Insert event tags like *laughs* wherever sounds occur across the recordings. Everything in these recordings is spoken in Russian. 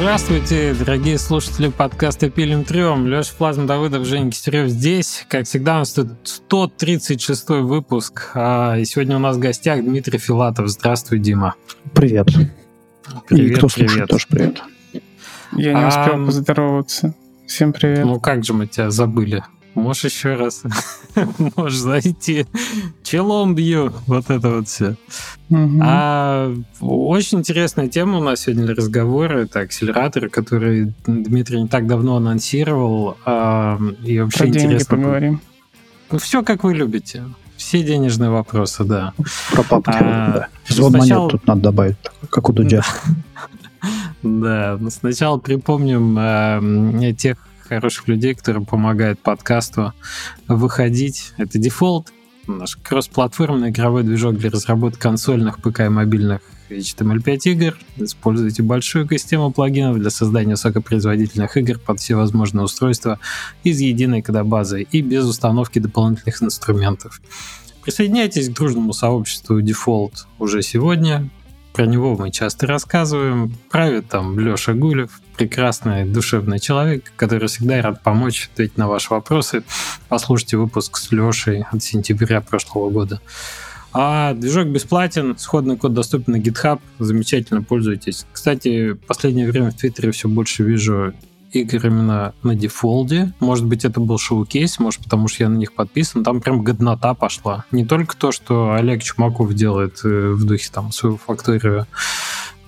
Здравствуйте, дорогие слушатели подкаста «Пилим трем». Леша Плазм Давыдов, Женя Кистерев здесь. Как всегда, у нас тут 136 выпуск. А, и сегодня у нас в гостях Дмитрий Филатов. Здравствуй, Дима. Привет. Привет, и кто привет. слушает, тоже привет. Я не успел А, поздороваться. Всем привет. Ну как же мы тебя забыли? Можешь еще раз? *laughs* Можешь зайти. Челом бью. Вот это вот все. А, очень интересная тема у нас сегодня для разговора. Это акселераторы, которые Дмитрий не так давно анонсировал. А, и вообще Про деньги интересно. поговорим. Все как вы любите. Все денежные вопросы, да. Про папочку, А, да. Звон сначала- монет тут надо добавить, как у Дудя. *laughs* Да, но сначала припомним э, тех хороших людей, которые помогают подкасту выходить. Это Default, наш кроссплатформенный игровой движок для разработки консольных, ПК и мобильных HTML5 игр. Используйте большую систему плагинов для создания высокопроизводительных игр под все возможные устройства из единой кодобазы и без установки дополнительных инструментов. Присоединяйтесь к дружному сообществу Default уже сегодня. Про него мы часто рассказываем. Правит там Леша Гулев, прекрасный, душевный человек, который всегда рад помочь, ответить на ваши вопросы. Послушайте выпуск с Лешей от сентября прошлого года. А движок бесплатен, сходный код доступен на GitHub, замечательно пользуйтесь. Кстати, в последнее время в Твиттере все больше вижу игр именно на дефолде. Может быть, это был шоу-кейс, может, потому что я на них подписан. Там прям годнота пошла. Не только то, что Олег Чумаков делает э, в духе там свою факторию,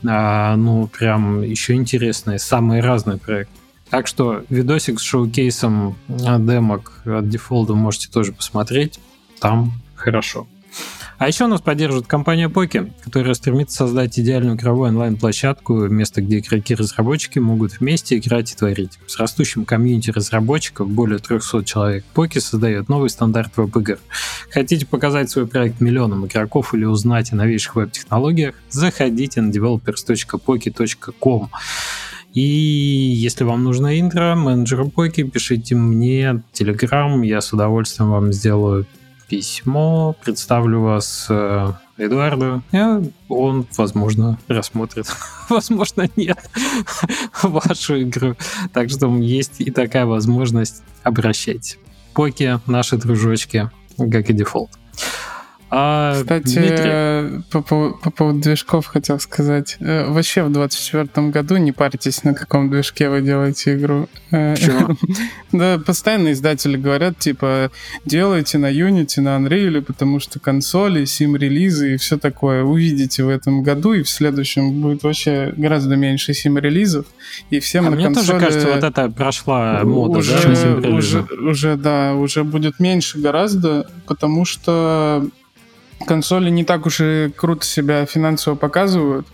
а, ну, прям еще интересные, самые разные проекты. Так что видосик с шоу-кейсом а, демок от дефолда можете тоже посмотреть. Там хорошо. А еще нас поддерживает компания Поки, которая стремится создать идеальную игровую онлайн-площадку, место, где игроки-разработчики могут вместе играть и творить. С растущим комьюнити разработчиков, более 300 человек, Поки создает новый стандарт веб-игр. Хотите показать свой проект миллионам игроков или узнать о новейших веб-технологиях? Заходите на developers.poki.com. И если вам нужна интро, менеджеру Поки, пишите мне Telegram, я с удовольствием вам сделаю письмо, представлю вас э, Эдуарду, и он, возможно, рассмотрит, *laughs* возможно, нет *laughs* вашу игру. Так что есть и такая возможность, обращайтесь. Поки, наши дружочки, как и дефолт. А, Кстати, Дмитрий, по, поводу- по поводу движков хотел сказать. Э, Вообще в 24 году не парьтесь, на каком движке вы делаете игру. Э? *laughs* Да, постоянно издатели говорят, типа, делайте на Unity, на Unreal, потому что консоли, сим-релизы и все такое. Увидите в этом году, и в следующем будет вообще гораздо меньше сим-релизов, и всем а на мне тоже кажется, вот это прошла мода, уже, да, уже, да, уже будет меньше гораздо, потому что консоли не так уж и круто себя финансово показывают,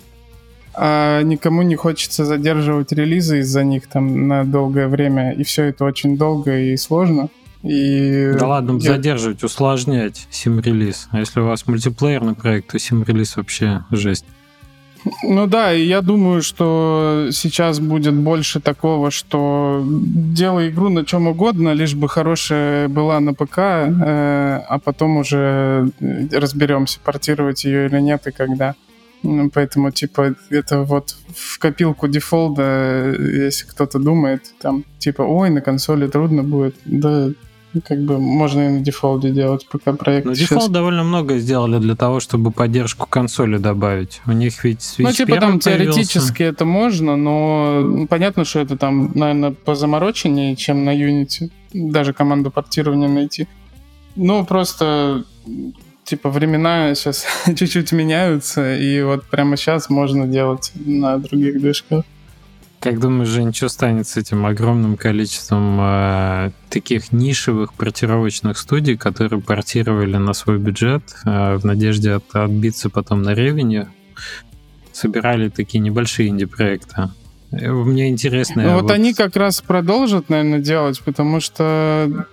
а никому не хочется задерживать релизы из-за них там на долгое время, и все это очень долго и сложно. И Да ладно, я- задерживать, усложнять сим-релиз. А если у вас мультиплеерный проект, то сим-релиз вообще жесть. Ну да, и я думаю, что сейчас будет больше такого, что делай игру на чем угодно, лишь бы хорошая была на ПК, э, а потом уже разберемся, портировать ее или нет и когда. Ну, поэтому, типа, это вот в копилку дефолда, э, если кто-то думает, там, типа, ой, на консоли трудно будет, да, как бы можно и на дефолде делать пока проект. Но сейчас. Default довольно много сделали для того, чтобы поддержку консоли добавить. У них ведь Switch Ну, типа там появился. теоретически это можно, но ну, понятно, что это там, наверное, позамороченнее, чем на Unity. Даже команду портирования найти. Ну, просто типа времена сейчас *laughs* чуть-чуть меняются, и вот прямо сейчас можно делать на других движках. Как думаешь, Жень, что станет с этим огромным количеством э, таких нишевых портировочных студий, которые портировали на свой бюджет э, в надежде от- отбиться потом на ревеню, собирали такие небольшие инди-проекты? Э, Мне интересно... Ну, вот, они как раз продолжат, наверное, делать, потому что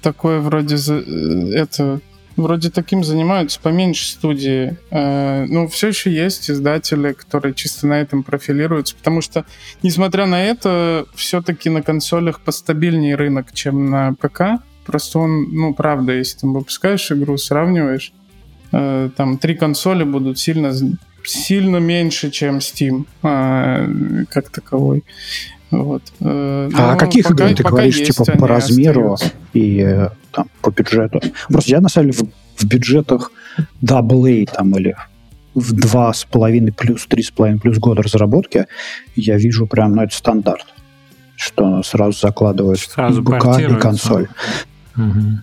такое вроде э, это вроде таким занимаются поменьше студии. Э, Ну, все еще есть издатели, которые чисто на этом профилируются, потому что, несмотря на это, все-таки на консолях постабильнее рынок, чем на ПК. Просто он, ну, правда, если там выпускаешь игру, сравниваешь, э, там три консоли будут сильно сильно меньше, чем Steam а, как таковой. Вот. Э, а о каких пока, играх ты говоришь, типа по размеру остаются. и э, там, по бюджету? Просто я на самом деле в, в бюджетах AA там или в два с половиной плюс три с половиной плюс года разработки я вижу прям, ну, это стандарт, что сразу закладывают сразу БК и консоль. Угу.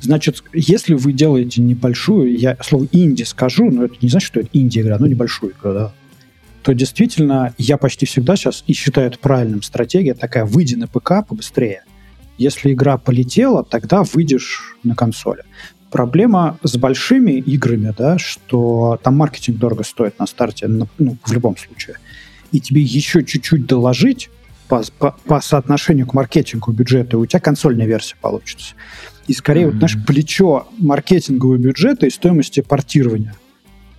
Значит, если вы делаете небольшую, я слово инди скажу, но это не значит, что это инди-игра, но небольшую игру, да, то действительно я почти всегда сейчас и считаю это правильным стратегия такая, выйди на ПК побыстрее. Если игра полетела, тогда выйдешь на консоли. Проблема с большими играми, да, что там маркетинг дорого стоит на старте, ну, в любом случае. И тебе еще чуть-чуть доложить по, по, по соотношению к маркетингу бюджета, и у тебя консольная версия получится. И скорее, mm-hmm. вот, знаешь, плечо маркетингового бюджета и стоимости портирования.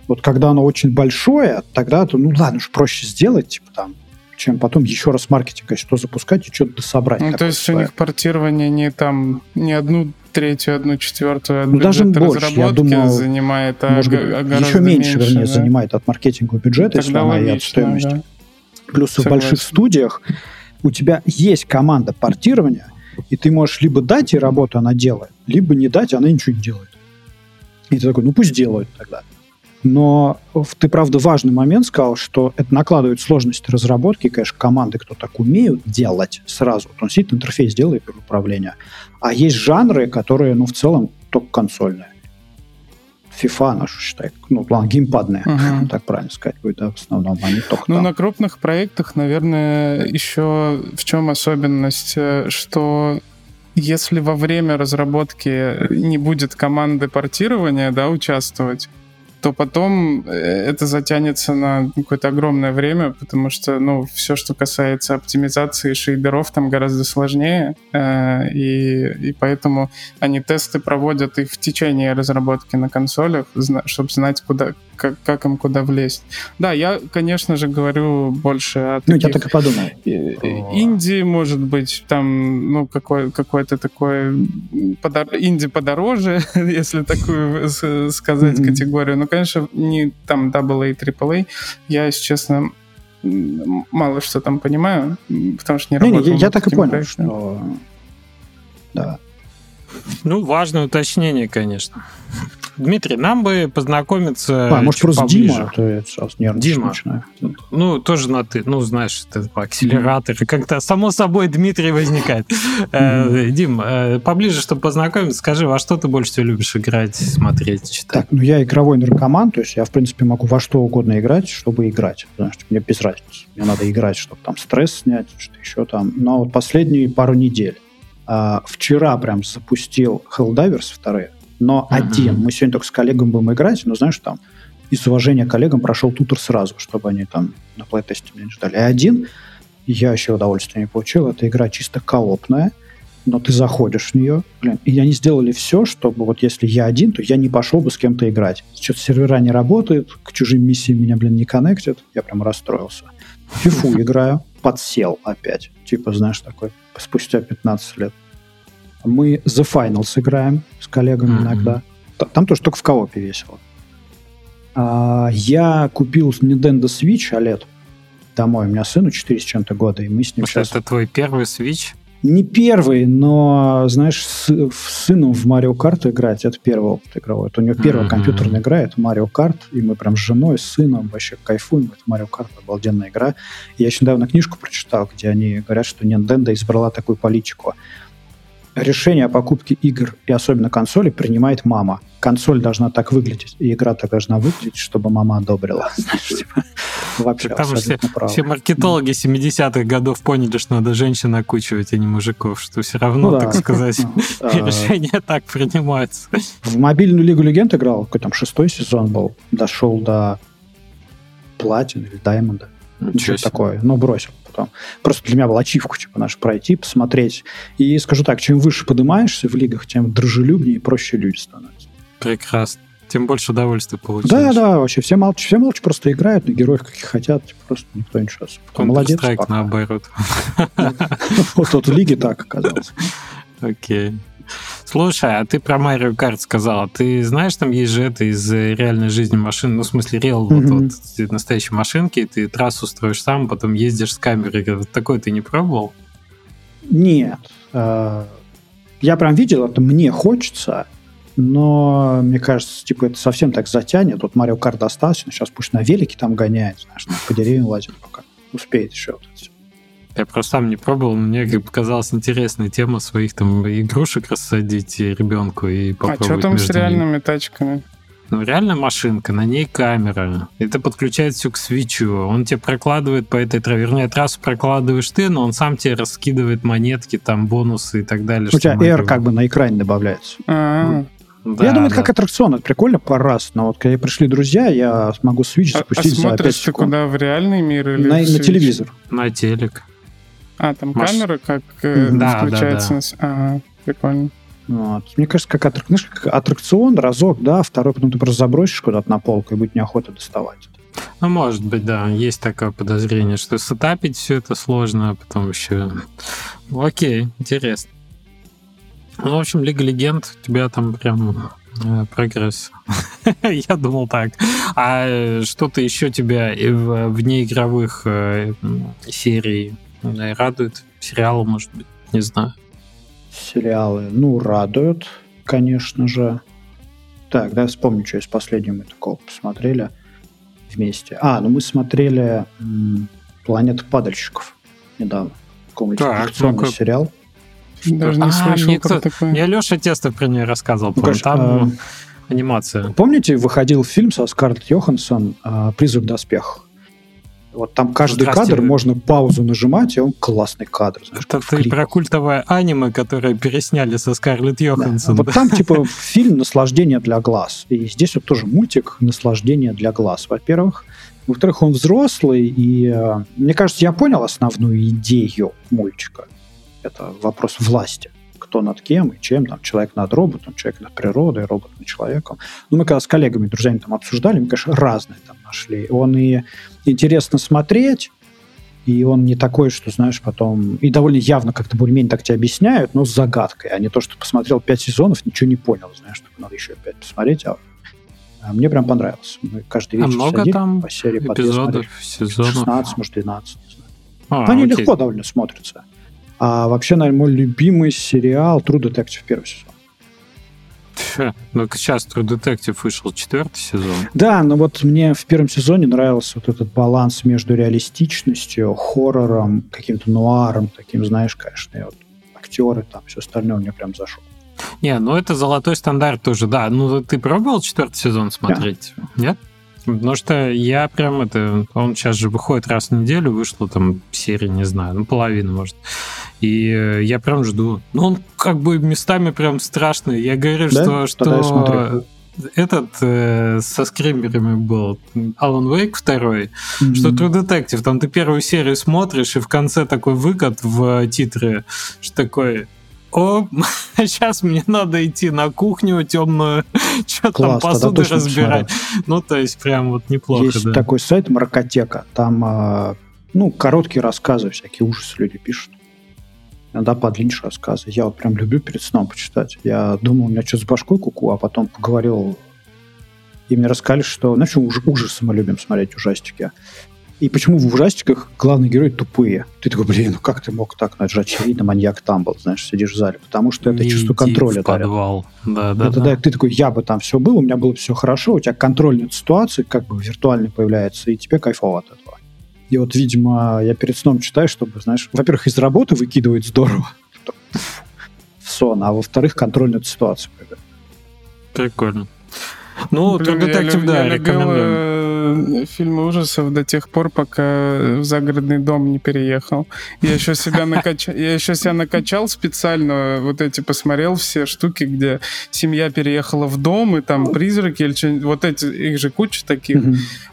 Вот когда оно очень большое, тогда то, ну ладно, уж проще сделать, типа там, чем потом еще раз маркетинг, что запускать и что-то собрать. Ну, то есть у них портирование не там, не одну третью, одну четвертую от ну, даже больше, я думаю, занимает, а, может быть, а еще меньше, меньше вернее, да? занимает от маркетингового бюджета, Тогда если она логично, и от стоимости. Да. Плюс Согласен. в больших студиях у тебя есть команда портирования, и ты можешь либо дать ей работу, она делает, либо не дать, она ничего не делает. И ты такой, ну пусть делают тогда. Но ты, правда, важный момент сказал, что это накладывает сложности разработки. Конечно, команды, кто так умеют делать сразу. Вот он сидит, интерфейс делает управление. А есть жанры, которые, ну, в целом, только консольные. FIFA, нашу считай, ну, план геймпадные, uh-huh. *laughs* так правильно сказать будет, да, в основном, они только Ну, там. на крупных проектах, наверное, еще в чем особенность, э, что если во время разработки не будет команды портирования, да, участвовать, то потом э, это затянется на какое-то огромное время, потому что, ну, все, что касается оптимизации шейдеров, там гораздо сложнее, э, и, и поэтому они тесты проводят и в течение разработки на консолях, чтобы знать, куда, как, как им куда влезть. Да, я, конечно же, говорю больше о таких... Ну, я так и подумал. Индии, может быть, там, ну, какой, какой-то такой подор... инди подороже, *laughs* если такую сказать mm-hmm. категорию. Ну, конечно, не там AA, AAA. Я, если честно, мало что там понимаю, потому что не, не работал. Не, я, я так и понял, проектом. что... Да. Ну, важное уточнение, конечно. Дмитрий, нам бы познакомиться А, может, просто поближе. Дима, а то я сразу Дима. начинаю. Ну, тоже на ты. Ну, знаешь, это акселератор. Mm-hmm. Как-то само собой Дмитрий возникает. *laughs* Mm-hmm. Дим, э, поближе, чтобы познакомиться, скажи, во что ты больше всего любишь играть, смотреть, читать? Так, ну, я игровой наркоман, то есть я, в принципе, могу во что угодно играть, чтобы играть. Знаешь, мне без разницы. Мне надо играть, чтобы там стресс снять, что еще там. Но вот последние пару недель а, вчера прям запустил Helldivers вторые но uh-huh. один. Мы сегодня только с коллегом будем играть, но знаешь, там из уважения к коллегам прошел тутор сразу, чтобы они там на плей-тесте меня не ждали. А один, я еще удовольствия не получил, это игра чисто коопная, но ты заходишь в нее, блин, и они сделали все, чтобы вот если я один, то я не пошел бы с кем-то играть. Что-то сервера не работают, к чужим миссиям меня, блин, не коннектят, я прям расстроился. Фифу играю, подсел опять. Типа, знаешь, такой, спустя 15 лет. Мы The Finals играем с коллегами mm-hmm. иногда. Там тоже только в коопе весело. А, я купил Nintendo Switch OLED домой. У меня сыну 4 с чем-то года, и мы с ним Может, сейчас... это твой первый Switch? Не первый, но, знаешь, с, с сыном в Марио Карт играть, это первый опыт игровой. Это у него первая mm-hmm. компьютерная игра, это Марио Карт, и мы прям с женой, с сыном вообще кайфуем. Это Марио Карт, обалденная игра. Я еще недавно книжку прочитал, где они говорят, что Nintendo избрала такую политику решение о покупке игр и особенно консоли принимает мама. Консоль должна так выглядеть, и игра так должна выглядеть, чтобы мама одобрила. *laughs* Типа, вообще *laughs* Потому все, все маркетологи 70-х годов поняли, что надо женщин окучивать, а не мужиков, что все равно, ну, так сказать, *laughs* а, решение так принимается. В мобильную Лигу Легенд играл, какой там шестой сезон был, дошел до платины или даймонда. Ничего такое, но бросил потом. Просто для меня была ачивка, типа, наш пройти, посмотреть. И скажу так, чем выше поднимаешься в лигах, тем дружелюбнее и проще люди становятся. Прекрасно. Тем больше удовольствия получаешь. Да, да, вообще все молча, все молча просто играют на героев, каких хотят, типа, просто никто ничего. Молодец. Страйк наоборот. *laughs* Вот тут в лиге так оказалось. Окей. Слушай, а ты про Mario Kart сказала. Ты знаешь, там есть же это из реальной жизни машин, ну, в смысле, реал, mm-hmm. вот, вот настоящие машинки, ты трассу строишь сам, потом ездишь с камерой. Такое ты не пробовал? Нет. Э, я прям видел это, мне хочется, но мне кажется, типа, это совсем так затянет. Вот Марио Карт достаточно, сейчас пусть на велике там гоняет, знаешь, по деревьям лазит пока. Успеет еще вот это все. Я просто сам не пробовал, мне как показалась интересная тема своих там игрушек рассадить ребенку и попробовать. А что там с реальными ними. тачками? Ну, реально машинка, на ней камера. Это подключает все к свечу. Он тебе прокладывает по этой траве. Вернее, трассу прокладываешь ты, но он сам тебе раскидывает монетки, там, бонусы и так далее. У тебя R как бы на экране добавляется. А-а-а. Да, я думаю, это как аттракцион, это прикольно по раз. Но вот когда пришли друзья, я смогу Switch запустить а, а за 5 секунд. куда, в реальный мир или на, на телевизор. На телек. А, там Маш... камера как э, да, включается. Да, да. Ага, прикольно. Вот. Мне кажется, как, аттрак... Знаешь, как аттракцион, разок, да, второй потом ты просто забросишь куда-то на полку и будет неохота доставать. Ну, может быть, да. Есть такое подозрение, что сетапить все это сложно, а потом еще... Окей, интересно. Ну, в общем, Лига Легенд, у тебя там прям э, прогресс. *laughs* Я думал так. А что-то еще тебя в, вне игровых э, серий радует? Сериалы, может быть, не знаю. Сериалы, ну, радуют, конечно же. Так, да, вспомню, что из последнего мы такого посмотрели вместе. А, ну мы смотрели м, «Планета падальщиков» недавно. Какой-нибудь ну сериал. Даже не а, слышал мне про такое. Мне Леша Тестов про нее рассказывал. Ну, конечно, там э, анимация. Помните, выходил фильм со Скарлетт Йоханссон э, «Призрак доспех»? Вот там каждый кадр можно паузу нажимать, и он классный кадр. Знаешь, Это ты про культовое аниме, которое пересняли со Скарлетт Йоханссон. Да. Вот там типа фильм «Наслаждение для глаз». И здесь вот тоже мультик «Наслаждение для глаз». Во-первых. Во-вторых, он взрослый, и э, мне кажется, я понял основную идею мультика. Это вопрос власти. Кто над кем и чем, там, человек над роботом, человек над природой, робот над человеком. Ну, мы когда с коллегами, друзьями там обсуждали, мы, конечно, разные там нашли. Он и интересно смотреть, и он не такой, что, знаешь, потом... И довольно явно как-то более-менее так тебе объясняют, но с загадкой, а не то, что посмотрел пять сезонов, ничего не понял, знаешь, что надо еще пять посмотреть, а а мне прям понравилось. Мы каждый вечер а много сидим там по серии эпизодов, сезонов? 16, может, 12, не знаю. А, Они окей. легко довольно смотрятся. А вообще, наверное, мой любимый сериал True Detective первый сезон. Ну, сейчас True Detective вышел четвертый сезон. Да, но вот мне в первом сезоне нравился вот этот баланс между реалистичностью, хоррором, каким-то нуаром, таким, знаешь, конечно, и вот актеры там, все остальное мне прям зашло. Не, ну это золотой стандарт тоже, да. Ну, ты пробовал четвертый сезон смотреть? Да. Нет? Потому что я прям это... Он сейчас же выходит раз в неделю, вышло там серии, не знаю, ну, половина, может. И э, я прям жду. Ну, он как бы местами прям страшный. Я говорю, да? что, что этот э, со скримерами был Алан Вейк второй, mm-hmm. что True Detective, там ты первую серию смотришь, и в конце такой выкат в титры, что такой о, сейчас *laughs* мне надо идти на кухню темную, *laughs* что там посуду разбирать. Ну, то есть, прям вот неплохо. Есть да. такой сайт Маркотека, там, а, ну, короткие рассказы, всякие ужасы люди пишут. Иногда подлиннее рассказы. Я вот прям люблю перед сном почитать. Я думал, у меня что с башкой куку, а потом поговорил и мне рассказали, что, знаешь, ужасы мы любим смотреть, ужастики. И почему в ужастиках главные герои тупые? Ты такой, блин, ну как ты мог так? Ну, это же очевидно, маньяк там был, знаешь, сидишь в зале. Потому что это чувство контроля. В подвал. Да, да, это, да. Ты такой, я бы там все был, у меня было все хорошо, у тебя контроль над ситуацией как бы виртуальный появляется, и тебе кайфово от этого. И вот, видимо, я перед сном читаю, чтобы, знаешь, во-первых, из работы выкидывает здорово в сон, а во-вторых, контроль над ситуацией. Прикольно. Ну, Блин, True Detective, да, я рекомендую. Фильмы ужасов до тех пор, пока в загородный дом не переехал. Я еще себя накачал, я еще себя накачал специально, вот эти посмотрел все штуки, где семья переехала в дом, и там призраки или что-нибудь, вот эти, их же куча таких.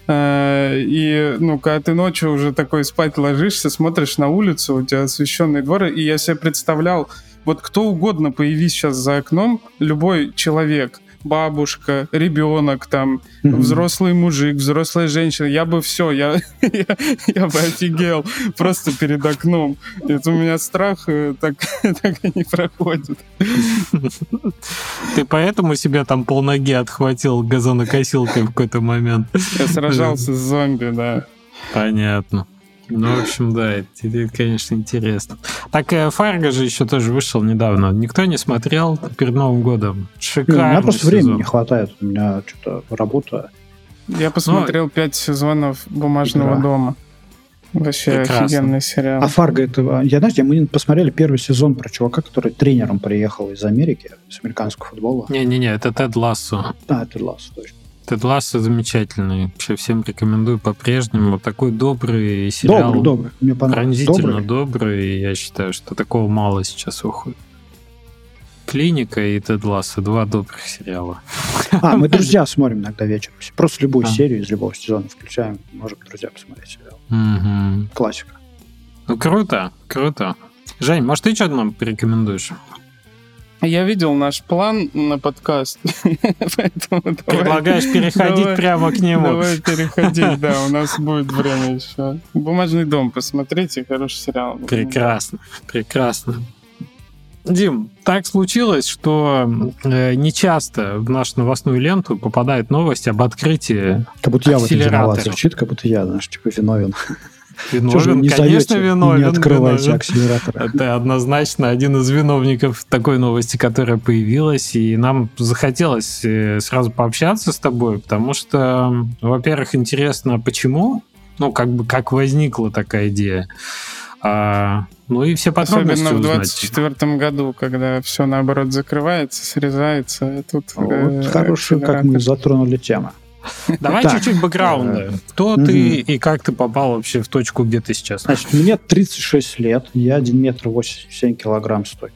А, и, ну, когда ты ночью уже такой спать ложишься, смотришь на улицу, у тебя освещенные дворы, и я себе представлял, вот кто угодно появись сейчас за окном, любой человек — бабушка, ребенок, там, mm-hmm. взрослый мужик, взрослая женщина. Я бы все, я, *laughs* я, я бы офигел просто перед окном. Это у меня страх э, так, *laughs* так и не проходит. Ты поэтому себя там полноги отхватил газонокосилкой в какой-то момент? Я сражался с зомби, да. Понятно. Ну, в общем, да, это, это конечно, интересно. Так, э, Фарго же еще тоже вышел недавно. Никто не смотрел перед Новым годом. Шикарно. Ну, у меня просто сезон. времени не хватает. У меня что-то работа. Я посмотрел ну, пять сезонов «Бумажного да. дома». Вообще Прекрасно. офигенный сериал. А Фарго это... Я, знаете, мы посмотрели первый сезон про чувака, который тренером приехал из Америки, из американского футбола. Не-не-не, это Тед Лассо. А, Тед Лассо, точно. Тед Лассо замечательный. Вообще всем рекомендую по-прежнему. Такой добрый сериал. Добрый, добрый. Мне понравилось. Пронзительно добрый. добрый. Я считаю, что такого мало сейчас уходит. Клиника и Тед Лассо. Два добрых сериала. А, мы «Друзья» смотрим иногда вечером. Просто любую а. серию из любого сезона включаем. Можем «Друзья» посмотреть сериал. Угу. Классика. Ну, круто, круто. Жень, может, ты что-то нам порекомендуешь? Я видел наш план на подкаст. *laughs* Предлагаешь переходить давай, прямо к нему. Давай переходить, да, у нас будет время еще. «Бумажный дом» посмотрите, хороший сериал. Прекрасно, прекрасно. Дим, так случилось, что э, нечасто в нашу новостную ленту попадает новость об открытии Как будто я в этом виноват звучит, как будто я, знаешь, типа виновен. *laughs* Виновен, не конечно, виновен. Не открывайте виновен. акселератор. Это однозначно один из виновников такой новости, которая появилась, и нам захотелось э, сразу пообщаться с тобой, потому что, во-первых, интересно, почему, ну, как бы, как возникла такая идея. А, ну и все подробности Особенно в 2024 году, когда все наоборот закрывается, срезается. Тут вот, э, хорошо, как мы затронули тему. Давай чуть-чуть бэкграунда. Кто ты и как ты попал вообще в точку, где ты сейчас? Значит, мне 36 лет, я 1 метр 87 килограмм 100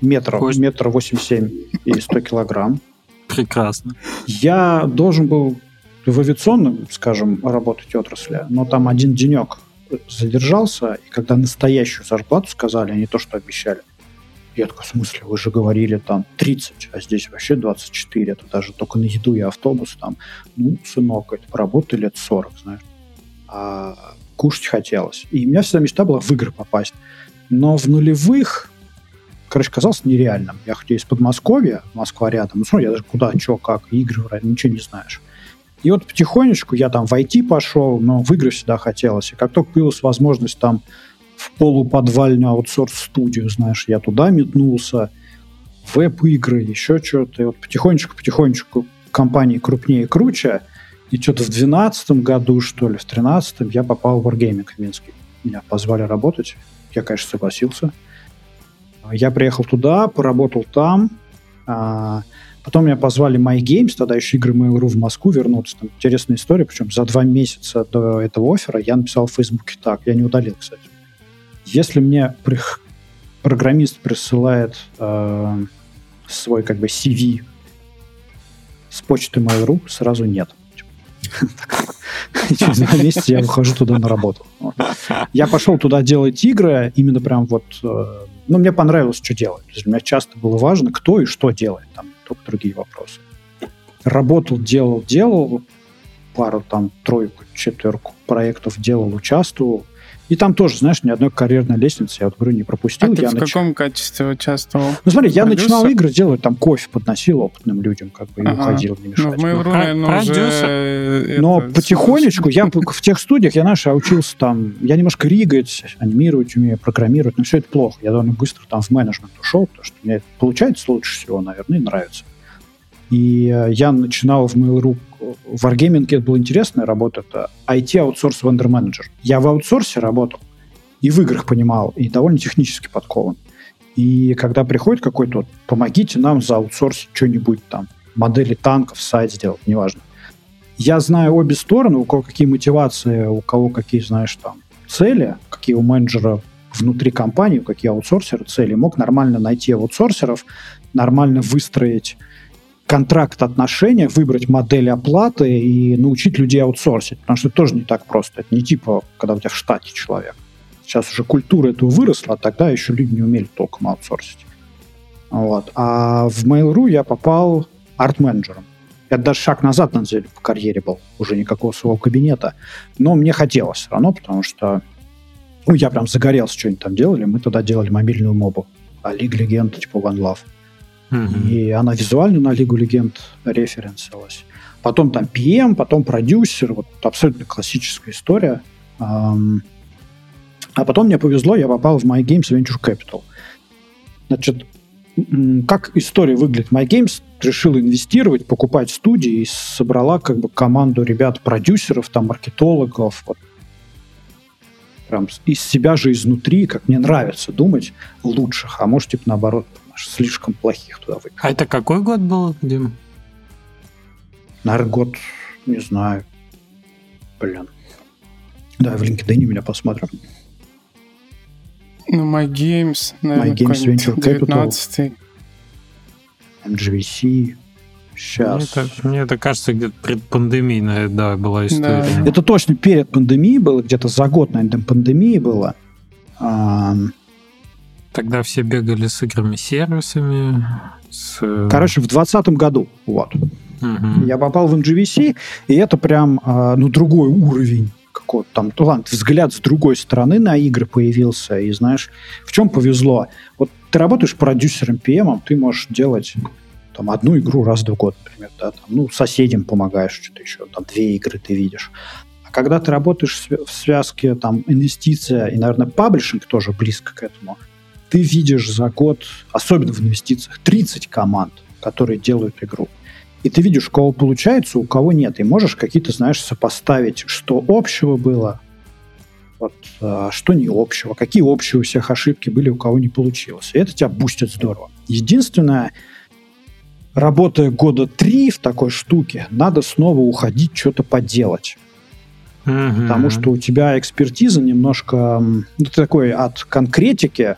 метр, метр 87 и 100 килограмм. Прекрасно. Я должен был в авиационном, скажем, работать отрасли, но там один денек задержался, и когда настоящую зарплату сказали, а не то, что обещали, я такой, в смысле, вы же говорили там 30, а здесь вообще 24, это даже только на еду и автобус там. Ну, сынок, это поработай лет 40, знаешь. А кушать хотелось. И у меня всегда мечта была в игры попасть. Но в нулевых, короче, казалось нереальным. Я хоть из Подмосковья, Москва рядом, ну, смотри, я даже куда, что, как, игры, ничего не знаешь. И вот потихонечку я там в IT пошел, но в игры всегда хотелось. И как только появилась возможность там полуподвальную аутсорс-студию, знаешь, я туда метнулся, веб-игры, еще что-то. И вот потихонечку-потихонечку компании крупнее и круче. И что-то в 2012 году, что ли, в 2013 я попал в Wargaming в Минске. Меня позвали работать. Я, конечно, согласился. Я приехал туда, поработал там. А, потом меня позвали My Games, тогда еще игры Mail.ru в Москву вернуться. Там интересная история, причем за два месяца до этого оффера я написал в Фейсбуке так. Я не удалил, кстати. Если мне программист присылает э, свой как бы CV с почты Mail.ru, сразу нет. *laughs* Через два месяца я выхожу туда на работу. Я пошел туда делать игры, именно прям вот... Э, ну, мне понравилось, что делать. Для меня часто было важно, кто и что делает. Там только другие вопросы. Работал, делал, делал. Пару там, тройку, четверку проектов делал, участвовал. И там тоже, знаешь, ни одной карьерной лестницы я вот говорю, не пропустил. А ты я в нач... каком качестве участвовал? Ну смотри, я Продюсер? начинал игры делать, там кофе подносил опытным людям, как бы, и ага. уходил, не мешать. Ну, в Mail.ru, ну, наверное, уже... Но это... потихонечку, я в тех студиях, я, знаешь, учился там, я немножко ригать, анимировать умею, программировать, но все это плохо. Я довольно быстро там в менеджмент ушел, потому что мне это получается лучше всего, наверное, и нравится. И э, я начинал в Mail.ru в Wargaming это была интересная работа, это IT-аутсорс вендор менеджер. Я в аутсорсе работал и в играх понимал, и довольно технически подкован. И когда приходит какой-то, помогите нам заутсорсить что-нибудь там, модели танков, сайт сделать, неважно. Я знаю обе стороны, у кого какие мотивации, у кого какие, знаешь, там, цели, какие у менеджера внутри компании, какие аутсорсеры цели. Мог нормально найти аутсорсеров, нормально выстроить контракт отношения, выбрать модель оплаты и научить людей аутсорсить. Потому что это тоже не так просто. Это не типа, когда у тебя в штате человек. Сейчас уже культура этого выросла, а тогда еще люди не умели толком аутсорсить. Вот. А в Mail.ru я попал арт-менеджером. Это даже шаг назад, на деле, по карьере был. Уже никакого своего кабинета. Но мне хотелось все равно, потому что ну, я прям загорелся, что они там делали. Мы тогда делали мобильную мобу. А Лига Легенд, типа One Love. Mm-hmm. И она визуально на Лигу Легенд референсилась. Потом там PM, потом продюсер. Вот абсолютно классическая история. А потом мне повезло, я попал в My Games Venture Capital. Значит, как история выглядит? My Games решила инвестировать, покупать студии и собрала как бы команду ребят-продюсеров, там, маркетологов, вот, прям из себя же изнутри, как мне нравится думать, лучших, а может, типа, наоборот, слишком плохих туда выпихать. А это какой год был, Дим? Наверное, год, не знаю. Блин. Да, в LinkedIn меня посмотрим. Ну, My Games, наверное, My Games Venture 19 Capital. MGVC. Сейчас. Мне это, мне это кажется, где-то предпандемийная, да, была история. Да. Это точно перед пандемией было, где-то за год, наверное, до пандемии было. А... Тогда все бегали с играми сервисами. С... Короче, в 2020 году, вот. Угу. Я попал в MGVC, и это прям, а, ну, другой уровень какого-то там, ну ладно, взгляд с другой стороны на игры появился, и знаешь, в чем повезло? Вот ты работаешь продюсером, PM, ты можешь делать там одну игру раз в год, например, да, там, ну, соседям помогаешь, что-то еще, там, две игры ты видишь. А когда ты работаешь в связке, там, инвестиция и, наверное, паблишинг тоже близко к этому, ты видишь за год, особенно в инвестициях, 30 команд, которые делают игру. И ты видишь, у кого получается, у кого нет. И можешь какие-то, знаешь, сопоставить, что общего было, вот, а, что не общего, какие общие у всех ошибки были, у кого не получилось. И это тебя бустит здорово. Единственное, работая года три в такой штуке, надо снова уходить, что-то поделать. Uh-huh. Потому что у тебя экспертиза немножко... Ну, ты такой от конкретики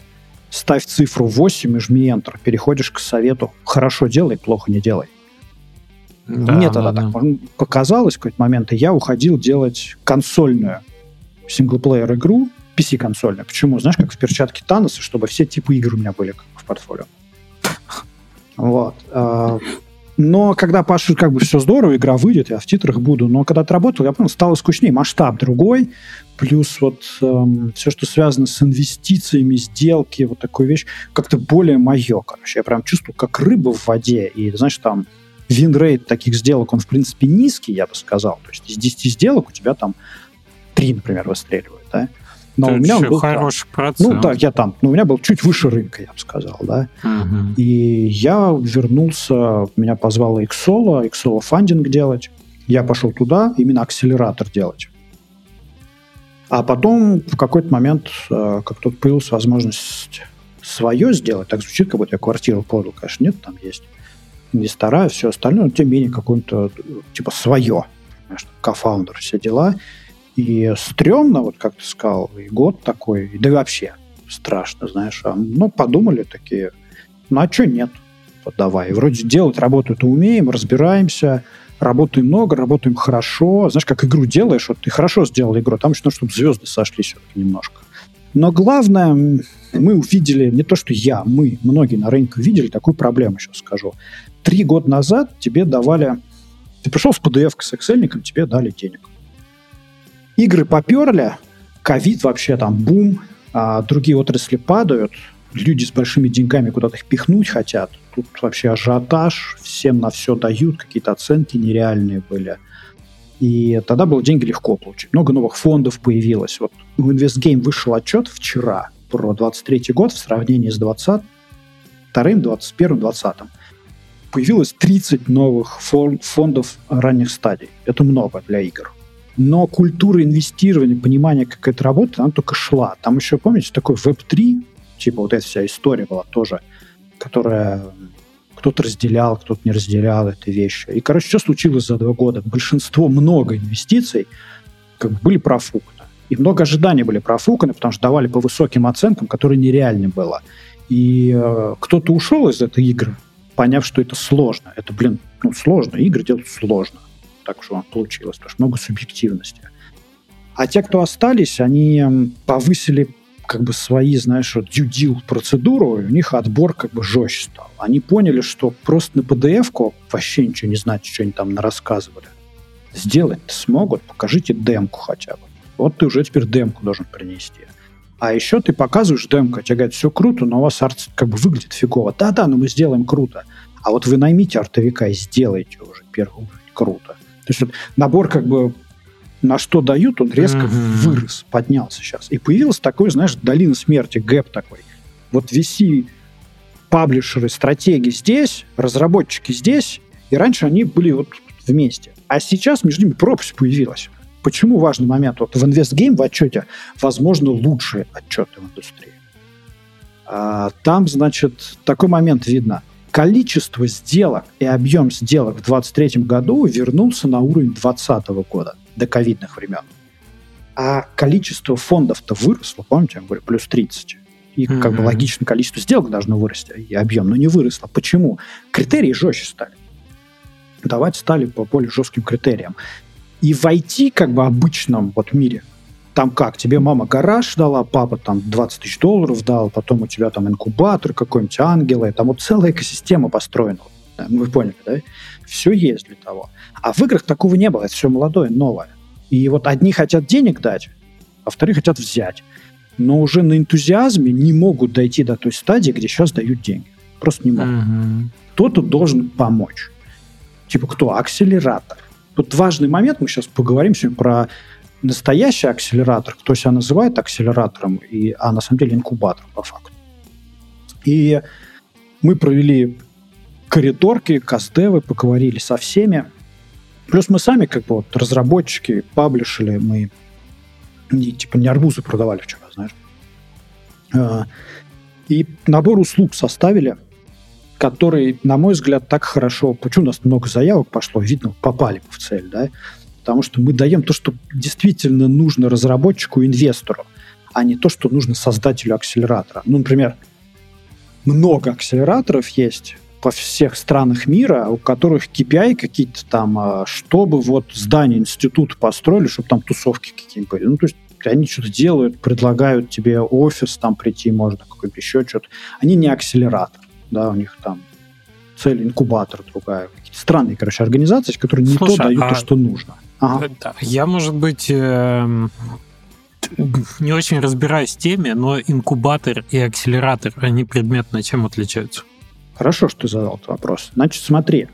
ставь цифру 8 и жми Enter. Переходишь к совету. Хорошо делай, плохо не делай. Да, Мне тогда да, так да. показалось в какой-то момент, и я уходил делать консольную синглплеер игру, PC-консольную. Почему? Знаешь, как в перчатке Таноса, чтобы все типы игр у меня были в портфолио. Вот. Но когда Паша, как бы все здорово, игра выйдет, я в титрах буду. Но когда ты работал, я понял, стало скучнее. Масштаб другой, плюс вот эм, все, что связано с инвестициями, сделки, вот такую вещь, как-то более мое, короче. Я прям чувствую, как рыба в воде. И, знаешь, там winrate таких сделок, он, в принципе, низкий, я бы сказал. То есть из 10 сделок у тебя там 3, например, выстреливают, да. Но Ты у меня был хороший там, процент. Ну да, я там, но у меня был чуть выше рынка, я бы сказал, да. Угу. И я вернулся, меня позвала Xolo, Xolo funding делать. Я пошел туда, именно акселератор делать. А потом в какой-то момент, э, как тут появилась возможность свое сделать, так звучит, как будто я квартиру продал, конечно, нет, там есть инвестора, все остальное, но тем не менее какое-то типа свое, кофаундер, все дела. И стрёмно, вот как ты сказал, и год такой, да и вообще страшно, знаешь. А, ну, подумали такие, ну а что нет? Вот давай. Вроде делать работу-то умеем, разбираемся, работаем много, работаем хорошо. Знаешь, как игру делаешь, вот ты хорошо сделал игру, там еще нужно, чтобы звезды сошлись все-таки немножко. Но главное, мы увидели, не то что я, мы, многие на рынке увидели такую проблему, сейчас скажу. Три года назад тебе давали, ты пришел с PDF с Excel, тебе дали денег. Игры поперли, ковид вообще там бум, а другие отрасли падают, люди с большими деньгами куда-то их пихнуть хотят. Тут вообще ажиотаж, всем на все дают, какие-то оценки нереальные были. И тогда было деньги легко получить. Много новых фондов появилось. Вот у InvestGame вышел отчет вчера про 23 год в сравнении с 22 21 20 Появилось 30 новых фондов ранних стадий. Это много для игр. Но культура инвестирования, понимание, как это работает, она только шла. Там еще, помните, такой Web3, типа вот эта вся история была тоже, которая кто-то разделял, кто-то не разделял эти вещи. И, короче, что случилось за два года? Большинство, много инвестиций как бы были профуканы. И много ожиданий были профуканы, потому что давали по высоким оценкам, которые нереальны было. И э, кто-то ушел из этой игры, поняв, что это сложно. Это, блин, ну, сложно. Игры делать сложно так что получилось, потому что много субъективности. А те, кто остались, они повысили как бы свои, знаешь, вот due процедуру, и у них отбор как бы жестче стал. Они поняли, что просто на PDF-ку вообще ничего не знать, что они там рассказывали. Сделать-то смогут, покажите демку хотя бы. Вот ты уже теперь демку должен принести. А еще ты показываешь демку, тебе говорят, все круто, но у вас арт как бы выглядит фигово. Да-да, но мы сделаем круто. А вот вы наймите артовика и сделайте уже первый круто. То есть вот набор как бы на что дают, он резко mm-hmm. вырос, поднялся сейчас. И появился такой, знаешь, долина смерти, гэп такой. Вот VC паблишеры, стратеги здесь, разработчики здесь, и раньше они были вот вместе. А сейчас между ними пропасть появилась. Почему важный момент? Вот в InvestGame в отчете, возможно, лучшие отчеты в индустрии. А, там, значит, такой момент видно. Количество сделок и объем сделок в 2023 году вернулся на уровень 2020 года, до ковидных времен. А количество фондов-то выросло, помните, я говорю, плюс 30. И mm-hmm. как бы логично количество сделок должно вырасти, и объем, но не выросло. Почему? Критерии жестче стали. Давать стали по более жестким критериям. И войти как бы обычном вот мире, там как, тебе мама гараж дала, папа там 20 тысяч долларов дал, потом у тебя там инкубатор какой-нибудь, ангелы, там вот целая экосистема построена. Вы поняли, да? Все есть для того. А в играх такого не было, это все молодое, новое. И вот одни хотят денег дать, а вторые хотят взять. Но уже на энтузиазме не могут дойти до той стадии, где сейчас дают деньги. Просто не могут. Угу. Кто-то должен помочь. Типа кто? Акселератор. Тут важный момент, мы сейчас поговорим сегодня про настоящий акселератор, кто себя называет акселератором, и, а на самом деле инкубатором по факту. И мы провели коридорки, кастевы, поговорили со всеми. Плюс мы сами, как бы вот разработчики, паблишили, мы не, типа не арбузы продавали вчера, знаешь. А, и набор услуг составили – который, на мой взгляд, так хорошо... Почему у нас много заявок пошло? Видно, попали в цель, да? Потому что мы даем то, что действительно нужно разработчику, инвестору, а не то, что нужно создателю акселератора. Ну, например, много акселераторов есть по всех странах мира, у которых KPI какие-то там, а, чтобы вот здание, институт построили, чтобы там тусовки какие-нибудь были. Ну, то есть они что-то делают, предлагают тебе офис там прийти можно, какой-то еще что-то. Они не акселератор да, у них там цель инкубатор другая. Странные, короче, организации, которые не Слушай, то дают, а... то, что нужно. Ага. *laughs* Да. Я, может быть, э, не очень разбираюсь в теме, но инкубатор и акселератор, они предметно чем отличаются? Хорошо, что ты задал этот вопрос. Значит, смотри,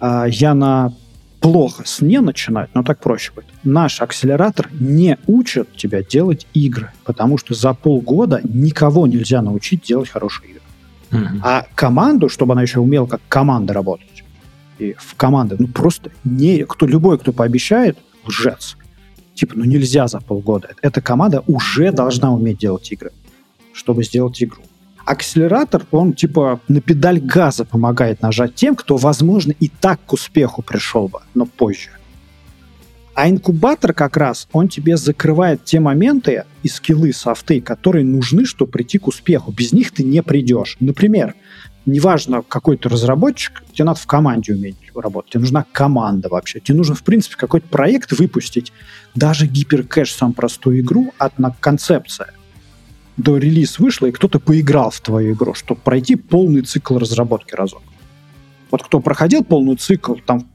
а, я на плохо с не начинать, но так проще будет. Наш акселератор не учит тебя делать игры, потому что за полгода никого нельзя научить делать хорошие игры. Mm-hmm. А команду, чтобы она еще умела как команда работать, и в команды, ну просто не, кто, любой, кто пообещает, лжец. Типа, ну нельзя за полгода. Эта команда уже должна уметь делать игры, чтобы сделать игру. Акселератор, он типа на педаль газа помогает нажать тем, кто, возможно, и так к успеху пришел бы, но позже. А инкубатор как раз, он тебе закрывает те моменты и скиллы, софты, которые нужны, чтобы прийти к успеху. Без них ты не придешь. Например, неважно, какой ты разработчик, тебе надо в команде уметь работать. Тебе нужна команда вообще. Тебе нужно, в принципе, какой-то проект выпустить. Даже гиперкэш, сам простую игру, одна концепция. До релиз вышла, и кто-то поиграл в твою игру, чтобы пройти полный цикл разработки разок. Вот кто проходил полный цикл, там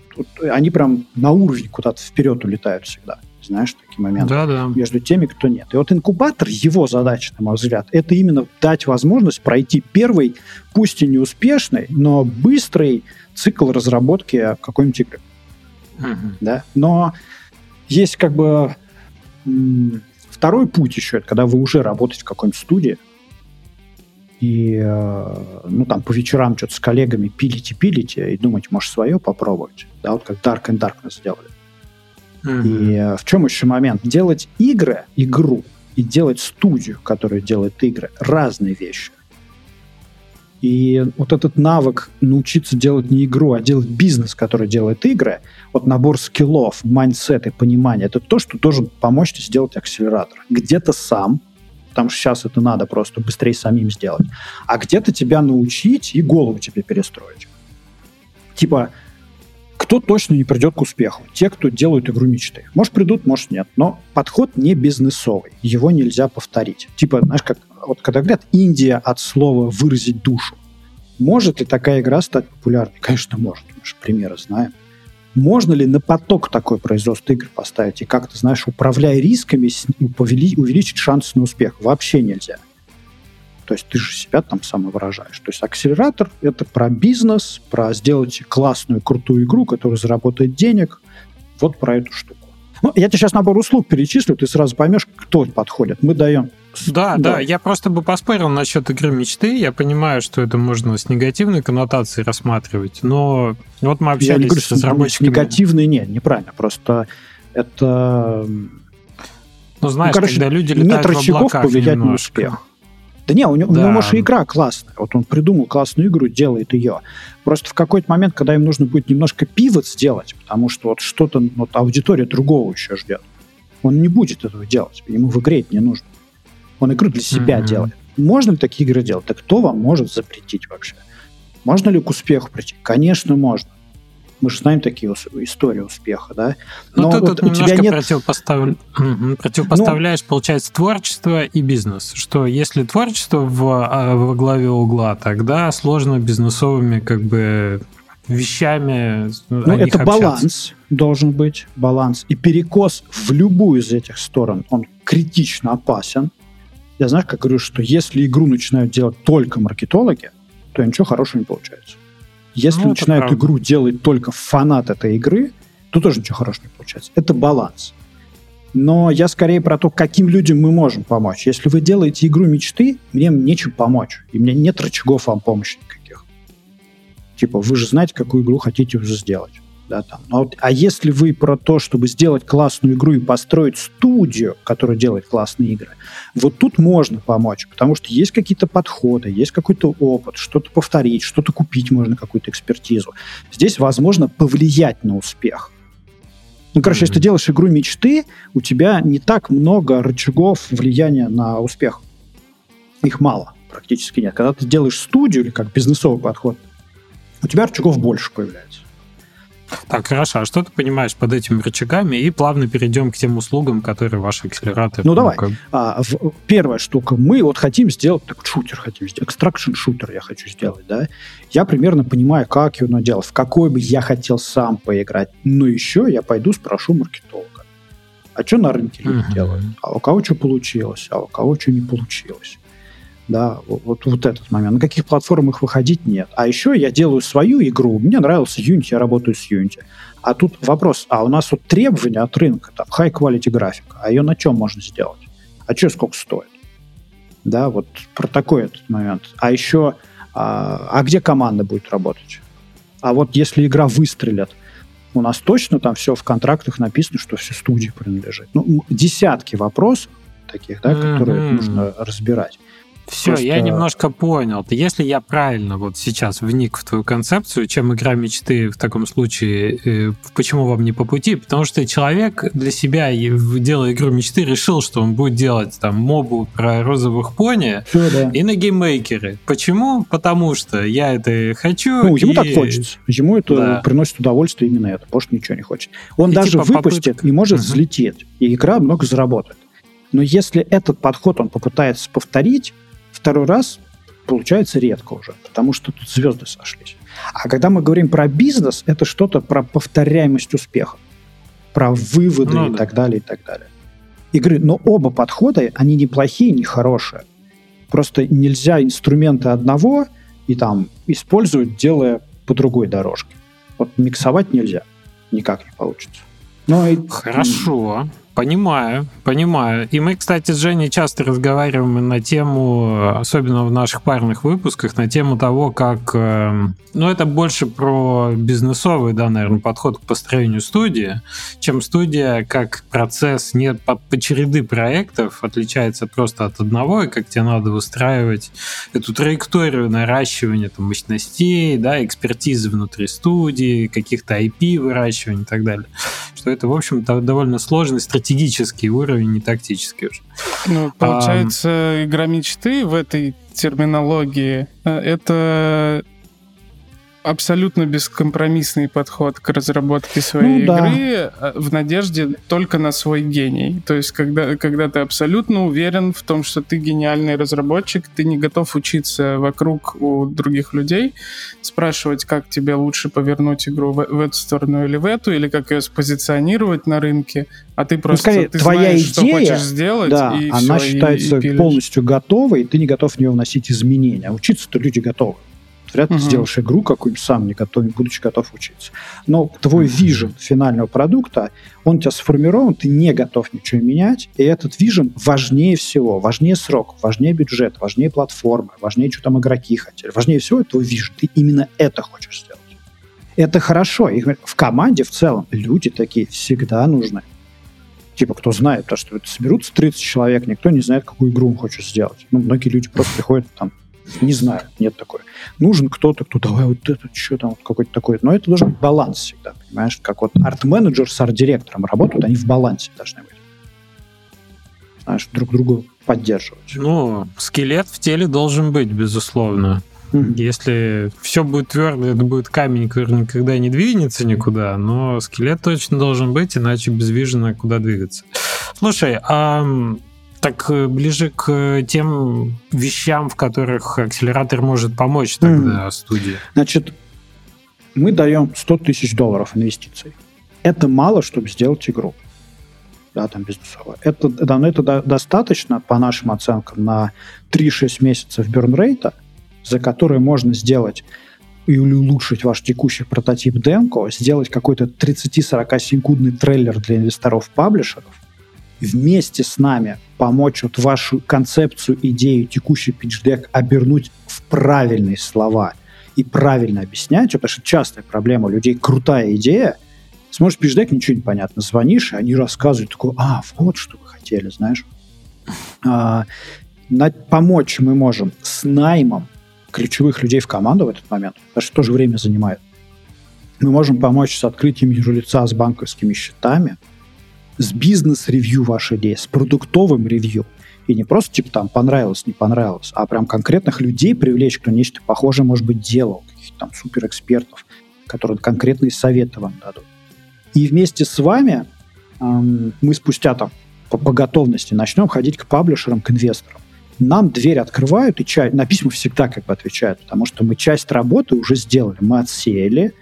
они прям на уровень куда-то вперед улетают всегда. Знаешь, такие моменты. Да, да. Между теми, кто нет. И вот инкубатор, его задача, на мой взгляд, это именно дать возможность пройти первый, пусть и не успешный, но быстрый цикл разработки какой-нибудь игры. Угу. Да? Но есть как бы второй путь еще, это когда вы уже работаете в какой-нибудь студии, и, э, ну, там, по вечерам что-то с коллегами пилите-пилите и думать, может, свое попробовать. Да, вот как Dark and Darkness сделали. Mm-hmm. И э, в чем еще момент? Делать игры, игру, и делать студию, которая делает игры, разные вещи. И вот этот навык научиться делать не игру, а делать бизнес, который делает игры, вот набор skill ов, mindset и понимания, это то, что должен помочь тебе сделать акселератор. Где-то сам, потому что сейчас это надо просто быстрее самим сделать, а где-то тебя научить и голову тебе перестроить. Типа, кто точно не придет к успеху? Те, кто делают игру мечты. Может, придут, может, нет. Но подход не бизнесовый. Его нельзя повторить. Типа, знаешь, как вот когда говорят «Индия» от слова «выразить душу». Может ли такая игра стать популярной? Конечно, может. Мы же примеры знаем. Можно ли на поток такой производства игр поставить и как-то, знаешь, управляя рисками, увеличить шансы на успех? Вообще нельзя. То есть ты же себя там самовыражаешь. То есть акселератор — это про бизнес, про сделать классную, крутую игру, которая заработает денег. Вот про эту штуку. Ну, я тебе сейчас набор услуг перечислю, ты сразу поймешь, кто подходит. Мы даем да, да, да, я просто бы поспорил насчет игры мечты. Я понимаю, что это можно с негативной коннотацией рассматривать, но вот мы общались я не говорю, с разработчиками. Негативный нет, неправильно. Просто это... Ну, знаешь, ну, короче, когда люди летают нет рычагов повлиять немножко. на успех. Да не, у него, да. у него, может, игра классная. Вот он придумал классную игру, делает ее. Просто в какой-то момент, когда им нужно будет немножко пивот сделать, потому что вот что-то, вот аудитория другого еще ждет, он не будет этого делать. Ему в игре это не нужно. Он игру для себя mm-hmm. делает. Можно ли такие игры делать? Да кто вам может запретить вообще? Можно ли к успеху прийти? Конечно, можно. Мы же знаем такие истории успеха, да? Ну, Но ты вот тут у тебя нет... противопостав... противопоставляешь, ну... получается, творчество и бизнес. Что если творчество в, а, во главе угла, тогда сложно бизнесовыми как бы вещами Ну, это общаться. баланс должен быть, баланс. И перекос в любую из этих сторон, он критично опасен. Я знаешь, как говорю, что если игру начинают делать только маркетологи, то ничего хорошего не получается. Если ну, начинают игру делать только фанат этой игры, то тоже ничего хорошего не получается. Это баланс. Но я скорее про то, каким людям мы можем помочь. Если вы делаете игру мечты, мне нечем помочь. И меня нет рычагов вам помощи никаких. Типа, вы же знаете, какую игру хотите уже сделать да, там. А, вот, а если вы про то, чтобы сделать классную игру и построить студию, которая делает классные игры, вот тут можно помочь, потому что есть какие-то подходы, есть какой-то опыт, что-то повторить, что-то купить можно, какую-то экспертизу. Здесь возможно повлиять на успех. Ну, короче, mm-hmm. если ты делаешь игру мечты, у тебя не так много рычагов влияния на успех. Их мало, практически нет. Когда ты делаешь студию или как бизнесовый подход, у тебя рычагов больше появляется. Так, хорошо. А что ты понимаешь под этими рычагами? И плавно перейдем к тем услугам, которые ваши акселераторы... Ну, давай. Как... А, в, первая штука. Мы вот хотим сделать так, шутер, хотим сделать, экстракшн шутер я хочу сделать, да? Я примерно понимаю, как его делать, в какой бы я хотел сам поиграть. Но еще я пойду спрошу маркетолога. А что на рынке люди uh-huh. делают? А у кого что получилось? А у кого что не получилось? Да, вот, вот этот момент. На каких платформах выходить нет. А еще я делаю свою игру, мне нравился Unity, я работаю с Unity. А тут вопрос, а у нас вот требования от рынка, там, high quality графика, а ее на чем можно сделать? А что сколько стоит? Да, вот про такой этот момент. А еще, а, а где команда будет работать? А вот если игра выстрелит, у нас точно там все в контрактах написано, что все студии принадлежит. Ну, десятки вопросов таких, да, mm-hmm. которые нужно разбирать. Все, Просто... я немножко понял. Если я правильно вот сейчас вник в твою концепцию, чем игра мечты в таком случае, э, почему вам не по пути? Потому что человек для себя, делая игру мечты, решил, что он будет делать там мобу про розовых пони Все, да. и на GameMaker е. Почему? Потому что я это хочу. Ну, ему и... так хочется. Ему это да. приносит удовольствие именно это. Может, ничего не хочет. Он и даже типа выпустит попытка... и может угу. взлететь. И игра много заработает. Но если этот подход он попытается повторить, второй раз получается редко уже, потому что тут звезды сошлись. А когда мы говорим про бизнес, это что-то про повторяемость успеха, про выводы ну, и да. так далее, и так далее. Игры, но оба подхода, они не плохие, не хорошие. Просто нельзя инструменты одного и там использовать, делая по другой дорожке. Вот миксовать нельзя, никак не получится. Ну, и... Хорошо. Понимаю, понимаю. И мы, кстати, с Женей часто разговариваем на тему, особенно в наших парных выпусках, на тему того, как... Э, ну, это больше про бизнесовый, да, наверное, подход к построению студии, чем студия как процесс не по, по череды проектов отличается просто от одного, и как тебе надо выстраивать эту траекторию наращивания там, мощностей, да, экспертизы внутри студии, каких-то IP выращивания и так далее. Что это, в общем-то, довольно сложный стратегический стратегический уровень, не тактический уже. Ну, получается, а, игра мечты в этой терминологии э, это абсолютно бескомпромиссный подход к разработке своей ну, игры да. в надежде только на свой гений. То есть, когда, когда ты абсолютно уверен в том, что ты гениальный разработчик, ты не готов учиться вокруг у других людей, спрашивать, как тебе лучше повернуть игру в, в эту сторону или в эту, или как ее спозиционировать на рынке, а ты ну, просто ну, скорее, ты твоя знаешь, идея, что хочешь сделать, да, и она все, считается и, и полностью готовой, и ты не готов в нее вносить изменения. А учиться-то люди готовы. Вряд ли угу. сделаешь игру какую-нибудь сам, не готов, будучи готов учиться. Но твой вижен финального продукта, он у тебя сформирован, ты не готов ничего менять, и этот вижен важнее всего, важнее срок, важнее бюджет, важнее платформы, важнее, что там игроки хотели, важнее всего твой вижен. Ты именно это хочешь сделать. Это хорошо. И в команде в целом люди такие всегда нужны. Типа, кто знает, то, что соберутся 30 человек, никто не знает, какую игру он хочет сделать. Ну, многие люди просто приходят там не знаю, нет такой. Нужен кто-то, кто давай вот это, что там, вот какой-то такой. Но это должен быть баланс всегда, понимаешь? Как вот арт-менеджер с арт-директором работают, они в балансе должны быть. Знаешь, друг друга поддерживать. Ну, скелет в теле должен быть, безусловно. Mm-hmm. Если все будет твердо, это будет камень, который никогда не двинется никуда, но скелет точно должен быть, иначе без вижена куда двигаться. Слушай, а так э, ближе к тем вещам, в которых акселератор может помочь тогда mm. студии. Значит, мы даем 100 тысяч долларов инвестиций. Это мало, чтобы сделать игру. Да, там бизнесовая. Это, да, но это до, достаточно, по нашим оценкам, на 3-6 месяцев бернрейта, за которые можно сделать и улучшить ваш текущий прототип демко, сделать какой-то 30-40 секундный трейлер для инвесторов-паблишеров, вместе с нами помочь вот вашу концепцию, идею, текущий питчдек обернуть в правильные слова и правильно объяснять, потому что частая проблема у людей крутая идея, смотришь питчдек, ничего не понятно, звонишь, и они рассказывают такое, а, вот что вы хотели, знаешь. А, на, помочь мы можем с наймом ключевых людей в команду в этот момент, потому что тоже время занимает. Мы можем помочь с открытием юрлица с банковскими счетами, с бизнес-ревью вашей идеи, с продуктовым ревью. И не просто типа там понравилось, не понравилось, а прям конкретных людей привлечь, кто нечто похожее, может быть, делал, каких-то там суперэкспертов, которые конкретные советы вам дадут. И вместе с вами эм, мы спустя там по, по готовности начнем ходить к паблишерам, к инвесторам. Нам дверь открывают и чай, на письма всегда как бы отвечают, потому что мы часть работы уже сделали, мы отсеяли,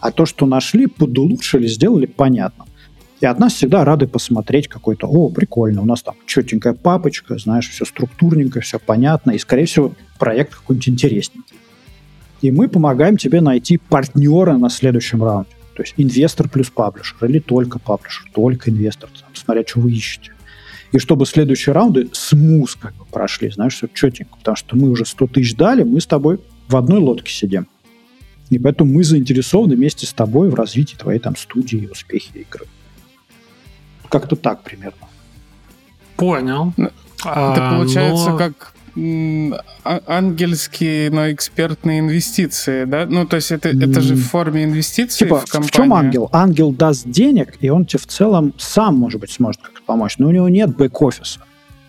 а то, что нашли, подулучшили, сделали понятно. И от нас всегда рады посмотреть какой-то, о, прикольно, у нас там четенькая папочка, знаешь, все структурненько, все понятно, и, скорее всего, проект какой-нибудь интересненький. И мы помогаем тебе найти партнера на следующем раунде. То есть инвестор плюс паблишер, или только паблишер, только инвестор, там, смотря, что вы ищете. И чтобы следующие раунды смус как бы прошли, знаешь, все четенько, потому что мы уже 100 тысяч дали, мы с тобой в одной лодке сидим. И поэтому мы заинтересованы вместе с тобой в развитии твоей там студии и успехе игры. Как-то так примерно. Понял. Это а, получается но... как а, ангельские, но экспертные инвестиции, да? Ну, то есть это, это же в форме инвестиций типа, в компанию. в чем ангел? Ангел даст денег, и он тебе в целом сам, может быть, сможет как-то помочь, но у него нет бэк-офиса.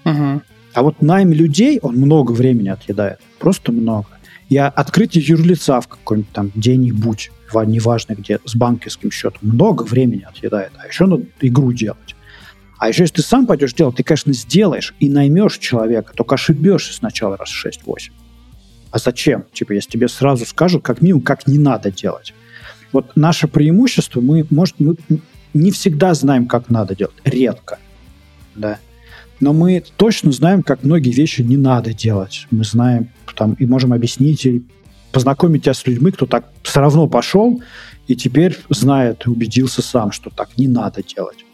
Угу. А вот найм людей, он много времени отъедает. Просто много. Я открытие юрлица в какой-нибудь там где-нибудь, неважно где, с банковским счетом, много времени отъедает. А еще надо игру делать. А еще если ты сам пойдешь делать, ты, конечно, сделаешь и наймешь человека, только ошибешься сначала раз 6-8. А зачем? Типа, если тебе сразу скажут, как минимум, как не надо делать. Вот наше преимущество, мы, может, мы не всегда знаем, как надо делать. Редко. Да. Но мы точно знаем, как многие вещи не надо делать. Мы знаем там и можем объяснить и познакомить тебя с людьми, кто так все равно пошел и теперь знает убедился сам, что так не надо делать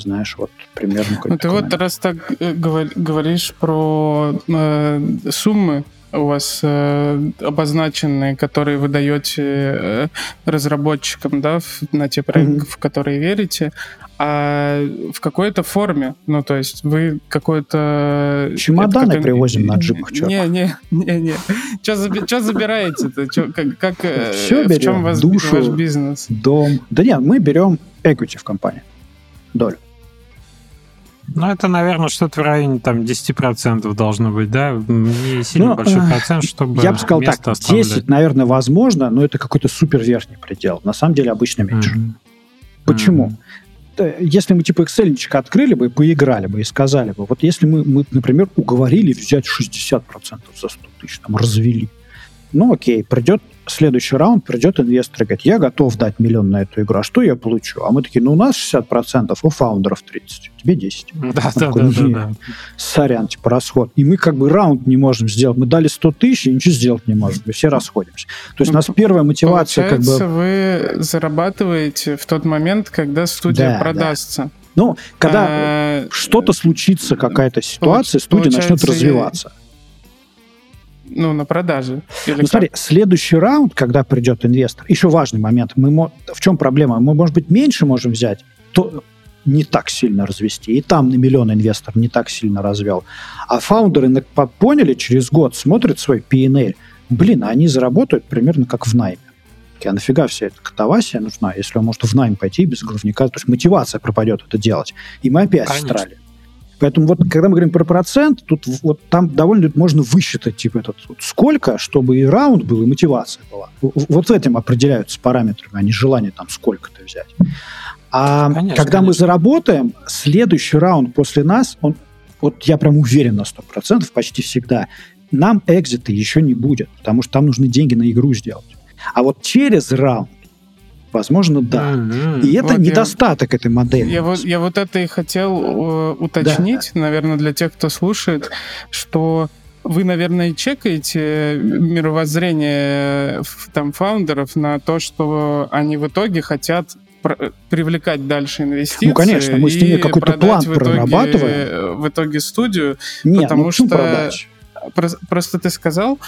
знаешь, вот примерно. Ну, ты вот раз так э, говоришь про э, суммы, у вас э, обозначенные, которые вы даете э, разработчикам, да, в, на те проекты, mm-hmm. в которые верите, а в какой-то форме, ну, то есть вы какой-то... Чемоданы привозим на джипах, что? Не, не, не, не. Заби... забираете-то? Чё, как, как, Все берем, в чем вас, душу, ваш бизнес? дом. Да нет, мы берем equity в компании, долю. Ну, это, наверное, что-то в районе там 10% должно быть, да? Не сильно ну, большой процент, чтобы Я бы сказал так, оставлять. 10, наверное, возможно, но это какой-то супер верхний предел. На самом деле обычно меньше. Mm-hmm. Почему? Mm-hmm. Если мы типа Excel открыли бы поиграли бы, и сказали бы, вот если мы, мы например, уговорили взять 60% за 100 тысяч, там, развели, ну окей, придет следующий раунд придет инвестор и говорит, я готов дать миллион на эту игру, а что я получу? А мы такие, ну у нас 60%, у фаундеров 30, тебе 10. Да, да, такой, да, да, да. Сорян, типа расход. И мы как бы раунд не можем сделать. Мы дали 100 тысяч и ничего сделать не можем. Мы все расходимся. То есть ну, у нас первая мотивация как бы... вы зарабатываете в тот момент, когда студия да, продастся. Да. Ну, когда а, что-то случится, какая-то ситуация, студия начнет развиваться ну, на продаже. Или ну, смотри, следующий раунд, когда придет инвестор, еще важный момент. Мы, в чем проблема? Мы, может быть, меньше можем взять, то не так сильно развести. И там на миллион инвестор не так сильно развел. А фаундеры поняли через год, смотрят свой P&L, блин, а они заработают примерно как в найме. А нафига вся эта катавасия нужна, если он может в найм пойти без головника? То есть мотивация пропадет это делать. И мы опять Конечно. встрали. Поэтому вот когда мы говорим про процент, тут вот там довольно можно высчитать типа этот вот, сколько, чтобы и раунд был, и мотивация была. Вот этим определяются параметры, а не желание там сколько-то взять. А конечно, когда конечно. мы заработаем, следующий раунд после нас, он, вот я прям уверен на 100%, почти всегда, нам экзита еще не будет, потому что там нужны деньги на игру сделать. А вот через раунд Возможно, да. Mm-hmm. И это вот недостаток я, этой модели. Я вот, я вот это и хотел э, уточнить, да. наверное, для тех, кто слушает, что вы, наверное, чекаете мировоззрение там фаундеров на то, что они в итоге хотят привлекать дальше инвестиции. Ну, конечно, мы с ними какой-то план в итоге, прорабатываем. В итоге студию, Нет, ну потому ну, что продать? Просто ты сказал,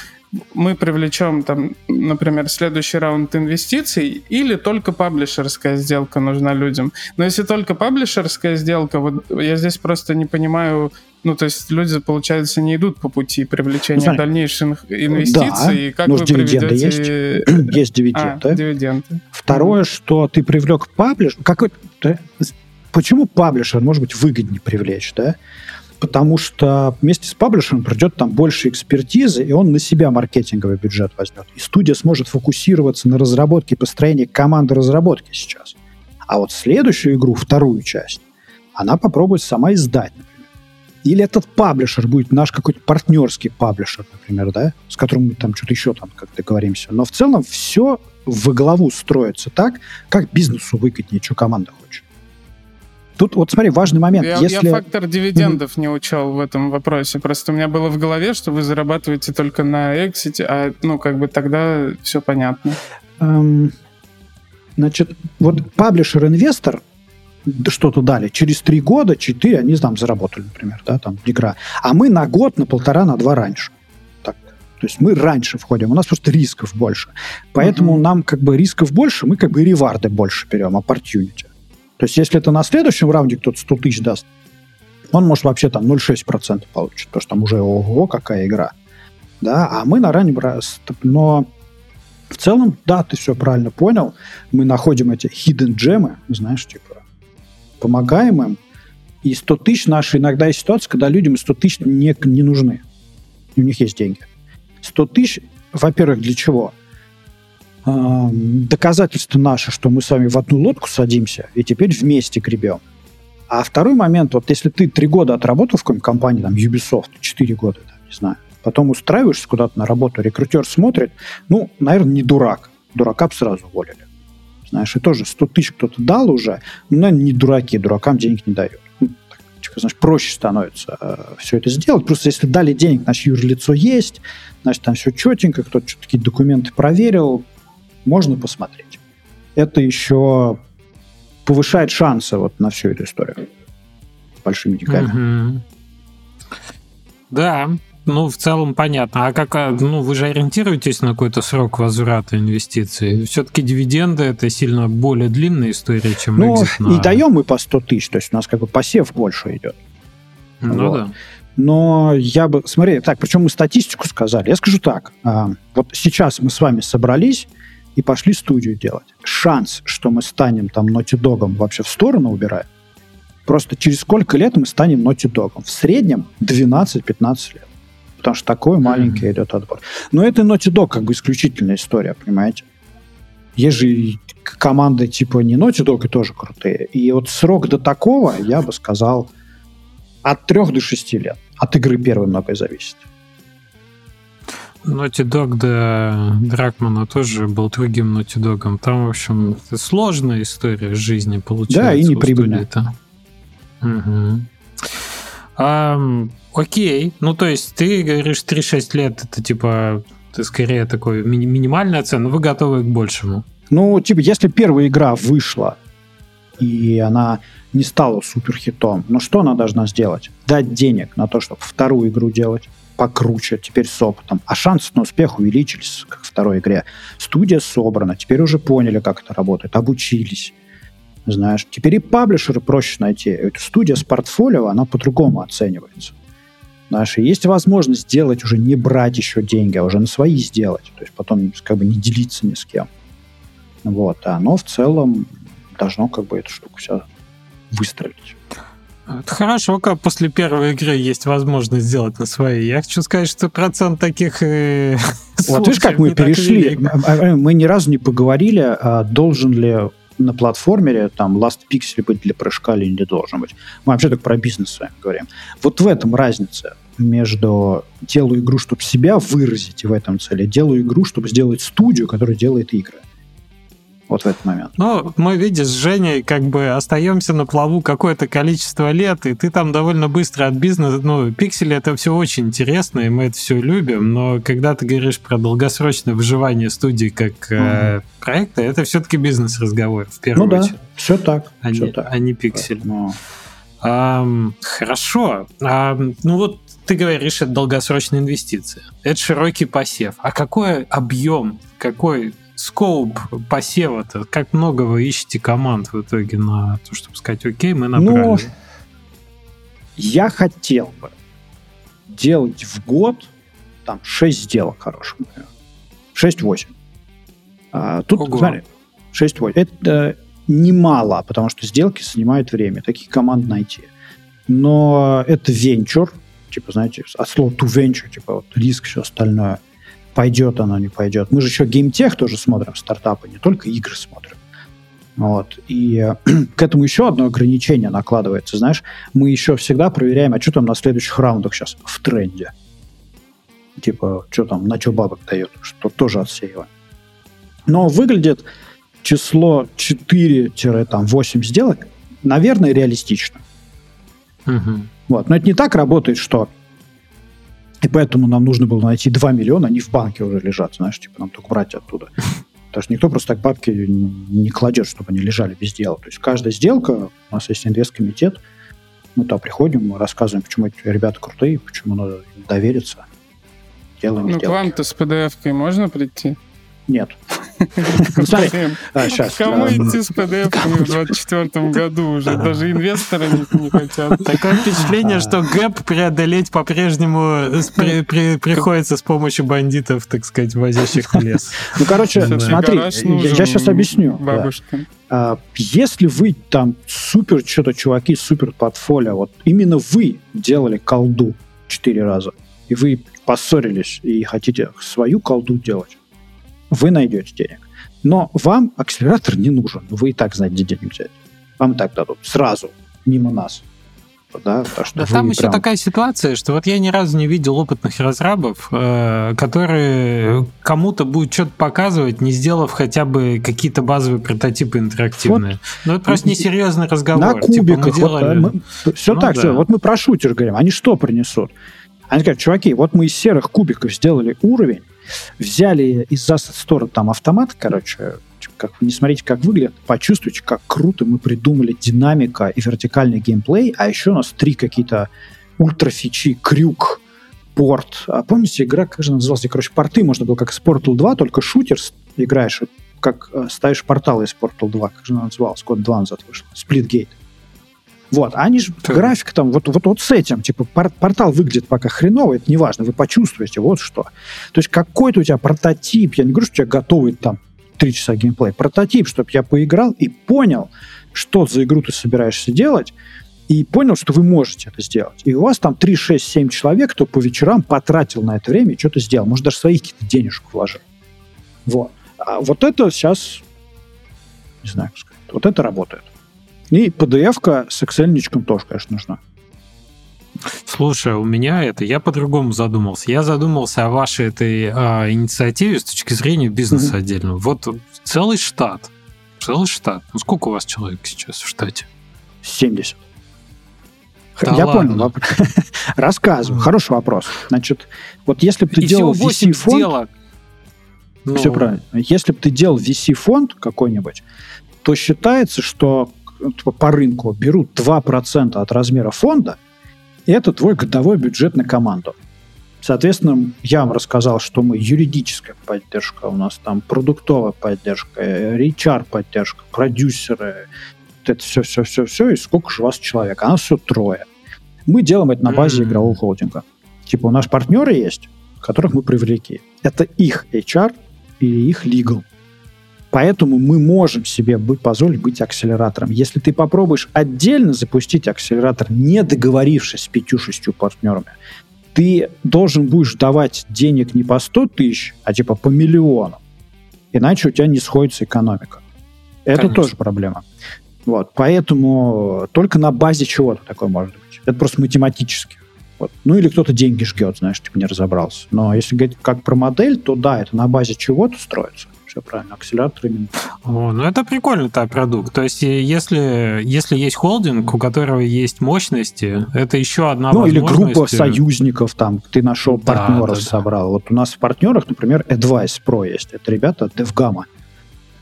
мы привлечем там, например, следующий раунд инвестиций, или только паблишерская сделка нужна людям. Но если только паблишерская сделка, вот я здесь просто не понимаю, ну, то есть люди, получается, не идут по пути привлечения Смотри, дальнейших инвестиций. Да, как вы дивиденды приведете... есть. *clears throat* есть дивиденды. А, дивиденды. Второе, что ты привлек паблишер... Какой... Почему паблишер может быть выгоднее привлечь, да? Потому что вместе с паблишером придет там больше экспертизы, и он на себя маркетинговый бюджет возьмет. И студия сможет фокусироваться на разработке и построении команды разработки сейчас. А вот следующую игру, вторую часть, она попробует сама издать. Или этот паблишер будет наш какой-то партнерский паблишер, например, да, с которым мы там что-то еще там как-то говоримся. Но в целом все в голову строится так, как бизнесу выгоднее, что команда хочет. Тут вот смотри, важный момент. Я, если... я фактор дивидендов mm-hmm. не учел в этом вопросе. Просто у меня было в голове, что вы зарабатываете только на эксите, а ну как бы тогда все понятно. Эм, значит, вот паблишер-инвестор что-то дали. Через три года, четыре они там заработали, например, да, там игра. А мы на год, на полтора, на два раньше. Так. То есть мы раньше входим, у нас просто рисков больше. Поэтому mm-hmm. нам как бы рисков больше, мы как бы и реварды больше берем, opportunity. То есть, если это на следующем раунде кто-то 100 тысяч даст, он может вообще там 0,6% получить, потому что там уже ого, какая игра. Да, а мы на раннем раз... Но в целом, да, ты все правильно понял. Мы находим эти hidden джемы, знаешь, типа, помогаем им. И 100 тысяч наши иногда есть ситуация, когда людям 100 тысяч не, не нужны. И у них есть деньги. 100 тысяч, во-первых, для чего? Доказательство наше, что мы с вами в одну лодку садимся и теперь вместе гребем. А второй момент, вот если ты три года отработал в какой-нибудь компании, там, Ubisoft, четыре года, там, не знаю, потом устраиваешься куда-то на работу, рекрутер смотрит, ну, наверное, не дурак. Дурака бы сразу уволили. Знаешь, и тоже 100 тысяч кто-то дал уже, ну, наверное, не дураки, дуракам денег не дают. Ну, типа, значит, проще становится э, все это сделать. Просто если дали денег, значит, юрлицо есть, значит, там все четенько, кто-то какие-то документы проверил, можно посмотреть. Это еще повышает шансы вот на всю эту историю с большими деньгами. Угу. Да, ну, в целом понятно. А как, а, ну, вы же ориентируетесь на какой-то срок возврата инвестиций? Все-таки дивиденды это сильно более длинная история, чем Ну, на... и даем мы по 100 тысяч, то есть у нас как бы посев больше идет. Ну вот. да. Но я бы, смотри, так, причем мы статистику сказали. Я скажу так, а, вот сейчас мы с вами собрались, и пошли студию делать. Шанс, что мы станем там Naughty Dog вообще в сторону убираем, Просто через сколько лет мы станем Naughty Dog? В среднем 12-15 лет. Потому что такой маленький mm-hmm. идет отбор. Но это Naughty Dog как бы исключительная история, понимаете? Есть же команды типа не Naughty Dog и тоже крутые. И вот срок до такого, я бы сказал, от 3 до 6 лет. От игры первой многое зависит. Naughty Dog до Дракмана тоже был другим Naughty Dog. Там, в общем, сложная история жизни получается. Да, и неприбыльная. Угу. А, окей. Ну, то есть ты говоришь 3-6 лет, это типа ты скорее такой ми- минимальная цена, вы готовы к большему. Ну, типа, если первая игра вышла, и она не стала суперхитом, ну что она должна сделать? Дать денег на то, чтобы вторую игру делать покруче, теперь с опытом. А шансы на успех увеличились, как в второй игре. Студия собрана, теперь уже поняли, как это работает, обучились. Знаешь, теперь и паблишеры проще найти. Эта студия с портфолио, она по-другому оценивается. Знаешь, есть возможность сделать уже не брать еще деньги, а уже на свои сделать. То есть потом как бы не делиться ни с кем. Вот. А оно в целом должно как бы эту штуку все выстрелить. Это хорошо, как после первой игры есть возможность сделать на своей. Я хочу сказать, что процент таких э, *laughs* Вот видишь, как мы перешли. Мы ни разу не поговорили, а должен ли на платформере там Last Pixel быть для прыжка или не должен быть. Мы вообще так про бизнес с вами говорим. Вот в этом разница между делаю игру, чтобы себя выразить в этом цели, делаю игру, чтобы сделать студию, которая делает игры вот в этот момент. Ну, мы, видишь, с Женей как бы остаемся на плаву какое-то количество лет, и ты там довольно быстро от бизнеса, ну, пиксели это все очень интересно, и мы это все любим, но когда ты говоришь про долгосрочное выживание студии как mm-hmm. э, проекта, это все-таки бизнес-разговор в первую ну, очередь. да, все так, а все не, так. А не пиксель. Но... А, хорошо. А, ну вот ты говоришь, это долгосрочная инвестиция. Это широкий посев. А какой объем, какой скоуп посева-то? Как много вы ищете команд в итоге на то, чтобы сказать, окей, мы набрали? Ну, я хотел бы делать в год там 6 сделок хороших, например. 6-8. А, тут, Ого. смотри, 6-8. Это немало, потому что сделки занимают время. Такие команды найти. Но это венчур, типа, знаете, от слова to venture, типа вот риск, все остальное пойдет оно, не пойдет. Мы же еще геймтех тоже смотрим, стартапы, не только игры смотрим. Вот. И *clears throat* к этому еще одно ограничение накладывается. Знаешь, мы еще всегда проверяем, а что там на следующих раундах сейчас в тренде. Типа, что там, на что бабок дает, что тоже отсеиваем. Но выглядит число 4-8 сделок, наверное, реалистично. Угу. Вот. Но это не так работает, что и поэтому нам нужно было найти 2 миллиона, они в банке уже лежат, знаешь, типа нам только брать оттуда. *laughs* Потому что никто просто так бабки не кладет, чтобы они лежали без дела. То есть каждая сделка, у нас есть инвесткомитет, мы туда приходим, мы рассказываем, почему эти ребята крутые, почему надо им довериться. Делаем ну, сделки. к вам-то с PDF-кой можно прийти? Нет. *laughs* Ну, смотри, сейчас. Кому идти с PDF в 2024 году уже? Даже инвесторы не хотят. Такое впечатление, что гэп преодолеть по-прежнему приходится с помощью бандитов, так сказать, возящих в лес. Ну, короче, смотри, я сейчас объясню. А, если вы там супер что-то, чуваки, супер портфолио, вот именно вы делали колду четыре раза, и вы поссорились и хотите свою колду делать, вы найдете денег. Но вам акселератор не нужен. Вы и так знаете, где денег взять. Вам так дадут. Сразу. Мимо нас. Да, так что да там еще прям... такая ситуация, что вот я ни разу не видел опытных разрабов, э, которые кому-то будут что-то показывать, не сделав хотя бы какие-то базовые прототипы интерактивные. Вот, Но это просто несерьезный разговор. На кубиках. Типа мы делали... вот, мы, все ну, так, да. все. Вот мы про шутер говорим. Они что принесут? Они говорят, чуваки, вот мы из серых кубиков сделали уровень, взяли из Asset Store там автомат, короче, как, не смотрите, как выглядит, почувствуйте, как круто мы придумали динамика и вертикальный геймплей, а еще у нас три какие-то ультрафичи, крюк, порт. А помните, игра, как же называлась? Короче, порты можно было как из Portal 2, только шутер играешь, как э, ставишь порталы из Portal 2, как же она называлась, год два назад вышла, Splitgate. Вот, а они же да. график там вот, вот, вот с этим, типа пор- портал выглядит пока хреново, это не важно, вы почувствуете, вот что. То есть какой-то у тебя прототип, я не говорю, что у тебя готовый там три часа геймплей, прототип, чтобы я поиграл и понял, что за игру ты собираешься делать, и понял, что вы можете это сделать. И у вас там 3, 6, 7 человек, кто по вечерам потратил на это время и что-то сделал. Может, даже своих каких-то денежек вложил. Вот. А вот это сейчас, не знаю, как сказать, вот это работает. И PDF-ка с Excel тоже, конечно, нужна. Слушай, у меня это, я по-другому задумался. Я задумался о вашей этой а, инициативе с точки зрения бизнеса mm-hmm. отдельно. Вот целый штат. Целый штат. Ну, сколько у вас человек сейчас в штате? 70. Да я ладно. понял. *laughs* Рассказываю. Хороший вопрос. Значит, вот если бы ты И делал VC-фонд... Ну... Все правильно. Если бы ты делал VC-фонд какой-нибудь, то считается, что по рынку берут 2% от размера фонда, и это твой годовой бюджет на команду. Соответственно, я вам рассказал, что мы юридическая поддержка, у нас там продуктовая поддержка, HR-поддержка, продюсеры, это все-все-все-все, и сколько же у вас человек? А нас все трое. Мы делаем это на базе mm-hmm. игрового холдинга. Типа у нас партнеры есть, которых мы привлекли. Это их HR или их legal. Поэтому мы можем себе быть, позволить быть акселератором. Если ты попробуешь отдельно запустить акселератор, не договорившись с пятью-шестью партнерами, ты должен будешь давать денег не по 100 тысяч, а типа по миллиону. Иначе у тебя не сходится экономика. Это Конечно. тоже проблема. Вот, поэтому только на базе чего-то такое может быть. Это просто математически. Вот. Ну или кто-то деньги жгет, знаешь, типа не разобрался. Но если говорить как про модель, то да, это на базе чего-то строится. Все правильно, акселератор именно. О, ну это прикольный так продукт. То есть если, если есть холдинг, у которого есть мощности, это еще одна ну, возможность. Ну или группа союзников там, ты нашел да, партнеров, да, собрал. Да. Вот у нас в партнерах, например, Advice Pro есть. Это ребята DevGamma.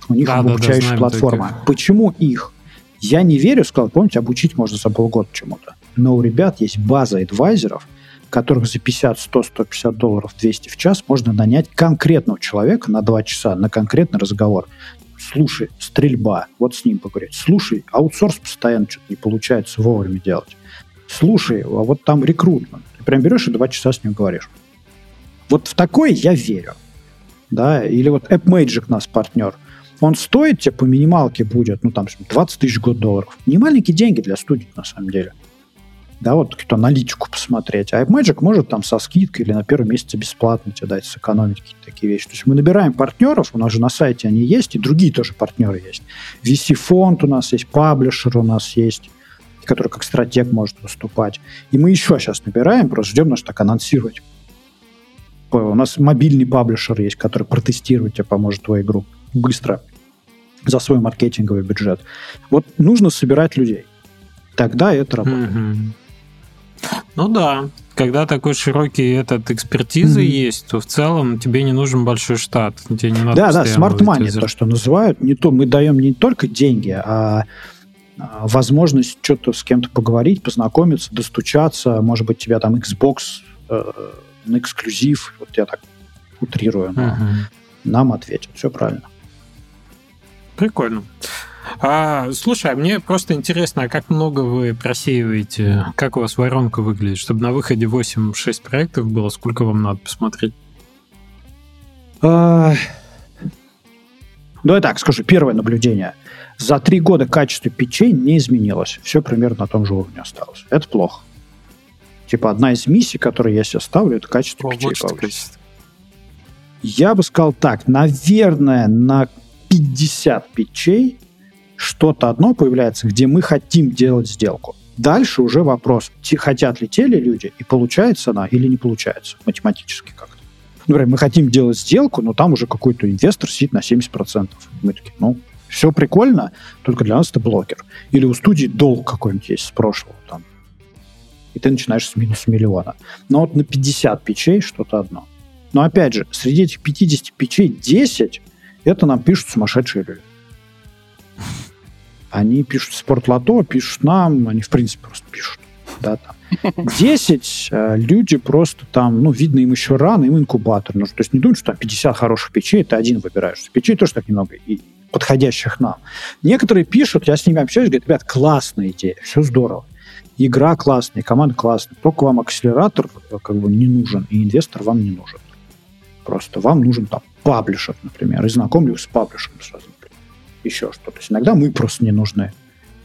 У них да, обучающая да, да, платформа. Таких. Почему их? Я не верю, сказал, помните, обучить можно за полгода чему-то. Но у ребят есть база адвайзеров, которых за 50, 100, 150 долларов, 200 в час можно нанять конкретного человека на 2 часа на конкретный разговор. Слушай, стрельба, вот с ним поговорить. Слушай, аутсорс постоянно что-то не получается вовремя делать. Слушай, а вот там рекрутмент. Ты прям берешь и 2 часа с ним говоришь. Вот в такое я верю. Да? Или вот AppMagic нас партнер он стоит тебе по минималке будет, ну, там, 20 тысяч год долларов. Не маленькие деньги для студий, на самом деле. Да, вот какую-то аналитику посмотреть. А AppMagic может там со скидкой или на первом месяце бесплатно тебе дать, сэкономить какие-то такие вещи. То есть мы набираем партнеров, у нас же на сайте они есть, и другие тоже партнеры есть. VC-фонд у нас есть, паблишер у нас есть, который как стратег может выступать. И мы еще сейчас набираем, просто ждем нас так анонсировать. У нас мобильный паблишер есть, который протестировать тебе поможет твою игру быстро за свой маркетинговый бюджет. Вот нужно собирать людей. Тогда это работает. Mm-hmm. Ну да, когда такой широкий этот экспертизы mm-hmm. есть, то в целом тебе не нужен большой штат. Тебе не надо да, да, smart money, то, что называют. Не то, мы даем не только деньги, а, а возможность что-то с кем-то поговорить, познакомиться, достучаться. Может быть, тебя там Xbox э, на эксклюзив, вот я так утрирую, но uh-huh. нам ответят. Все правильно. Прикольно. А, слушай, а мне просто интересно, а как много вы просеиваете? Как у вас воронка выглядит? Чтобы на выходе 8-6 проектов было, сколько вам надо посмотреть? А... Давай так скажу. Первое наблюдение. За три года качество печей не изменилось. Все примерно на том же уровне осталось. Это плохо. Типа одна из миссий, которые я себе ставлю, это качество печей повысить. Я бы сказал так. Наверное, на 50 печей что-то одно появляется, где мы хотим делать сделку. Дальше уже вопрос, хотят ли те ли люди, и получается она или не получается математически как-то. Например, мы хотим делать сделку, но там уже какой-то инвестор сидит на 70%. Мы такие, ну, все прикольно, только для нас это блокер. Или у студии долг какой-нибудь есть с прошлого там. И ты начинаешь с минус миллиона. Но вот на 50 печей что-то одно. Но опять же, среди этих 50 печей 10 это нам пишут сумасшедшие люди. Они пишут спортлото, пишут нам, они в принципе просто пишут. Да, там. 10 э, люди просто там, ну, видно им еще рано, им инкубатор нужен. То есть не думают, что там 50 хороших печей, ты один выбираешь. Печей тоже так немного, и подходящих нам. Некоторые пишут, я с ними общаюсь, говорят, ребят, классная идея, все здорово. Игра классная, команда классная, только вам акселератор э, как бы не нужен, и инвестор вам не нужен. Просто вам нужен там паблишер, например, и знакомлю с паблишером сразу. Еще что-то. То есть иногда мы просто не нужны.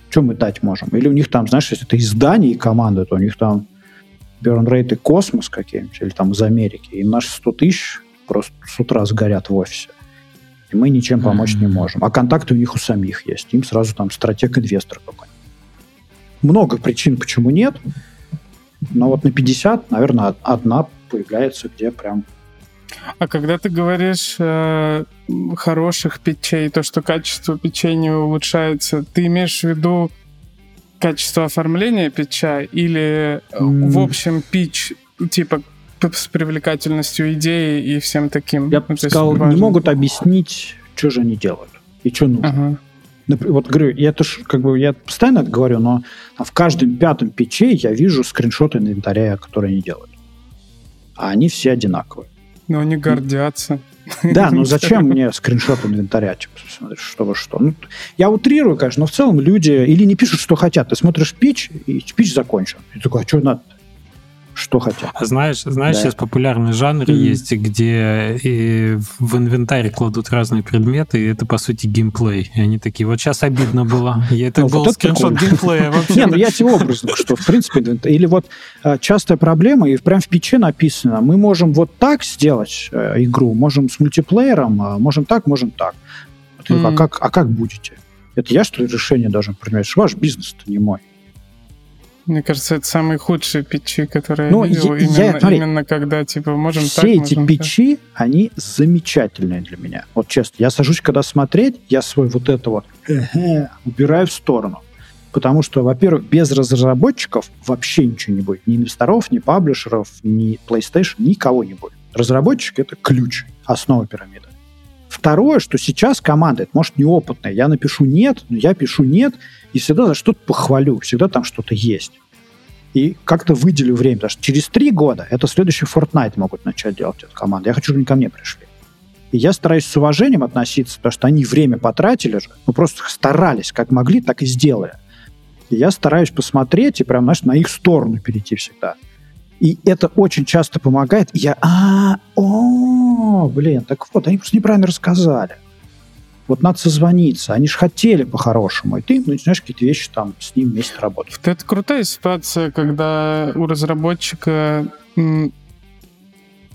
Что мы дать можем? Или у них там, знаешь, если это издание и команда, то у них там бернрейты космос какие-нибудь, или там из Америки, и наши 100 тысяч просто с утра сгорят в офисе. И мы ничем помочь mm-hmm. не можем. А контакты у них у самих есть. Им сразу там стратег-инвестор какой-нибудь. Много причин, почему нет. Но вот на 50, наверное, одна появляется, где прям... А когда ты говоришь э, хороших печей, то, что качество печей не улучшается, ты имеешь в виду качество оформления питча или mm. в общем пич типа с привлекательностью идеи и всем таким? Я бы ну, сказал, не могут объяснить, что же они делают и что нужно. Ага. Вот говорю, я это ж, как бы я постоянно это говорю, но в каждом пятом пече я вижу скриншоты инвентаря, которые они делают. А они все одинаковые. Но они гордятся. Да, ну *laughs* зачем мне скриншот инвентаря, типа, смотришь, что во что. Ну, я утрирую, конечно, но в целом люди или не пишут, что хотят. Ты смотришь пич, и пич закончен. И такой, а что надо? Что хотят. А знаешь, знаешь, да. сейчас популярный жанр mm. есть, где и в инвентарь кладут разные предметы, и это, по сути, геймплей. И они такие, вот сейчас обидно было. И *laughs* это ну, был вот скриншот геймплея *laughs* вообще. Не, ну я тебе образно, что, в принципе, или вот а, частая проблема, и прям в печи написано, мы можем вот так сделать э, игру, можем с мультиплеером, а можем так, можем так. А как, а как будете? Это я, что ли, решение должен принимать? Ваш бизнес-то не мой. Мне кажется, это самые худшие печи, которые ну, я видел. Я, именно, я, смотри, именно когда, типа, можем все так, эти печи, так. они замечательные для меня. Вот честно, я сажусь, когда смотреть, я свой вот это вот убираю в сторону. Потому что, во-первых, без разработчиков вообще ничего не будет. Ни инвесторов, ни паблишеров, ни PlayStation, никого не будет. Разработчик — это ключ, основа пирамиды. Второе, что сейчас команда, это может неопытная, я напишу «нет», но я пишу «нет», и всегда за что-то похвалю, всегда там что-то есть. И как-то выделю время, потому что через три года это следующий Fortnite могут начать делать эта команда. Я хочу, чтобы они ко мне пришли. И я стараюсь с уважением относиться, потому что они время потратили же, ну просто старались, как могли, так и сделали. И я стараюсь посмотреть и прям, знаешь, на их сторону перейти всегда. И это очень часто помогает. Я, а, о, блин, так вот, они просто неправильно рассказали. Вот надо созвониться. Они же хотели по-хорошему. И ты ну, начинаешь какие-то вещи там с ним вместе работать. Это крутая ситуация, когда у разработчика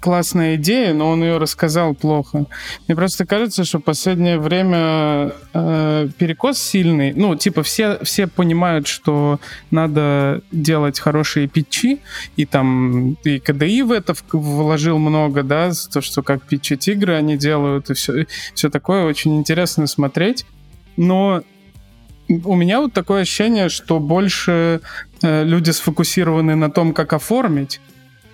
классная идея, но он ее рассказал плохо. Мне просто кажется, что в последнее время э, перекос сильный. Ну, типа, все, все понимают, что надо делать хорошие питчи, и там и КДИ в это вложил много, да, то, что как питчить игры они делают, и все, все такое очень интересно смотреть. Но у меня вот такое ощущение, что больше э, люди сфокусированы на том, как оформить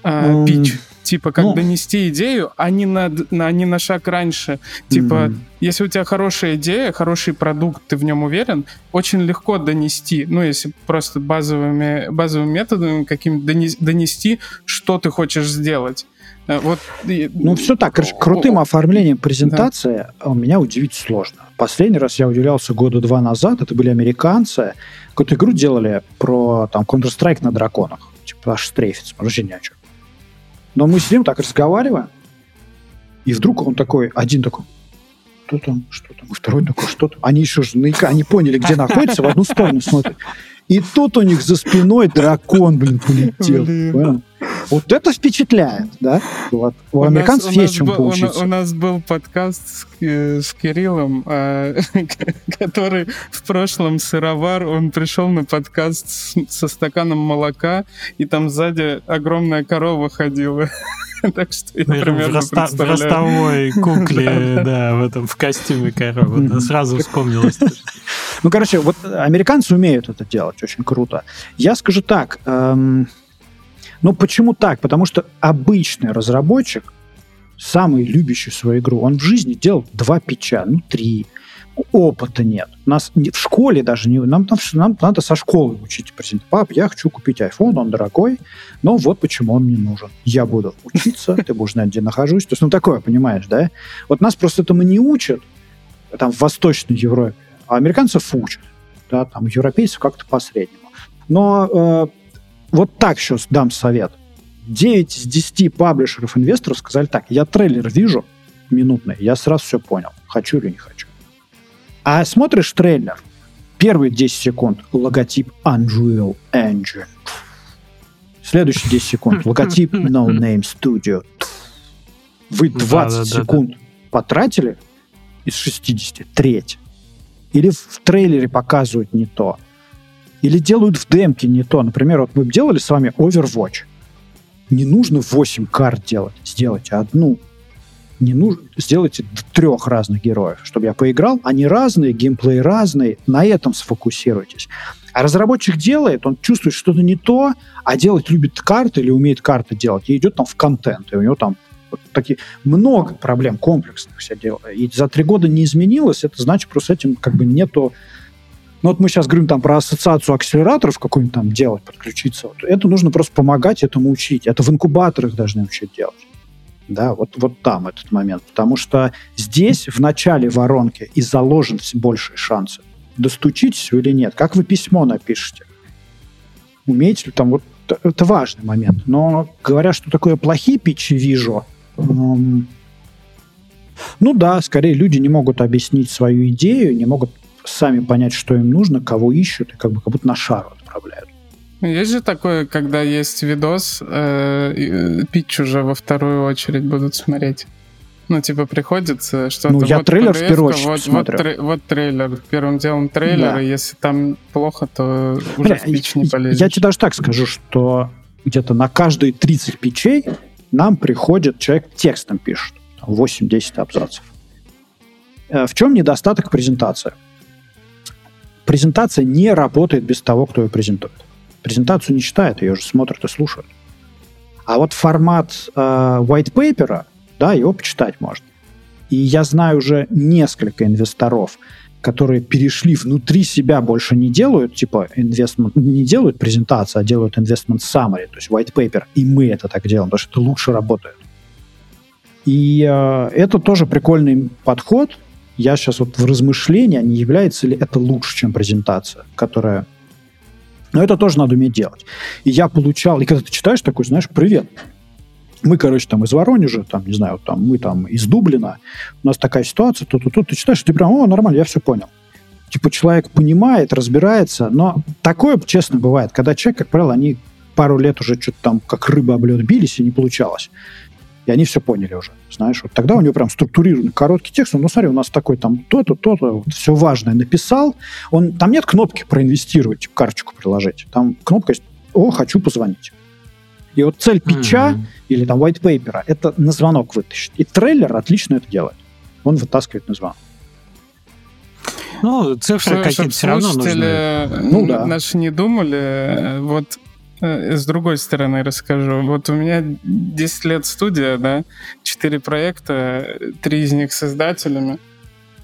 э, um... питч Типа, как ну, донести идею, а не на, на, не на шаг раньше. Типа, mm-hmm. если у тебя хорошая идея, хороший продукт, ты в нем уверен, очень легко донести, ну, если просто базовыми, базовыми методами каким донести, что ты хочешь сделать. Э, вот, ну, все так. Крутым оформлением презентации да. меня удивить сложно. Последний раз я удивлялся года два назад. Это были американцы. Какую-то игру делали про там Counter-Strike на драконах. Типа аж стрейфится. Вообще ни о чем. Но мы сидим так разговариваем, и вдруг он такой, один такой, что там, что там, и второй такой, что там. Они еще же они поняли, где находятся, в одну сторону смотрят. И тут у них за спиной дракон, блин, полетел. Блин. Вот это впечатляет, да? Вот. У, у американцев нас, есть чем был, поучиться. У, у нас был подкаст с, э, с Кириллом, э, *laughs* который в прошлом сыровар, он пришел на подкаст с, со стаканом молока, и там сзади огромная корова ходила. *laughs* Так что я примерно в, в ростовой *laughs* кукле, да, в этом, в костюме коровы. Сразу вспомнилось. Ну, короче, вот американцы умеют это делать очень круто. Я скажу так, эм, ну почему так? Потому что обычный разработчик, самый любящий свою игру, он в жизни делал два печа, ну три. Опыта нет. У нас в школе даже не... Нам, нам, нам надо со школы учить презент. Пап, я хочу купить iPhone, он дорогой, но вот почему он мне нужен. Я буду учиться, ты будешь знать, где нахожусь. То есть, ну, такое, понимаешь, да? Вот нас просто этому не учат, там, в Восточной Европе а американцев учат, да, там европейцев как-то по-среднему. Но э, вот так сейчас дам совет. 9 из 10 паблишеров, инвесторов сказали так, я трейлер вижу минутный, я сразу все понял, хочу или не хочу. А смотришь трейлер, Первые 10 секунд логотип Unreal Engine. Следующие 10 секунд логотип *laughs* No Name Studio. Вы 20 да, да, секунд да, да. потратили из 60, треть. Или в трейлере показывают не то. Или делают в демке не то. Например, вот мы делали с вами Overwatch. Не нужно 8 карт делать. Сделайте одну. Не нужно, сделайте трех разных героев, чтобы я поиграл. Они разные, геймплей разный. На этом сфокусируйтесь. А разработчик делает, он чувствует что-то не то, а делать любит карты или умеет карты делать, и идет там в контент, и у него там вот такие много проблем комплексных все дело. И за три года не изменилось, это значит, просто с этим как бы нету ну вот мы сейчас говорим там про ассоциацию акселераторов какую-нибудь там делать, подключиться. Вот. Это нужно просто помогать этому учить. Это в инкубаторах должны учить делать. Да, вот, вот там этот момент. Потому что здесь, в начале воронки, и заложен большие шансы. Достучитесь или нет. Как вы письмо напишете? Умеете ли там вот... Это важный момент. Но говоря, что такое плохие питчи вижу, эм, ну да, скорее люди не могут объяснить свою идею, не могут сами понять, что им нужно, кого ищут, и как бы как будто на шару отправляют. Есть же такое, когда есть видос, э, э, питч уже во вторую очередь будут смотреть. Ну, типа, приходится что-то... Ну, я вот трейлер в первую очередь вот, смотрю. Вот, трей, вот трейлер. Первым делом трейлер, да. и если там плохо, то уже Бля, в пич не полезешь. Я тебе даже так скажу, что где-то на каждые 30 пичей нам приходит человек текстом пишет. 8-10 абзацев. Э, в чем недостаток презентации? Презентация не работает без того, кто ее презентует. Презентацию не читают, ее же смотрят и слушают. А вот формат э, white paper, да, его почитать можно. И я знаю уже несколько инвесторов, которые перешли внутри себя, больше не делают, типа, investment, не делают презентацию, а делают investment summary, то есть white paper. И мы это так делаем, потому что это лучше работает. И э, это тоже прикольный подход, я сейчас вот в размышлении, не является ли это лучше, чем презентация, которая... Но это тоже надо уметь делать. И я получал, и когда ты читаешь такой, знаешь, привет, мы, короче, там из Воронежа, там, не знаю, там, мы там из Дублина, у нас такая ситуация, тут, тут, тут, ты читаешь, ты прям, о, нормально, я все понял. Типа человек понимает, разбирается, но такое, честно, бывает, когда человек, как правило, они пару лет уже что-то там как рыба об лед бились, и не получалось и они все поняли уже, знаешь. Вот тогда у него прям структурированный короткий текст, ну, смотри, у нас такой там то-то, то-то, вот, все важное написал. Он, там нет кнопки проинвестировать, типа, карточку приложить. Там кнопка есть, о, хочу позвонить. И вот цель питча mm-hmm. или там white paper это на звонок вытащить. И трейлер отлично это делает. Он вытаскивает на звонок. Ну, цифры какие-то все равно нужны. Ну, да. Наши не думали. Э, вот с другой стороны расскажу. Вот у меня 10 лет студия, да, 4 проекта, 3 из них создателями.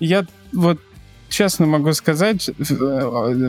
Я вот честно могу сказать, э,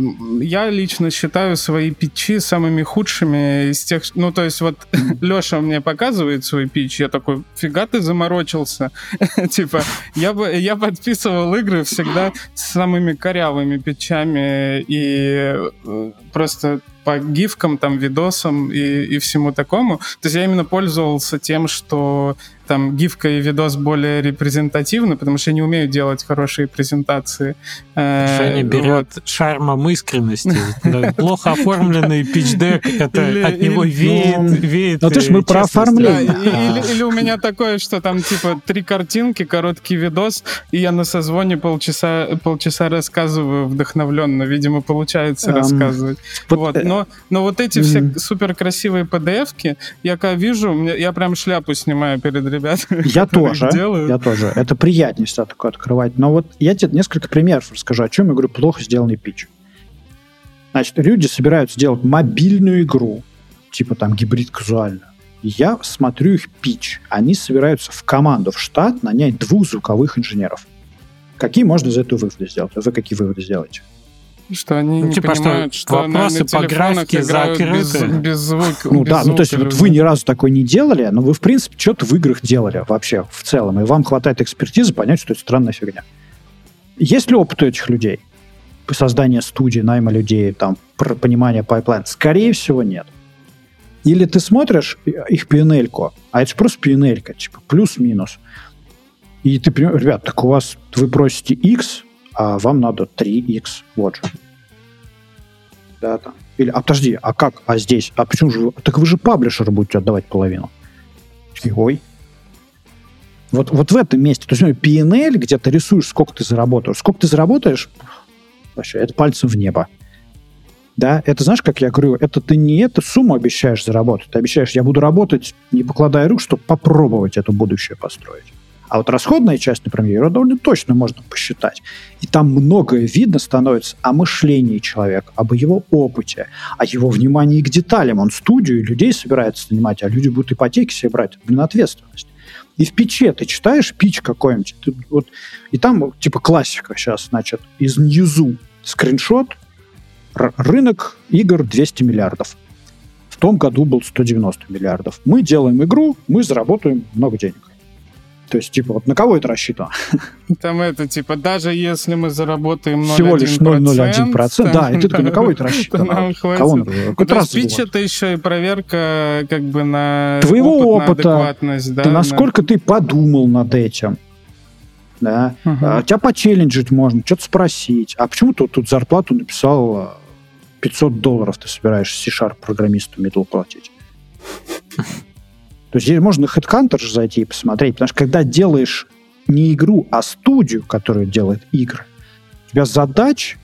я лично считаю свои питчи самыми худшими из тех... Ну, то есть вот *laughs* Леша мне показывает свой питч, я такой, фига ты заморочился. *laughs* типа, я, бы, я подписывал игры всегда с самыми корявыми питчами и э, просто по гифкам, там, видосам и, и всему такому. То есть я именно пользовался тем, что там гифка и видос более репрезентативны, потому что я не умею делать хорошие презентации. Женя э, берет вот. шармом искренности. Плохо оформленный пич-дек, это от него веет. веет ну, ты ж мы про оформление. Или у меня такое, что там типа три картинки, короткий видос, и я на созвоне полчаса полчаса рассказываю вдохновленно. Видимо, получается рассказывать. Вот, э, но но вот эти все супер красивые PDF-ки, я когда вижу, я прям шляпу снимаю перед ребятами. Я тоже, я тоже. Это приятнее всегда такое открывать. Но вот я тебе несколько примеров расскажу, о чем я говорю плохо сделанный пич. Значит, люди собираются сделать мобильную игру, типа там гибрид казуально. Я смотрю их пич. Они собираются в команду, в штат нанять двух звуковых инженеров. Какие можно из этого выводы сделать? Вы какие выводы сделаете? Что они ну, не типа, понимают, что, что вопросы на, по графике закрыты. Без, без звука. Ну без да, звука, ну то есть вот вы ни разу такой не делали, но вы, в принципе, что-то в играх делали вообще в целом, и вам хватает экспертизы понять, что это странная фигня. Есть ли опыт у этих людей? Создание студии, найма людей, там, понимание pipeline? Скорее всего, нет. Или ты смотришь их P&L ьку, а это же просто P&L ька, типа плюс-минус. И ты понимаешь, ребят, так у вас, вы просите X, а вам надо 3x. Вот же. Да, там. Или, а подожди, а как? А здесь? А почему же? Так вы же паблишеру будете отдавать половину. Такие, ой. Вот, вот в этом месте, то есть PNL, где ты рисуешь, сколько ты заработаешь. Сколько ты заработаешь, вообще, это пальцем в небо. Да, это знаешь, как я говорю, это ты не эту сумму обещаешь заработать, ты обещаешь, я буду работать, не покладая рук, чтобы попробовать это будущее построить. А вот расходная часть, например, ее довольно точно можно посчитать. И там многое видно становится о мышлении человека, об его опыте, о его внимании к деталям. Он студию людей собирается занимать, а люди будут ипотеки себе брать. Блин, ответственность. И в пиче ты читаешь пич какой-нибудь, вот, и там типа классика сейчас, значит, из Ньюзу скриншот, рынок игр 200 миллиардов. В том году был 190 миллиардов. Мы делаем игру, мы заработаем много денег. То есть, типа, вот на кого это рассчитано? Там это, типа, даже если мы заработаем 0,1%... Всего лишь 0,01%, да, и ты *laughs* такой, на кого это *laughs* рассчитано? Нам хватит. Кого ну, то есть пич это еще и проверка как бы на Твоего опыт, опыта, да, ты, насколько на... ты подумал над этим. Да. Угу. А, тебя почелленджить можно, что-то спросить. А почему ты тут зарплату написал 500 долларов ты собираешься C-Sharp программисту middle платить? То есть здесь можно на HeadHunter же зайти и посмотреть, потому что когда делаешь не игру, а студию, которая делает игры, у тебя задач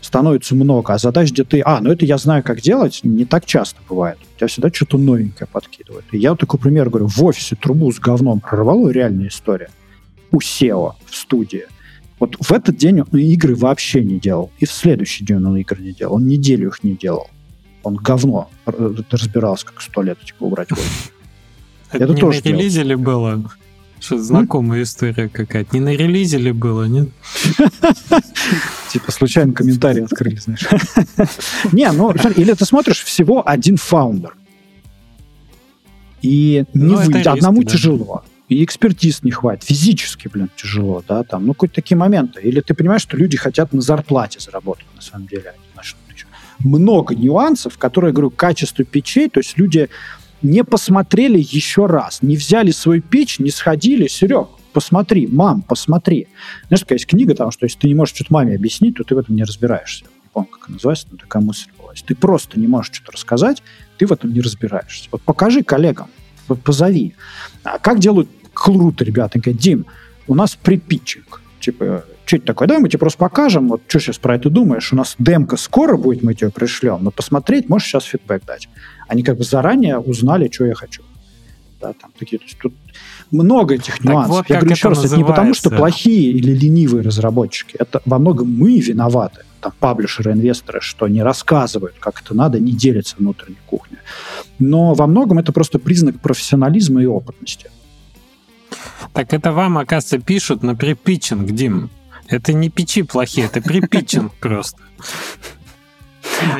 становится много, а задач, где ты, а, ну это я знаю, как делать, не так часто бывает. У тебя всегда что-то новенькое подкидывают. И я вот такой пример говорю, в офисе трубу с говном прорвало, реальная история. У SEO в студии. Вот в этот день он игры вообще не делал. И в следующий день он игры не делал. Он неделю их не делал. Он говно разбирался, как сто лет типа, убрать в офис. Это, это не тоже на релизе ли было? Что знакомая история какая-то. Не на релизе ли было, нет? *laughs* Типа случайно комментарий открыли, знаешь. *laughs* Не, ну, или ты смотришь всего один фаундер. И не ну, выйти. Одному тяжело. И экспертиз не хватит. Физически, блин, тяжело, да, там, ну, какие-то такие моменты. Или ты понимаешь, что люди хотят на зарплате заработать, на самом деле. Много нюансов, которые, говорю, качество печей, то есть люди не посмотрели еще раз, не взяли свой пич, не сходили, Серег, посмотри, мам, посмотри. Знаешь, такая есть книга, там, что если ты не можешь что-то маме объяснить, то ты в этом не разбираешься. Не помню, как она называется, но такая мысль была. Если ты просто не можешь что-то рассказать, ты в этом не разбираешься. Вот покажи коллегам, позови. А как делают круто ребята? Они говорят, Дим, у нас припитчинг. Типа, что это такое? Давай мы тебе просто покажем, вот что сейчас про это думаешь. У нас демка скоро будет, мы тебе пришлем, но посмотреть можешь сейчас фидбэк дать. Они как бы заранее узнали, что я хочу. Да, там такие, то есть тут много этих нюансов. Вот я говорю еще раз, это не потому, что плохие или ленивые разработчики. Это во многом мы виноваты, там, паблишеры, инвесторы, что не рассказывают, как это надо, не делятся внутренней кухней. Но во многом это просто признак профессионализма и опытности. Так это вам, оказывается, пишут на припитчинг, Дим. Это не печи плохие, это припитчинг *laughs* просто.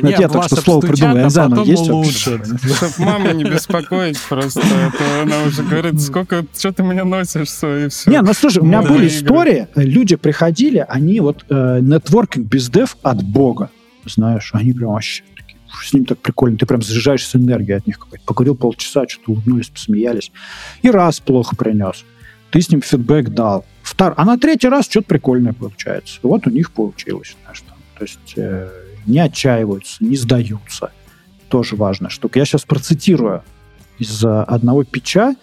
Ну, я только что слово придумал, я заново есть лучше. Чтобы маму не беспокоить просто. А она уже говорит, сколько, что ты меня носишь, все, и все. Не, ну слушай, у меня были истории, люди приходили, они вот нетворкинг без дев от бога, знаешь, они прям вообще с ним так прикольно, ты прям заряжаешься энергией от них какой-то. Поговорил полчаса, что-то улыбнулись, посмеялись. И раз плохо принес. Ты с ним фидбэк дал. Втор... А на третий раз что-то прикольное получается. Вот у них получилось. Знаешь, там. То есть э, не отчаиваются, не сдаются. Тоже важная штука. Я сейчас процитирую из одного печа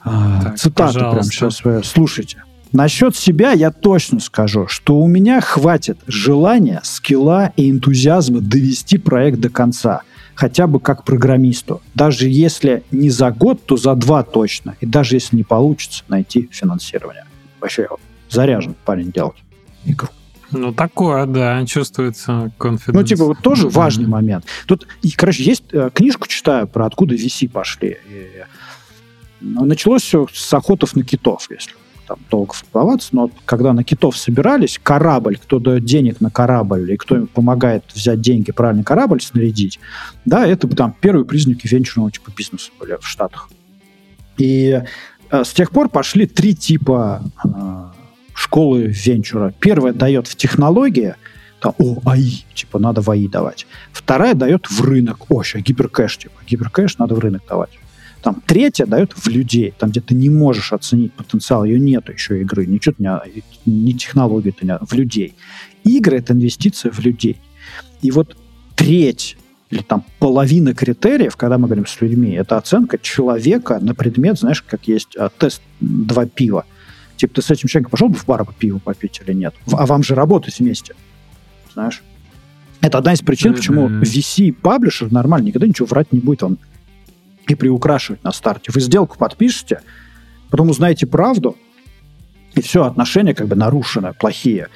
а, так, цитату пожалуйста. прям сейчас вы слушайте. Насчет себя я точно скажу, что у меня хватит желания, скилла и энтузиазма довести проект до конца, хотя бы как программисту. Даже если не за год, то за два точно. И даже если не получится найти финансирование. Вообще заряжен парень делать игру. Ну, такое, да, чувствуется конфиденс. Ну, типа, вот тоже важный момент. Тут, и, короче, есть э, книжку читаю про откуда VC пошли. И, ну, началось все с охотов на китов, если там долго вплываться, но когда на китов собирались, корабль, кто дает денег на корабль, и кто им помогает взять деньги, правильно корабль снарядить, да, это там первые признаки венчурного типа бизнеса были в Штатах. И э, с тех пор пошли три типа э, школы венчура. Первая дает в технологии, там, о, АИ, типа, надо в АИ давать. Вторая дает в рынок. О, сейчас гиперкэш, типа, гиперкэш надо в рынок давать. Там третья дает в людей, там, где ты не можешь оценить потенциал, ее нету еще игры, ничего не, не технологии, не, в людей. Игры — это инвестиция в людей. И вот треть или там половина критериев, когда мы говорим с людьми, это оценка человека на предмет, знаешь, как есть а, тест два пива. Типа, ты с этим человеком пошел бы в бар пиво попить или нет? А вам же работать вместе. Знаешь? Это одна из причин, почему VC-паблишер нормально никогда ничего врать не будет. Он и приукрашивать на старте. Вы сделку подпишете, потом узнаете правду, и все, отношения как бы нарушены, плохие.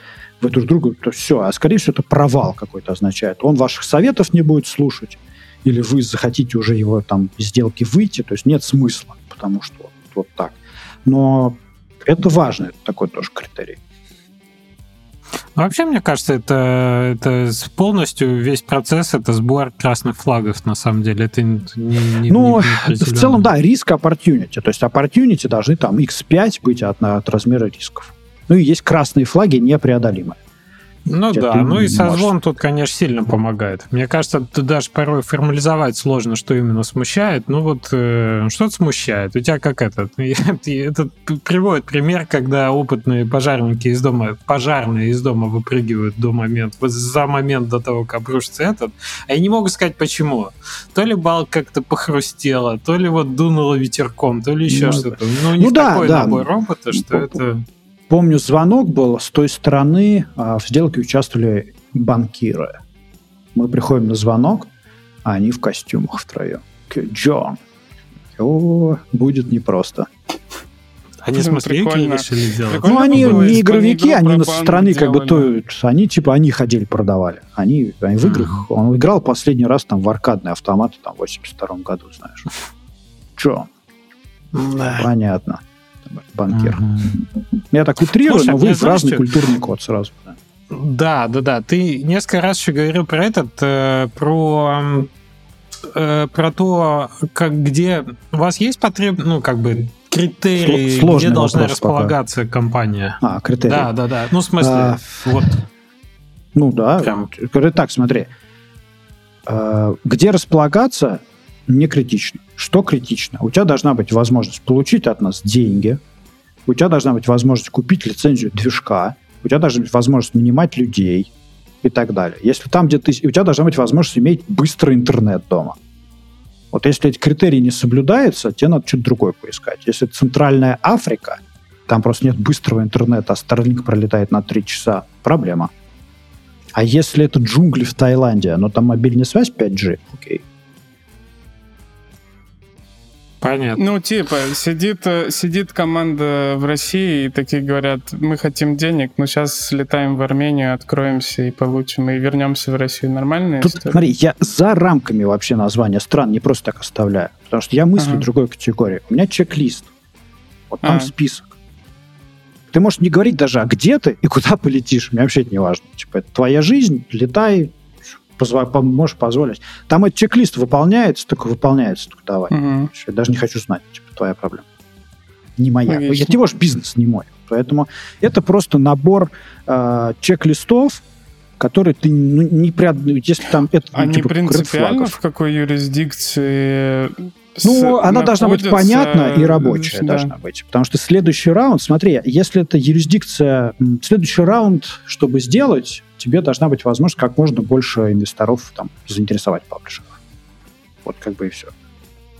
Вы друг другу, то все. А скорее всего, это провал какой-то означает. Он ваших советов не будет слушать, или вы захотите уже его там из сделки выйти, то есть нет смысла, потому что вот, вот так. Но это важный такой тоже критерий. Вообще, мне кажется, это, это полностью весь процесс это сбор красных флагов, на самом деле. Это не, не Ну, не в целом, да, риск opportunity. То есть opportunity должны там x5 быть от, от размера рисков. Ну и есть красные флаги непреодолимые. Ну да, ну и созвон тут, конечно, сильно помогает. Мне кажется, тут даже порой формализовать сложно, что именно смущает. Ну вот, э, что смущает? У тебя как этот? Это *laughs* приводит пример, когда опытные пожарники из дома, пожарные из дома выпрыгивают до момента, за момент до того, как обрушится этот, а я не могу сказать почему. То ли бал как-то похрустело, то ли вот дунуло ветерком, то ли еще ну, что-то. Ну, у них ну, да, такой да. набор робота, что это... Помню, звонок был с той стороны, а в сделке участвовали банкиры. Мы приходим на звонок, а они в костюмах втроем. Джон. О, будет непросто. Они смотрели решили делать? Ну, они не игровики, они со стороны как бы то... Они типа, они ходили, продавали. Они, они в играх... Он играл последний раз там в аркадные автоматы там в 82 году, знаешь. Джон. Понятно банкир. Угу. Я так утрирую, Слушай, но вы в разный что... культурный код сразу. Да. да, да, Ты несколько раз еще говорил про этот, э, про э, про то, как где у вас есть потреб, ну как бы критерии, Сложный где должна располагаться пока. компания. А, критерии. Да, да, да. Ну в смысле, а, вот. Ну да. Прям. Так, смотри. А, где располагаться не критично. Что критично? У тебя должна быть возможность получить от нас деньги, у тебя должна быть возможность купить лицензию движка, у тебя должна быть возможность нанимать людей и так далее. Если там, где ты... У тебя должна быть возможность иметь быстрый интернет дома. Вот если эти критерии не соблюдаются, тебе надо что-то другое поискать. Если Центральная Африка, там просто нет быстрого интернета, а Starlink пролетает на 3 часа, проблема. А если это джунгли в Таиланде, но там мобильная связь 5G, окей. Понятно. Ну, типа, сидит, сидит команда в России и такие говорят, мы хотим денег, но сейчас слетаем в Армению, откроемся и получим, и вернемся в Россию. Нормальная Тут, история? смотри, я за рамками вообще названия стран не просто так оставляю, потому что я мыслю ага. в другой категории. У меня чек-лист. Вот там ага. список. Ты можешь не говорить даже, а где ты и куда полетишь. Мне вообще это не важно. Типа, это твоя жизнь, летай, позво- можешь позволить. Там этот чек-лист выполняется, только выполняется, только давай. Угу. Я даже не хочу знать, типа, твоя проблема. Не моя. Конечно. Я тебе бизнес не мой. Поэтому это просто набор э, чек-листов, которые ты ну, не прят... Если там это... Они типа, принципиально в какой юрисдикции ну, она должна быть понятна и рабочая да. должна быть. Потому что следующий раунд, смотри, если это юрисдикция, следующий раунд, чтобы сделать, тебе должна быть возможность как можно больше инвесторов там заинтересовать publisher ов. Вот как бы и все.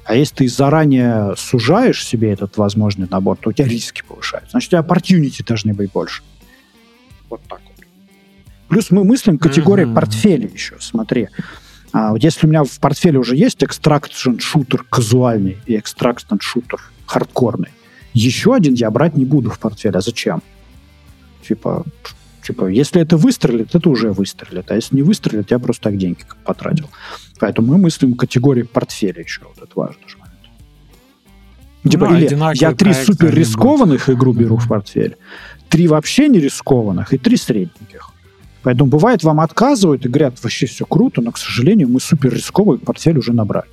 А если ты заранее сужаешь себе этот возможный набор, то у тебя риски повышаются. Значит, у тебя opportunity должны быть больше. Вот так вот. Плюс мы мыслим категории mm-hmm. портфеля еще. Смотри, а вот если у меня в портфеле уже есть extraction шутер казуальный и extraction шутер хардкорный, еще один я брать не буду в портфель. А зачем? Типа, типа, если это выстрелит, это уже выстрелит. А если не выстрелит, я просто так деньги потратил. Поэтому мы мыслим категории портфеля еще. Вот это важно же. Типа, ну, или я три супер рискованных игру беру в портфель, три вообще не рискованных и три средненьких. Поэтому бывает, вам отказывают и говорят, вообще все круто, но, к сожалению, мы супер рисковый портфель уже набрали.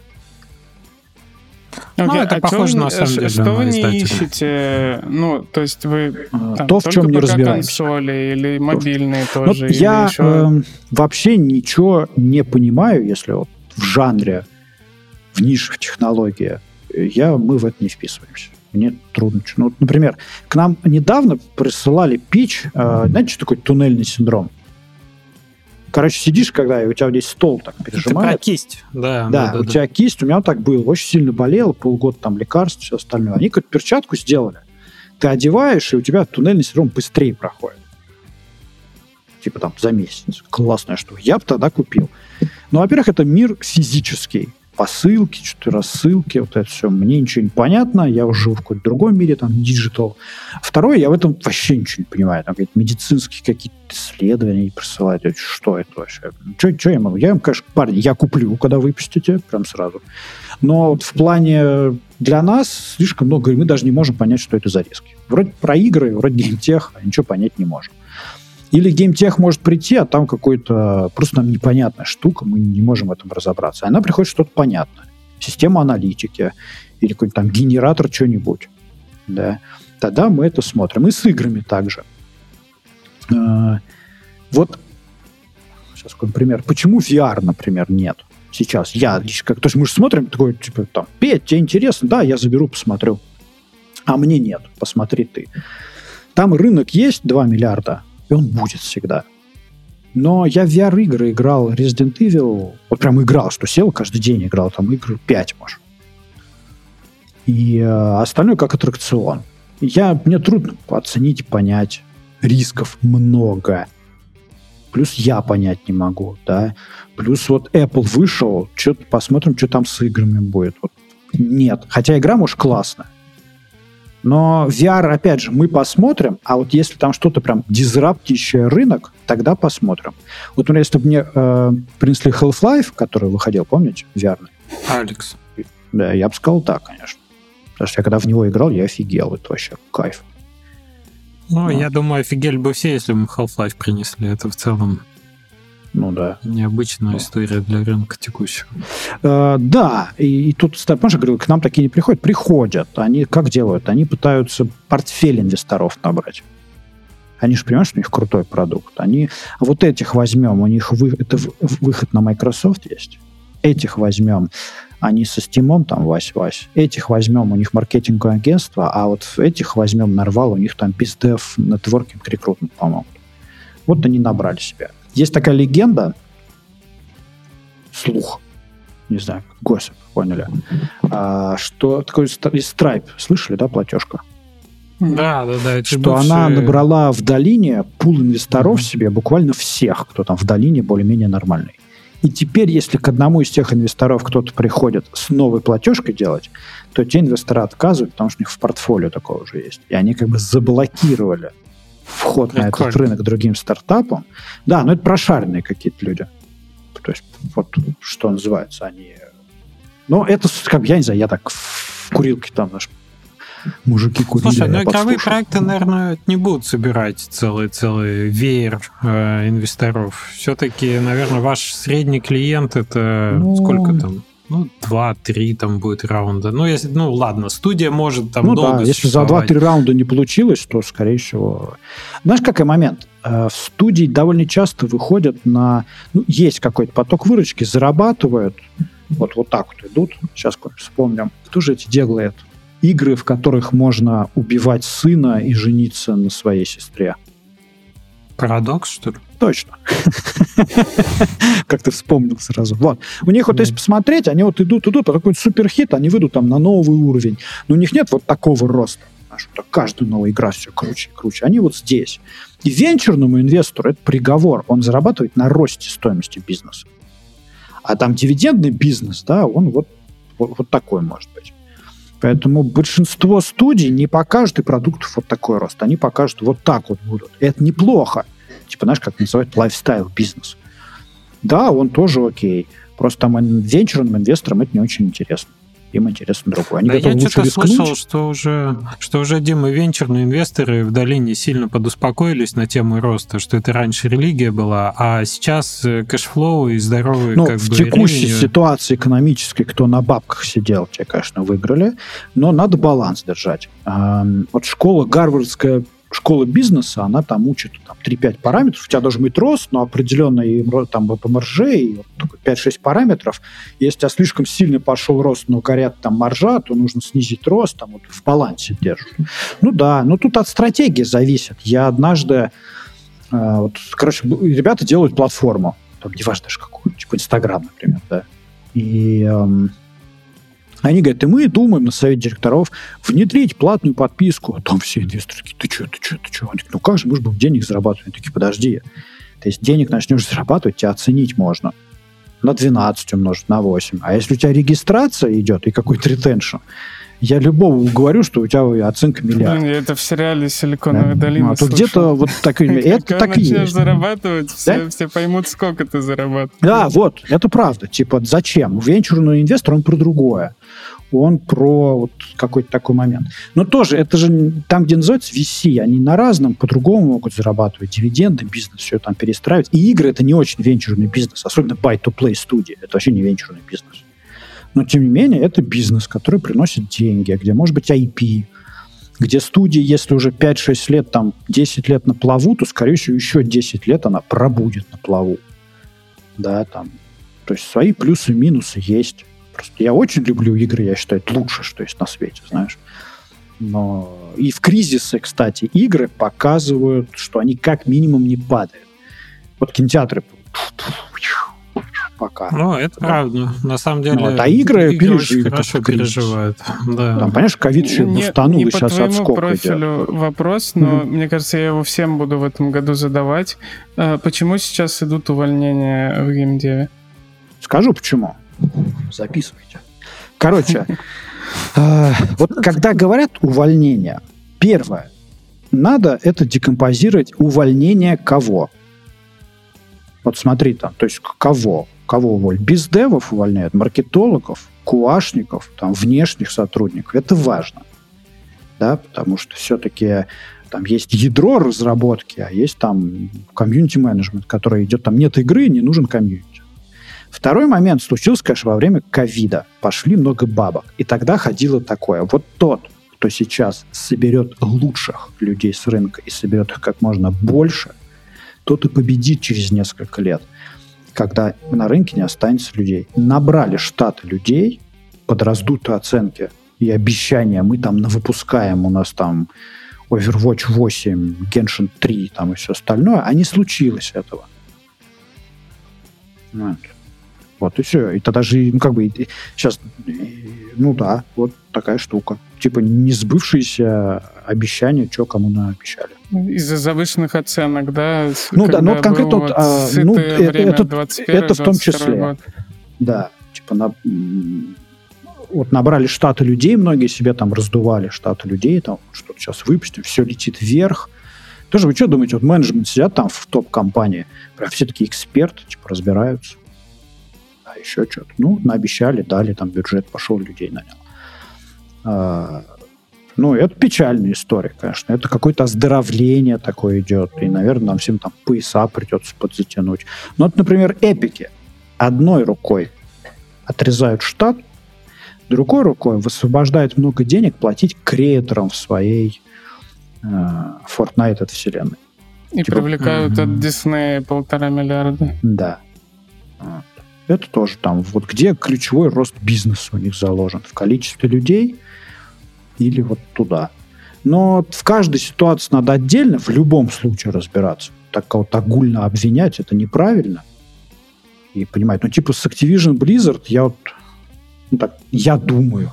Okay, ну, это а похоже на самом деле. Что вы не ищете? Ну, то есть вы там, то, в чем не разбираемся. консоли или мобильные ну, тоже? Ну, я еще... э, вообще ничего не понимаю, если вот в жанре, в нише, в технологии, я, мы в это не вписываемся. Мне трудно. Ну, вот, например, к нам недавно присылали пич, э, знаете, что такое туннельный синдром? Короче, сидишь, когда у тебя здесь стол так пережимает. Это про кисть, да. Да, да у да, тебя да. кисть, у меня так было, очень сильно болел, полгода там лекарств, все остальное. Они какую-то перчатку сделали. Ты одеваешь, и у тебя туннельный синдром быстрее проходит. Типа там за месяц. Классная штука. Я бы тогда купил. Ну, во-первых, это мир физический посылки, что-то рассылки, вот это все. Мне ничего не понятно, я уже живу в каком-то другом мире, там, digital. Второе, я в этом вообще ничего не понимаю. Там какие-то медицинские какие-то исследования присылают. Что это вообще? Что, я могу? Я им, конечно, парни, я куплю, когда выпустите, прям сразу. Но вот в плане для нас слишком много, и мы даже не можем понять, что это за риски. Вроде про игры, вроде геймтех, а ничего понять не можем. Или геймтех может прийти, а там какой-то просто нам непонятная штука, мы не можем в этом разобраться. Она приходит что-то понятное. Система аналитики или какой-то там генератор чего-нибудь. Да. Тогда мы это смотрим. И с играми также. А, вот сейчас какой пример. Почему VR, например, нет? Сейчас я как то есть мы же смотрим такой типа там Петь, тебе интересно? Да, я заберу, посмотрю. А мне нет, посмотри ты. Там рынок есть 2 миллиарда, он будет всегда. Но я в VR-игры играл Resident Evil, вот прям играл, что сел, каждый день играл, там игры 5, может. И э, остальное как аттракцион. Я, мне трудно оценить, понять. Рисков много. Плюс я понять не могу, да. Плюс вот Apple вышел, что-то посмотрим, что там с играми будет. Вот. Нет. Хотя игра, может, классная. Но VR, опять же, мы посмотрим, а вот если там что-то прям дизраптящее рынок, тогда посмотрим. Вот, например, если бы мне э, принесли Half-Life, который выходил, помните, VR? Алекс. Да, я бы сказал так, конечно. Потому что я когда в него играл, я офигел. Это вообще кайф. Ну, вот. я думаю, офигели бы все, если бы Half-Life принесли. Это в целом ну да. Необычная история для рынка текущего. Э, да, и, и тут, помнишь, я говорил, к нам такие не приходят? Приходят. Они как делают? Они пытаются портфель инвесторов набрать. Они же понимают, что у них крутой продукт. Они вот этих возьмем, у них вы, это выход на Microsoft есть. Этих возьмем, они со Steam там вась-вась. Этих возьмем, у них маркетинговое агентство, а вот этих возьмем Нарвал, у них там пиздев, нетворкинг, рекрутмент помогут. Вот они набрали себя. Есть такая легенда, слух, не знаю, госип, поняли, а, что такой из Stripe, слышали, да, платежка? Да, да, да. Это что бывшие... она набрала в долине пул инвесторов mm-hmm. себе, буквально всех, кто там в долине более-менее нормальный. И теперь, если к одному из тех инвесторов кто-то приходит с новой платежкой делать, то те инвесторы отказывают, потому что у них в портфолио такое уже есть. И они как бы заблокировали вход на этот рынок другим стартапам. Да, но это прошаренные какие-то люди. То есть вот что называется, они... Ну, это, как я не знаю, я так в курилке там наш мужики курили. Слушай, ну игровые проекты, наверное, не будут собирать целый-целый веер э, инвесторов. Все-таки, наверное, ваш средний клиент это ну, сколько там? Ну, два-три там будет раунда. Ну, если, ну, ладно, студия может там ну, долго да, если за два-три раунда не получилось, то, скорее всего... Знаешь, какой момент? Э, в студии довольно часто выходят на... Ну, есть какой-то поток выручки, зарабатывают, вот, вот так вот идут. Сейчас вспомним. Кто же эти делает? Игры, в которых можно убивать сына и жениться на своей сестре. Парадокс, что ли? Точно. *laughs* Как ты вспомнил сразу. Вот. У них вот, если посмотреть, они вот идут, идут, по какой-то суперхит, они выйдут там на новый уровень. Но у них нет вот такого роста. Что каждая новая игра все круче и круче. Они вот здесь. И венчурному инвестору это приговор. Он зарабатывает на росте стоимости бизнеса. А там дивидендный бизнес, да, он вот, вот, вот такой может быть. Поэтому большинство студий не покажут и продуктов вот такой рост. Они покажут вот так вот будут. И это неплохо. Типа, знаешь, как называют lifestyle бизнес. Да, он тоже окей. Просто там венчурным инвесторам это не очень интересно им интересно другое. Они да я что-то слышал, что уже, что уже, Дима, венчурные инвесторы в долине сильно подуспокоились на тему роста, что это раньше религия была, а сейчас э, cash flow и здоровый ну, как в бы, текущей revenue... ситуации экономической, кто на бабках сидел, те, конечно, выиграли, но надо баланс держать. Вот школа гарвардская школа бизнеса, она там учит там, 3-5 параметров, у тебя должен быть рост, но определенный там по марже, и вот 5-6 параметров. Если у тебя слишком сильно пошел рост, но горят там маржа, то нужно снизить рост, там вот в балансе держат. Ну да, но тут от стратегии зависит. Я однажды, э, вот, короче, ребята делают платформу, там, неважно даже какую, типа Инстаграм, например, да. И эм, они говорят, и мы думаем на совет директоров внедрить платную подписку. А там все инвесторы такие, ты что, ты что, ты что? Они такие, ну как же, мы же будем денег зарабатывать. Они такие, подожди. То есть денег начнешь зарабатывать, тебя оценить можно. На 12 умножить, на 8. А если у тебя регистрация идет и какой-то ретеншн, я любому говорю, что у тебя оценка миллиард. Блин, это в сериале «Силиконовая да. долина» а то где-то вот так и Это так и есть. зарабатывать, все, все поймут, сколько ты зарабатываешь. Да, вот, это правда. Типа, зачем? Венчурный инвестор, он про другое он про вот какой-то такой момент. Но тоже, это же там, где называется VC, они на разном по-другому могут зарабатывать. Дивиденды, бизнес, все там перестраивать. И игры — это не очень венчурный бизнес, особенно buy-to-play студии. Это вообще не венчурный бизнес. Но, тем не менее, это бизнес, который приносит деньги, где может быть IP, где студии, если уже 5-6 лет, там, 10 лет на плаву, то, скорее всего, еще 10 лет она пробудет на плаву. Да, там. То есть свои плюсы и минусы есть. Просто я очень люблю игры, я считаю, это лучшее, что есть на свете, знаешь. Но и в кризисы, кстати, игры показывают, что они как минимум не падают. Вот кинотеатры пока. Ну, это правда. На самом деле, вот, а игры, игры пережили хорошо переживают. Да. Там, понимаешь, ковид еще не, бустанул, не и сейчас по твоему профилю идет. вопрос, но mm-hmm. мне кажется, я его всем буду в этом году задавать. А, почему сейчас идут увольнения в геймдеве? Скажу почему. Записывайте. Короче, э, *laughs* вот когда говорят увольнение, первое, надо это декомпозировать увольнение кого? Вот смотри там, то есть кого? Кого уволить? Бездевов увольняют, маркетологов, куашников, там, внешних сотрудников. Это важно. Да, потому что все-таки там есть ядро разработки, а есть там комьюнити-менеджмент, который идет, там нет игры, не нужен комьюнити. Второй момент случился, конечно, во время ковида. Пошли много бабок. И тогда ходило такое. Вот тот, кто сейчас соберет лучших людей с рынка и соберет их как можно больше, тот и победит через несколько лет, когда на рынке не останется людей. Набрали штаты людей под раздутые оценки и обещания. Мы там выпускаем, у нас там Overwatch 8, Genshin 3 там и все остальное, а не случилось этого. Вот. Вот, и все. И тогда же, ну, как бы, сейчас, ну да, вот такая штука. Типа не сбывшиеся обещания, что кому наобещали. Из-за завышенных оценок, да? Ну да, ну вот конкретно, вот, а, ну, это, это, это в том числе. Год. Да, типа на, вот набрали штаты людей, многие себе там раздували штаты людей, там что-то сейчас выпустим, все летит вверх. Тоже вы что думаете, вот менеджмент сидят там в топ-компании, прям все такие эксперты, типа разбираются еще что-то. Ну, наобещали, дали, там бюджет пошел, людей нанял. А, ну, это печальная история, конечно. Это какое-то оздоровление такое идет. И, наверное, нам всем там пояса придется подзатянуть. Ну, вот, например, эпики. Одной рукой отрезают штат, другой рукой высвобождают много денег платить креаторам в своей э, Fortnite от вселенной. И типа, привлекают mm-hmm. от Disney полтора миллиарда. Да. Это тоже там, вот где ключевой рост бизнеса у них заложен, в количестве людей или вот туда. Но в каждой ситуации надо отдельно, в любом случае разбираться. Так вот огульно обвинять это неправильно. И понимать, ну типа с Activision Blizzard я вот, ну так, я думаю,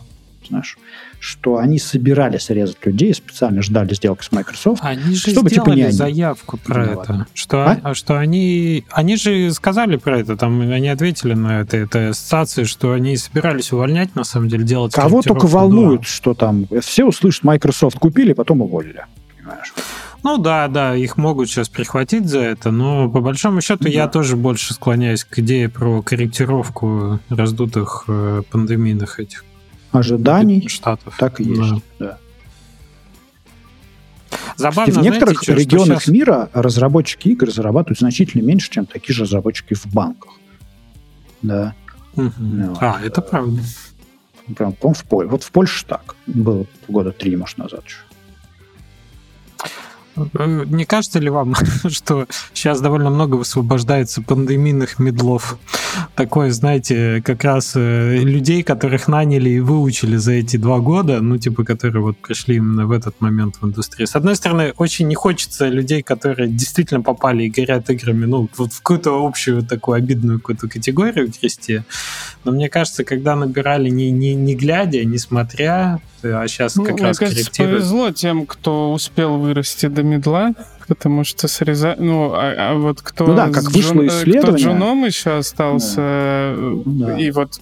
знаешь, что они собирались резать людей, специально ждали сделки с Microsoft. Они же чтобы, типа, сделали типа, не заявку про это. Что, а? что они, они же сказали про это, там они ответили на это, это ассоциации, что они собирались увольнять, на самом деле, делать Кого только волнует, что там все услышат, Microsoft купили, потом уволили. Понимаешь? Ну да, да, их могут сейчас прихватить за это, но по большому счету да. я тоже больше склоняюсь к идее про корректировку раздутых э, пандемийных этих ожиданий штатов. Так и есть. Да. Да. Забавно, в некоторых знаете, регионах сейчас... мира разработчики игр зарабатывают значительно меньше, чем такие же разработчики в банках. Да. Угу. Ну, а, вот. это правда. Прям, по в Польше. Вот в Польше так. Было года три, может, назад еще. Э, не кажется ли вам, *laughs* что сейчас довольно много высвобождается пандемийных медлов? такой, знаете, как раз э, людей, которых наняли и выучили за эти два года, ну, типа, которые вот пришли именно в этот момент в индустрию. С одной стороны, очень не хочется людей, которые действительно попали и горят играми, ну, вот в какую-то общую такую обидную какую-то категорию грести. Но мне кажется, когда набирали не, не, не глядя, не смотря, а сейчас ну, как мне раз кажется, повезло тем, кто успел вырасти до медла, потому что срезать... Ну, а, а вот кто... Ну да, как вышло джун, исследование... Кто джуном еще остался, да. и вот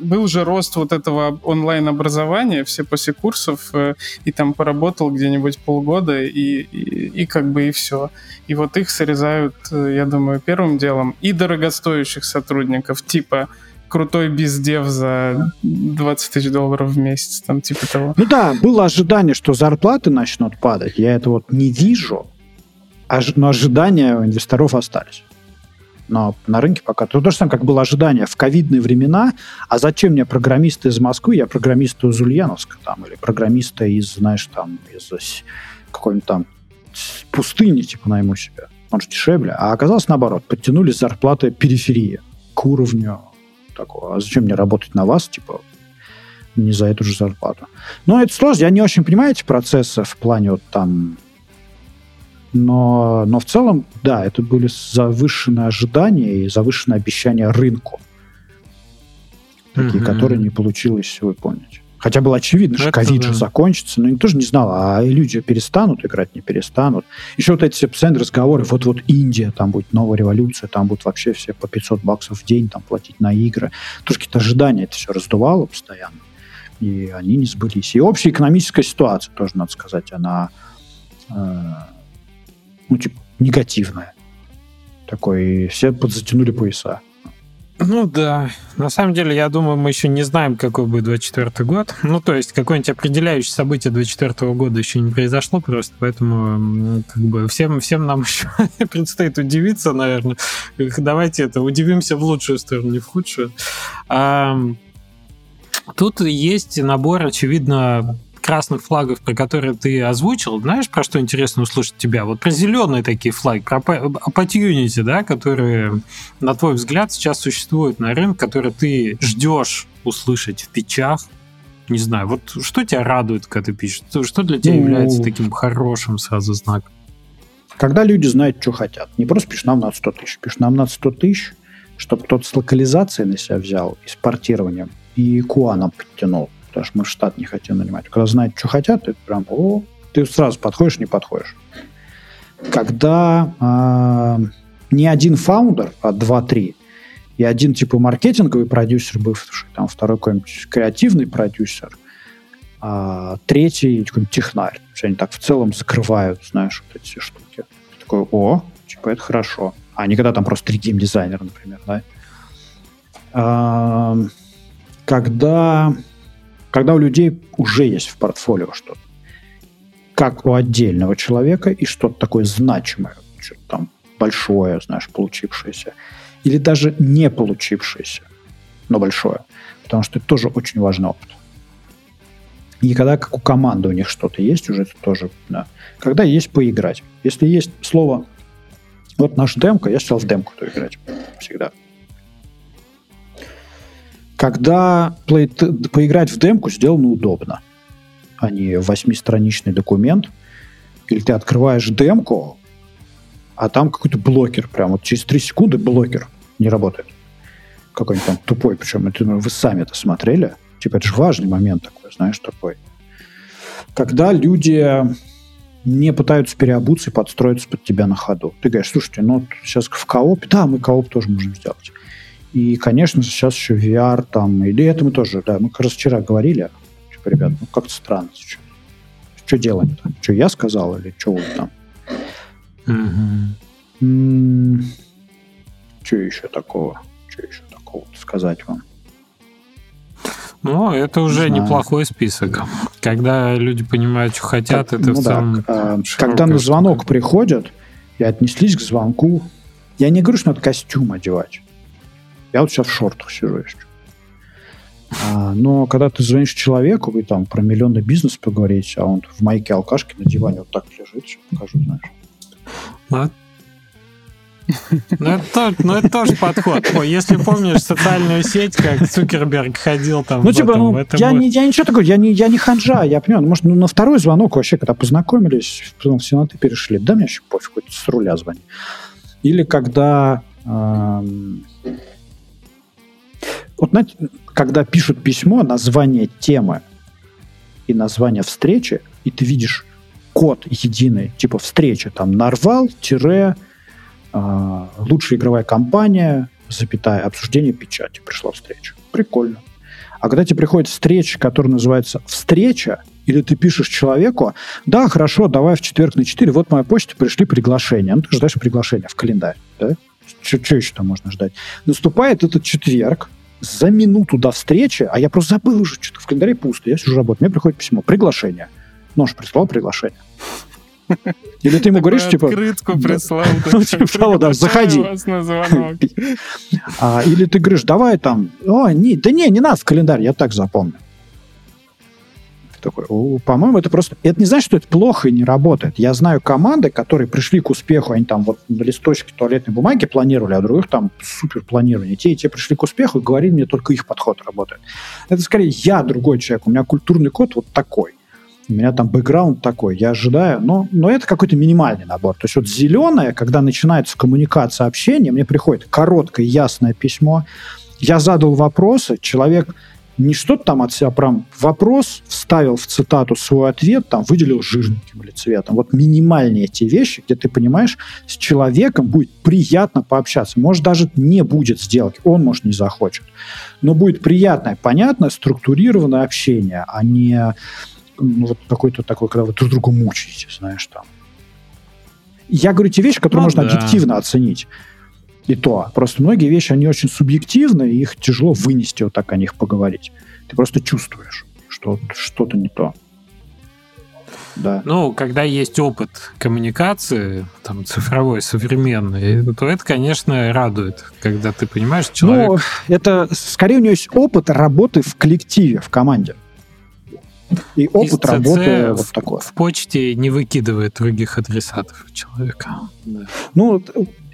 был же рост вот этого онлайн-образования, все после курсов, э, и там поработал где-нибудь полгода, и, и, и как бы и все. И вот их срезают, э, я думаю, первым делом, и дорогостоящих сотрудников, типа крутой бездев за 20 тысяч долларов в месяц, там типа того. Ну да, было ожидание, что зарплаты начнут падать. Я это вот не вижу, но ожидания у инвесторов остались. Но на рынке пока то, то же самое, как было ожидание в ковидные времена, а зачем мне программисты из Москвы, я программист из Ульяновска там, или программиста из, знаешь, там, из какой-нибудь там пустыни, типа, найму себя. Он же дешевле. А оказалось наоборот, подтянули зарплаты периферии к уровню такого. А зачем мне работать на вас, типа, не за эту же зарплату? Но это сложно. Я не очень понимаю эти процессы в плане вот там но, но в целом, да, это были завышенные ожидания и завышенные обещания рынку, такие, mm-hmm. которые не получилось выполнить. Хотя было очевидно, что ковид да. же закончится, но никто же не знал, а люди перестанут играть, не перестанут. Еще вот эти постоянные разговоры, вот-вот Индия, там будет новая революция, там будут вообще все по 500 баксов в день там платить на игры. Тоже какие-то ожидания это все раздувало постоянно, и они не сбылись. И общая экономическая ситуация, тоже надо сказать, она э, ну, типа, негативное. Такое, и все подзатянули пояса. Ну да, на самом деле, я думаю, мы еще не знаем, какой будет 24 год. Ну, то есть, какое-нибудь определяющее событие 24 года еще не произошло просто, поэтому как бы всем, всем нам *laughs* еще предстоит удивиться, наверное. Давайте это, удивимся в лучшую сторону, не в худшую. А, тут есть набор, очевидно, красных флагов, про которые ты озвучил, знаешь, про что интересно услышать тебя? Вот про зеленые такие флаги, про opportunity, да, которые, на твой взгляд, сейчас существуют на рынке, которые ты ждешь услышать в печах, не знаю, вот что тебя радует, когда ты пишешь? Что для тебя ну, является таким хорошим сразу знаком? Когда люди знают, что хотят. Не просто пишешь, нам надо 100 тысяч. Пишешь, нам надо 100 тысяч, чтобы кто-то с локализацией на себя взял и с портированием, и куаном подтянул потому что мы в штат не хотим нанимать. Когда знают, что хотят, ты прям, о, ты сразу подходишь, не подходишь. Когда э, не один фаундер, а два-три, и один типа маркетинговый продюсер бывший, там второй какой-нибудь креативный продюсер, а третий какой-нибудь технарь. Все они так в целом закрывают, знаешь, вот эти штуки. Ты такой, о, типа это хорошо. А не когда там просто три геймдизайнера, например, да. А, когда когда у людей уже есть в портфолио что-то, как у отдельного человека, и что-то такое значимое, что-то там большое, знаешь, получившееся, или даже не получившееся, но большое, потому что это тоже очень важный опыт. И когда как у команды у них что-то есть, уже это тоже, да. Когда есть поиграть. Если есть слово, вот наш демка, я сначала в демку то играть всегда когда play, поиграть в демку сделано удобно, а не восьмистраничный документ, или ты открываешь демку, а там какой-то блокер, прям вот через 3 секунды блокер не работает. Какой-нибудь там тупой, причем это, вы сами это смотрели. Типа это же важный момент такой, знаешь, такой. Когда люди не пытаются переобуться и подстроиться под тебя на ходу. Ты говоришь, слушайте, ну сейчас в коопе, да, мы кооп тоже можем сделать. И, конечно, сейчас еще VR там, или это мы тоже, да, мы как раз вчера говорили, типа, ребят, ну как-то странно. Что, что делаем-то? Что я сказал или что вы там? Mm-hmm. Что еще такого? Что еще такого сказать вам? Ну, это уже не неплохой список. Когда люди понимают, что хотят, так, это ну в целом... Да, когда на звонок штука. приходят и отнеслись к звонку, я не говорю, что надо костюм одевать. Я вот сейчас в шортах сижу еще. А, но когда ты звонишь человеку, вы там про миллионный бизнес поговорите, а он в майке алкашки на диване вот так лежит, сейчас покажу, знаешь. А? Ну это, ну, это тоже подход. Ой, если помнишь социальную сеть, как Цукерберг ходил там. Ну, типа, этом, ну, этом я, не, я ничего такого, я не, я не ханжа, я понимаю, ну, может, ну, на второй звонок вообще, когда познакомились, потом все на ты перешли, да, мне еще пофиг, хоть с руля звони. Или когда... Эм, вот, знаете, когда пишут письмо, название темы и название встречи, и ты видишь код единый, типа встреча, там, нарвал, тире, э, лучшая игровая компания, запятая, обсуждение печати, пришла встреча. Прикольно. А когда тебе приходит встреча, которая называется «встреча», или ты пишешь человеку, да, хорошо, давай в четверг на 4, вот моя почта, пришли приглашения. Ну, ты ждаешь приглашения в календарь, да? Что еще там можно ждать? Наступает этот четверг, за минуту до встречи, а я просто забыл уже, что-то в календаре пусто, я сижу работаю, мне приходит письмо, приглашение. Нож прислал приглашение. *laughs* Или ты ему говоришь, типа... Открытку прислал. *laughs* Ну, типа того, да, заходи. *laughs* А, или ты говоришь, давай там... О, не, да не, не надо в календарь, я так запомню такой, по-моему, это просто... Это не значит, что это плохо и не работает. Я знаю команды, которые пришли к успеху, они там вот на листочке туалетной бумаги планировали, а других там супер планирование. Те и те пришли к успеху и говорили мне, только их подход работает. Это скорее я другой человек, у меня культурный код вот такой. У меня там бэкграунд такой, я ожидаю, но, но это какой-то минимальный набор. То есть вот зеленое, когда начинается коммуникация, общение, мне приходит короткое, ясное письмо, я задал вопросы, человек не что-то там от себя прям вопрос, вставил в цитату свой ответ, там выделил жирненьким или цветом. Вот минимальные те вещи, где ты понимаешь, с человеком будет приятно пообщаться. Может, даже не будет сделки, он, может, не захочет. Но будет приятное, понятное, структурированное общение, а не ну, вот какой-то такой, когда вы друг друга мучаете, знаешь, там. Я говорю те вещи, которые ну, можно да. объективно оценить и то. Просто многие вещи, они очень субъективны, и их тяжело вынести вот так о них поговорить. Ты просто чувствуешь, что что-то не то. Да. Ну, когда есть опыт коммуникации, там, цифровой, современный, то это, конечно, радует, когда ты понимаешь человека. Ну, это, скорее, у него есть опыт работы в коллективе, в команде. И опыт работы в, вот такой. В почте не выкидывает других адресатов человека. Да. Ну,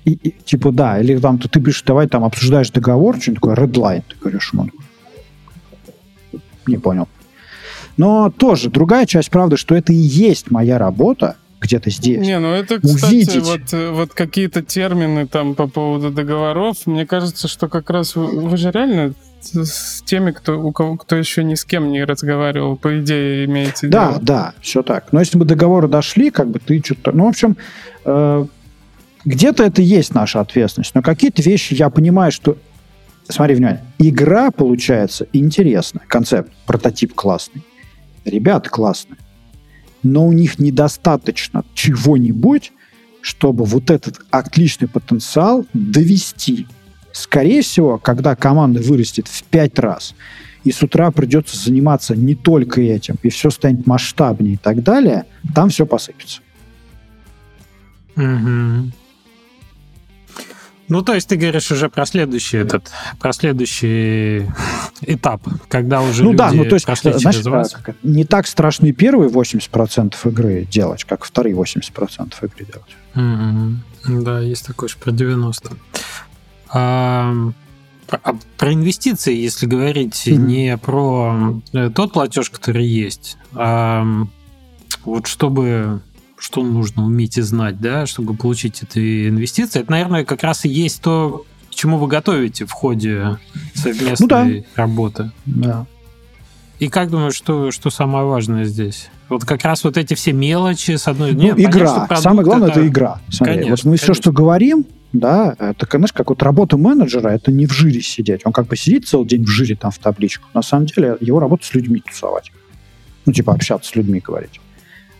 и, и, типа, да, или там ты, ты пишешь, давай там обсуждаешь договор, что-нибудь такое, redline, ты говоришь ему. Не понял. Но тоже другая часть правды, что это и есть моя работа, где-то здесь. Не, ну это, кстати, Увидеть. вот, вот какие-то термины там по поводу договоров, мне кажется, что как раз вы, вы же реально с теми, кто, у кого, кто еще ни с кем не разговаривал, по идее, имеете да, дело. Да, да, все так. Но если бы договоры дошли, как бы ты что-то... Ну, в общем, э, где-то это есть наша ответственность, но какие-то вещи я понимаю, что смотри, внимание, игра получается интересная, концепт, прототип классный, ребята классные, но у них недостаточно чего-нибудь, чтобы вот этот отличный потенциал довести. Скорее всего, когда команда вырастет в пять раз, и с утра придется заниматься не только этим, и все станет масштабнее и так далее, там все посыпется. Угу. Ну, то есть ты говоришь уже про следующий этот, про следующий *laughs* этап, когда уже ну, люди да, ну, то есть, прошли знаешь, через вас. Как, не так страшны первые 80% игры делать, как вторые 80% игры делать. Mm-hmm. Да, есть такое же про 90. А, про, а про инвестиции, если говорить mm-hmm. не про э, тот платеж, который есть, а вот чтобы что нужно уметь и знать, да, чтобы получить эти инвестиции. Это, наверное, как раз и есть то, к чему вы готовите в ходе совместной ну, да. работы. Да. И как думаешь, что, что самое важное здесь? Вот как раз вот эти все мелочи с одной... Ну, Нет, игра. Понятно, самое главное это, это игра. Смотри, конечно, вот мы конечно. все, что говорим, да, это, знаешь, как вот работа менеджера, это не в жире сидеть. Он как бы сидит целый день в жире там в табличку. На самом деле его работа с людьми тусовать. Ну, типа общаться с людьми, говорить.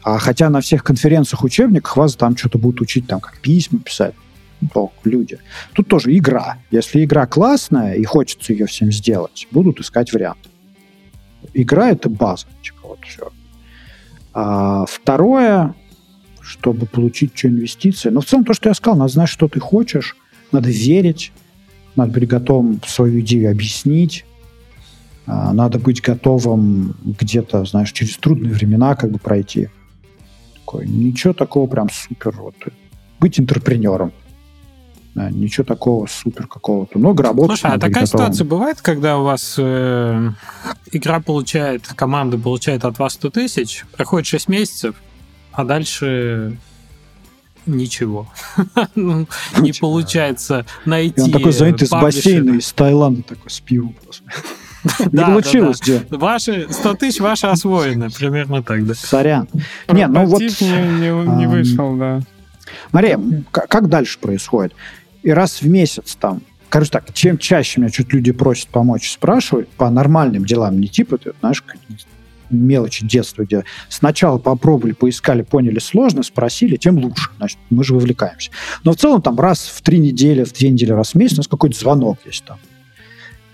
А хотя на всех конференциях, учебниках вас там что-то будут учить, там, как письма писать. Ну, люди. Тут тоже игра. Если игра классная и хочется ее всем сделать, будут искать варианты. Игра — это база. Типа вот все. А второе, чтобы получить что инвестиции. Но в целом то, что я сказал, надо знать, что ты хочешь, надо верить, надо быть готовым свою идею объяснить, а, надо быть готовым где-то, знаешь, через трудные времена как бы пройти такой. Ничего такого прям супер. Вот. Быть интерпренером. Да, ничего такого супер какого-то. Много работы. Слушай, а такая готовым. ситуация бывает, когда у вас э, игра получает, команда получает от вас 100 тысяч, проходит 6 месяцев, а дальше ничего. *laughs* Ну, не получается найти. Он такой занят из бассейна, из Таиланда такой с пивом. *laughs* Не получилось? Ваши 100 тысяч ваши освоены, примерно так, да. Сорян. Не, ну вот... Не вышел, да. Мария, как дальше происходит? И раз в месяц там Короче так, чем чаще меня чуть люди просят помочь, спрашивают по нормальным делам, не типа, ты знаешь, мелочи детства, где сначала попробовали, поискали, поняли сложно, спросили, тем лучше. Значит, мы же вовлекаемся. Но в целом там раз в три недели, в две недели, раз в месяц у нас какой-то звонок есть там,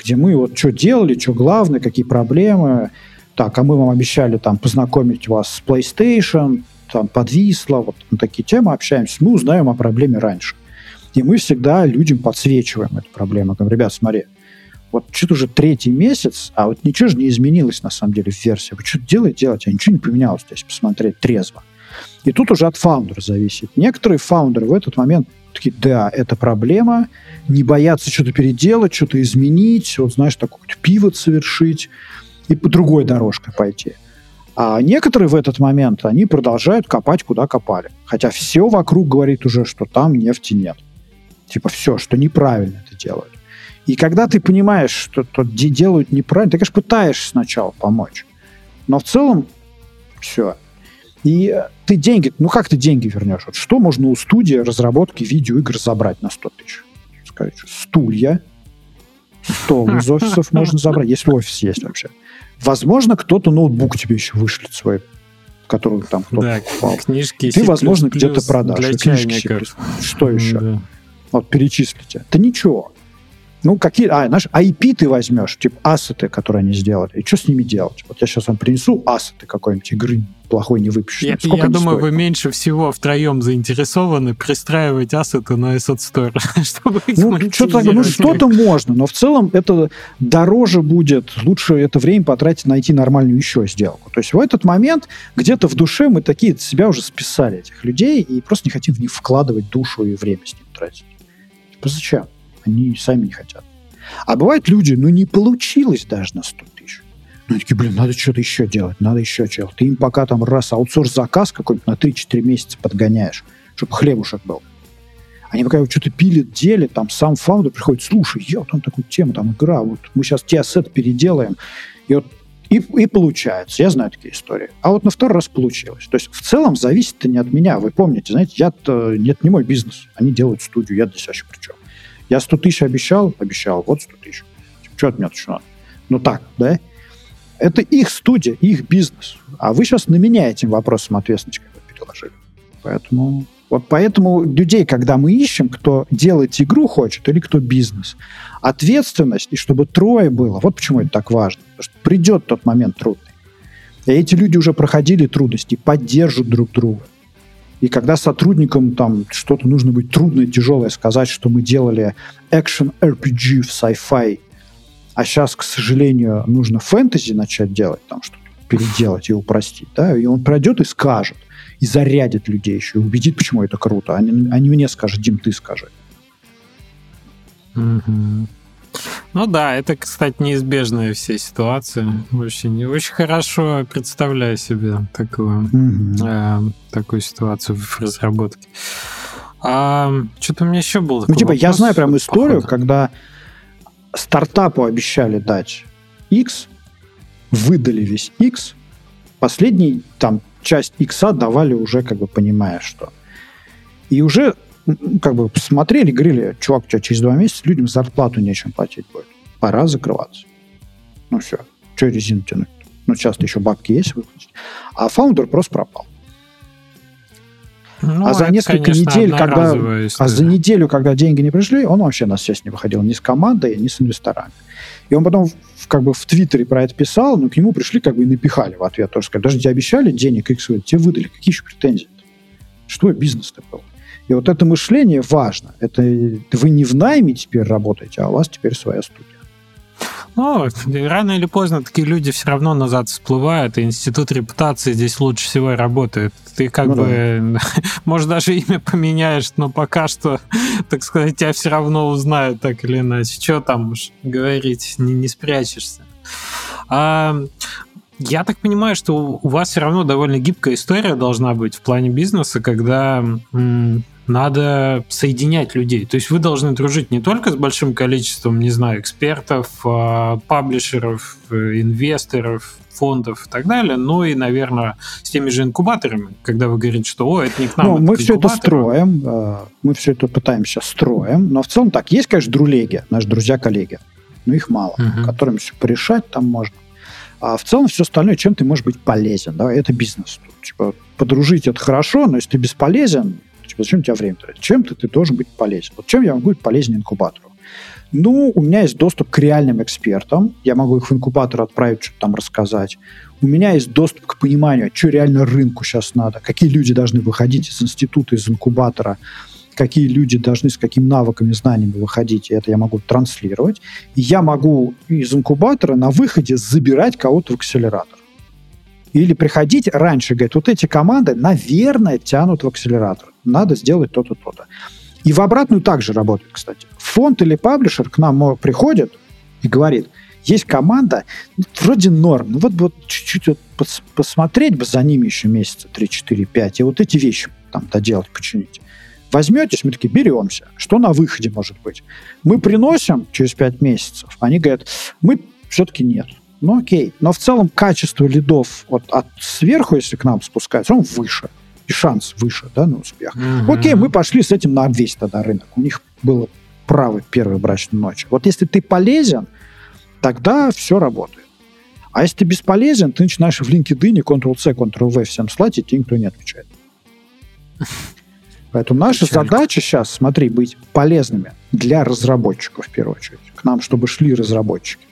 где мы вот что делали, что главное, какие проблемы. Так, а мы вам обещали там познакомить вас с PlayStation, там подвисло, вот на такие темы общаемся. Мы узнаем о проблеме раньше. И мы всегда людям подсвечиваем эту проблему. Говорим, ребят, смотри, вот что-то уже третий месяц, а вот ничего же не изменилось на самом деле в версии. Вы что-то делаете, делаете, а ничего не поменялось, то есть посмотреть трезво. И тут уже от фаундера зависит. Некоторые фаундеры в этот момент такие, да, это проблема, не боятся что-то переделать, что-то изменить, вот знаешь, такой пивот совершить и по другой дорожке пойти. А некоторые в этот момент, они продолжают копать, куда копали. Хотя все вокруг говорит уже, что там нефти нет. Типа все, что неправильно это делают. И когда ты понимаешь, что то делают неправильно, ты, конечно, пытаешься сначала помочь. Но в целом все. И ты деньги, ну как ты деньги вернешь? Вот что можно у студии разработки видеоигр забрать на 100 тысяч? Сказать, стулья, стол из офисов можно забрать, если офис есть вообще. Возможно, кто-то ноутбук тебе еще вышлет свой, который там кто-то да, покупал. Книжки Ты, возможно, где-то продашь. Для книжки Что еще? Да. Вот перечислите. Это ничего. Ну, какие, а, знаешь, IP ты возьмешь, типа ассеты, которые они сделали, и что с ними делать? Вот я сейчас вам принесу ассеты какой-нибудь игры плохой не выпишешь. Я, я думаю, стоят? вы меньше всего втроем заинтересованы пристраивать ассеты на Asset Store, *laughs* чтобы ну, что-то, ну, что-то можно, но в целом это дороже будет, лучше это время потратить найти нормальную еще сделку. То есть в этот момент где-то в душе мы такие себя уже списали, этих людей, и просто не хотим в них вкладывать душу и время с ним тратить. Типа зачем? Они сами не хотят. А бывают люди, ну не получилось даже на 100 тысяч. Ну, такие, блин, надо что-то еще делать, надо еще делать. Ты им пока там раз аутсорс-заказ какой-нибудь на 3-4 месяца подгоняешь, чтобы хлебушек был. Они пока что-то пилят, делят, там сам фаундер приходит, слушай, я там такую тему, там игра, вот мы сейчас те ассет переделаем. И вот и, и получается. Я знаю такие истории. А вот на второй раз получилось. То есть в целом зависит-то не от меня. Вы помните, знаете, я-то, нет, не мой бизнес. Они делают студию, я здесь вообще при чем. Я 100 тысяч обещал, обещал, вот 100 тысяч. Что от меня еще надо? Ну так, да? Это их студия, их бизнес. А вы сейчас на меня этим вопросом ответственность переложили. Поэтому вот поэтому людей, когда мы ищем, кто делать игру хочет или кто бизнес, ответственность, и чтобы трое было, вот почему это так важно. Потому что придет тот момент трудный. И эти люди уже проходили трудности, поддержат друг друга. И когда сотрудникам там что-то нужно быть трудное, тяжелое сказать, что мы делали экшен RPG в sci-fi, а сейчас, к сожалению, нужно фэнтези начать делать, там что-то переделать и упростить, да, и он пройдет и скажет, и зарядит людей еще, и убедит, почему это круто, а не, а не мне скажет, Дим, ты скажи. Mm-hmm. Ну да, это, кстати, неизбежная все ситуации. Очень, очень хорошо представляю себе такую, mm-hmm. э, такую ситуацию в разработке. А, что-то у меня еще было. Ну, типа, вопрос, я знаю прям историю, походу. когда стартапу обещали дать X, выдали весь X, последний там часть X давали уже, как бы понимая, что. И уже как бы посмотрели, говорили, чувак, тебя через два месяца людям зарплату нечем платить будет. Пора закрываться. Ну все, что резину тянуть? Ну, часто еще бабки есть выплатить. А фаундер просто пропал. Ну, а за несколько конечно, недель, когда, а за неделю, когда деньги не пришли, он вообще на связь не выходил ни с командой, ни с инвесторами. И он потом как бы в Твиттере про это писал, но к нему пришли как бы и напихали в ответ. Тоже сказали, даже тебе обещали денег, X, тебе выдали, какие еще претензии? -то? Что бизнес-то был? И вот это мышление важно. Это вы не в найме теперь работаете, а у вас теперь своя студия. Ну, рано или поздно такие люди все равно назад всплывают, и институт репутации здесь лучше всего и работает. Ты как ну, бы, да. *laughs* может, даже имя поменяешь, но пока что, *laughs* так сказать, тебя все равно узнают так или иначе. Что там уж говорить, не, не спрячешься. А, я так понимаю, что у вас все равно довольно гибкая история должна быть в плане бизнеса, когда надо соединять людей. То есть вы должны дружить не только с большим количеством, не знаю, экспертов, а, паблишеров, инвесторов, фондов и так далее, но и, наверное, с теми же инкубаторами, когда вы говорите, что о, это не к нам. Ну, мы все это строим, э, мы все это пытаемся строим, но в целом так, есть, конечно, друлеги, наши друзья-коллеги, но их мало, угу. которым все порешать там можно. А в целом все остальное, чем ты можешь быть полезен, да, это бизнес. Типа, подружить это хорошо, но если ты бесполезен, Типа, зачем у время тратить? Чем-то ты должен быть полезен. Вот чем я могу быть полезен инкубатору? Ну, у меня есть доступ к реальным экспертам. Я могу их в инкубатор отправить, что-то там рассказать. У меня есть доступ к пониманию, что реально рынку сейчас надо, какие люди должны выходить из института, из инкубатора, какие люди должны с какими навыками, знаниями выходить, и это я могу транслировать. И я могу из инкубатора на выходе забирать кого-то в акселератор. Или приходить раньше, говорить, вот эти команды, наверное, тянут в акселератор. Надо сделать то-то, то-то. И в обратную также работает, кстати. Фонд или паблишер к нам приходит и говорит, есть команда, вроде норм, ну вот, вот чуть-чуть вот пос, посмотреть бы за ними еще месяца 3, 4, 5, и вот эти вещи там доделать, починить. Возьметесь, мы такие, беремся. Что на выходе может быть? Мы приносим через 5 месяцев, они говорят, мы все-таки нет. Ну окей. Но в целом качество лидов вот от сверху, если к нам спускается, он выше. И шанс выше, да, на успех. Mm-hmm. Окей, мы пошли с этим на весь тогда рынок. У них было право первой брачной ночи. Вот если ты полезен, тогда все работает. А если ты бесполезен, ты начинаешь в LinkedIn Ctrl-C, Ctrl-V всем слать, и тебе никто не отвечает. Поэтому наша Печалька. задача сейчас, смотри, быть полезными для разработчиков в первую очередь. К нам, чтобы шли разработчики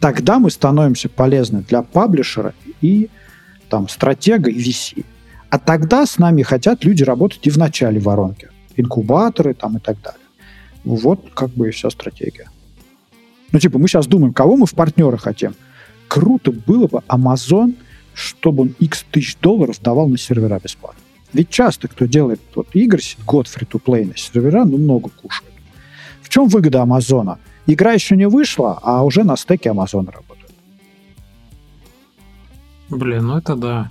тогда мы становимся полезны для паблишера и там, стратега и VC. А тогда с нами хотят люди работать и в начале воронки. Инкубаторы там и так далее. Вот как бы и вся стратегия. Ну, типа, мы сейчас думаем, кого мы в партнеры хотим. Круто было бы Amazon, чтобы он x тысяч долларов давал на сервера бесплатно. Ведь часто кто делает вот игры, год фри-то-плей на сервера, ну, много кушают. В чем выгода Амазона? Игра еще не вышла, а уже на стеке Amazon работает. Блин, ну это да.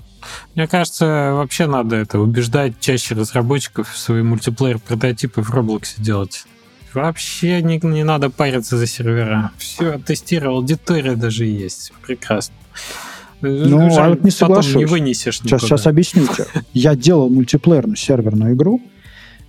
Мне кажется, вообще надо это убеждать чаще разработчиков свои мультиплеер-прототипы в Roblox делать. Вообще не, не надо париться за сервера. Все, тестировал, аудитория даже есть. Прекрасно. Ну, Жаль, а вот не соглашусь. не вынесешь никуда. Сейчас, сейчас объясню тебе. Я делал мультиплеерную серверную игру.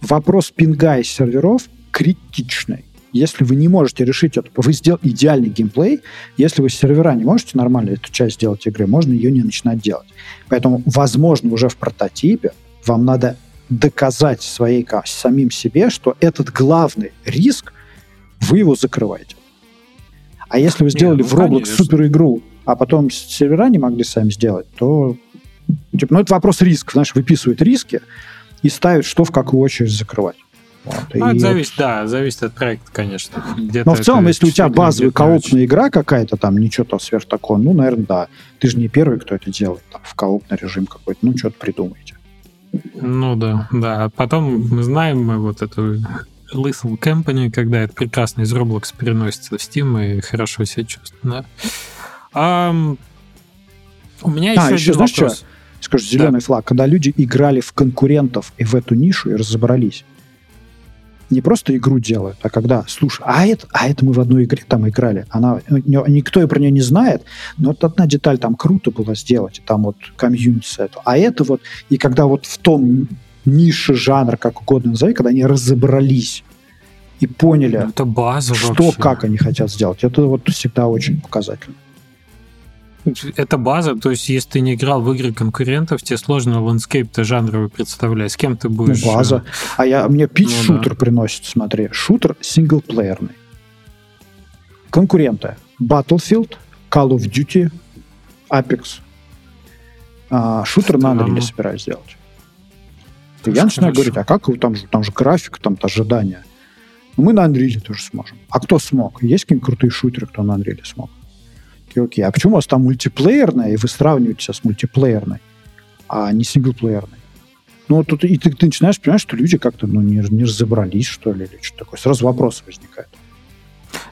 Вопрос пинга из серверов критичный. Если вы не можете решить это, вы сделали идеальный геймплей. Если вы с сервера не можете нормально эту часть сделать игры, можно ее не начинать делать. Поэтому, возможно, уже в прототипе вам надо доказать своей самим себе, что этот главный риск, вы его закрываете. А если вы сделали не, ну, в Roblox супер игру, а потом сервера не могли сами сделать, то типа, ну, это вопрос рисков. Знаешь, выписывают риски и ставят, что в какую очередь закрывать. Вот, ну, и... это зависит, да, зависит от проекта, конечно. Но в целом, если у тебя базовая коопная игра какая-то, там ничего там сверх такого, ну, наверное, да. Ты же не первый, кто это делает, там, в коопный режим какой-то, ну, что-то придумайте. Ну да, да. Потом мы знаем мы вот эту Lethal Company, когда это прекрасно из Roblox переносится в Steam и хорошо себя чувствует. Да. А, у меня еще, а, еще один знаешь вопрос. Что? Скажу, зеленый да. флаг. Когда люди играли в конкурентов и в эту нишу и разобрались, не просто игру делают, а когда, слушай, а это, а это мы в одной игре там играли, она, никто про нее не знает, но вот одна деталь там круто было сделать, там вот комьюнити это, а это вот, и когда вот в том нише жанр, как угодно назови, когда они разобрались и поняли, это база что, вообще. как они хотят сделать, это вот всегда очень показательно. Это база, то есть если ты не играл в игры конкурентов, тебе сложно ландскейп-то жанровый представлять. С кем ты будешь... Ну, база. Э, а я, мне пич ну, да. приносит, смотри. Шутер синглплеерный. Конкуренты. Battlefield, Call of Duty, Apex. А, шутер на Unreal собираюсь сделать. Я начинаю говорить, а как там же, там же графика, там ожидания. Мы на Unreal тоже сможем. А кто смог? Есть какие-нибудь крутые шутеры, кто на Unreal смог? Окей, окей. А почему у вас там мультиплеерная, и вы сравниваете с мультиплеерной, а не синглплеерной? Ну, тут и ты, ты начинаешь понимать, что люди как-то ну, не, не разобрались, что ли, или что такое. Сразу вопрос возникает.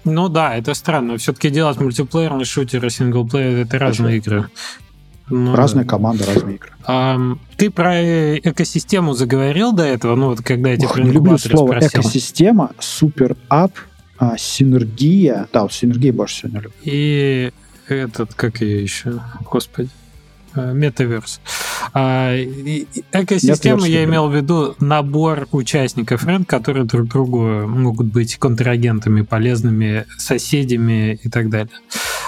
Ну да, это странно. Все-таки делать мультиплеерный шутер и синглплеер это разные игры. Ну, Разные да. команды, разные игры. А, ты про экосистему заговорил до этого, ну вот когда я тебя Ох, не люблю слово спросил. экосистема, супер ап, а, синергия. Да, вот синергия больше всего не люблю. И этот, как ее еще, господи. Метаверс. А, экосистема, я имел в виду набор участников рынка, которые друг другу могут быть контрагентами, полезными соседями и так далее.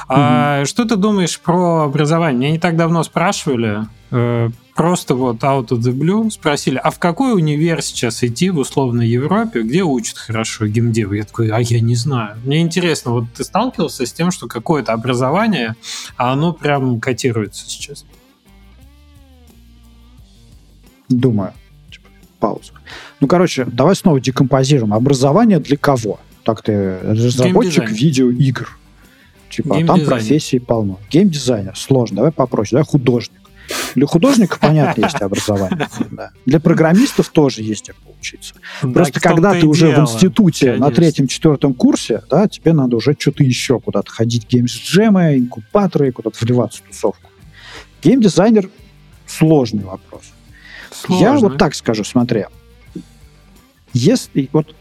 А что ты думаешь про образование? Меня не так давно спрашивали, э, просто вот out of the blue спросили, а в какой универ сейчас идти в условной Европе, где учат хорошо геймдев? Я такой, а я не знаю. Мне интересно, вот ты сталкивался с тем, что какое-то образование, а оно прям котируется сейчас? Думаю. Типа, пауза. Ну, короче, давай снова декомпозируем. Образование для кого? Так ты разработчик видеоигр. Типа, а там профессий полно. Геймдизайнер сложно. Давай попроще. Давай художник. Для художника, понятно, есть образование. *laughs* Да. Для программистов тоже есть как поучиться. Просто когда ты уже дело. в институте Конечно. на третьем-четвертом курсе, да, тебе надо уже что-то еще куда-то ходить. Геймс-джемы, инкубаторы, куда-то вливаться в тусовку. Геймдизайнер – сложный вопрос. Сложно. Я вот так скажу, смотри. Если вот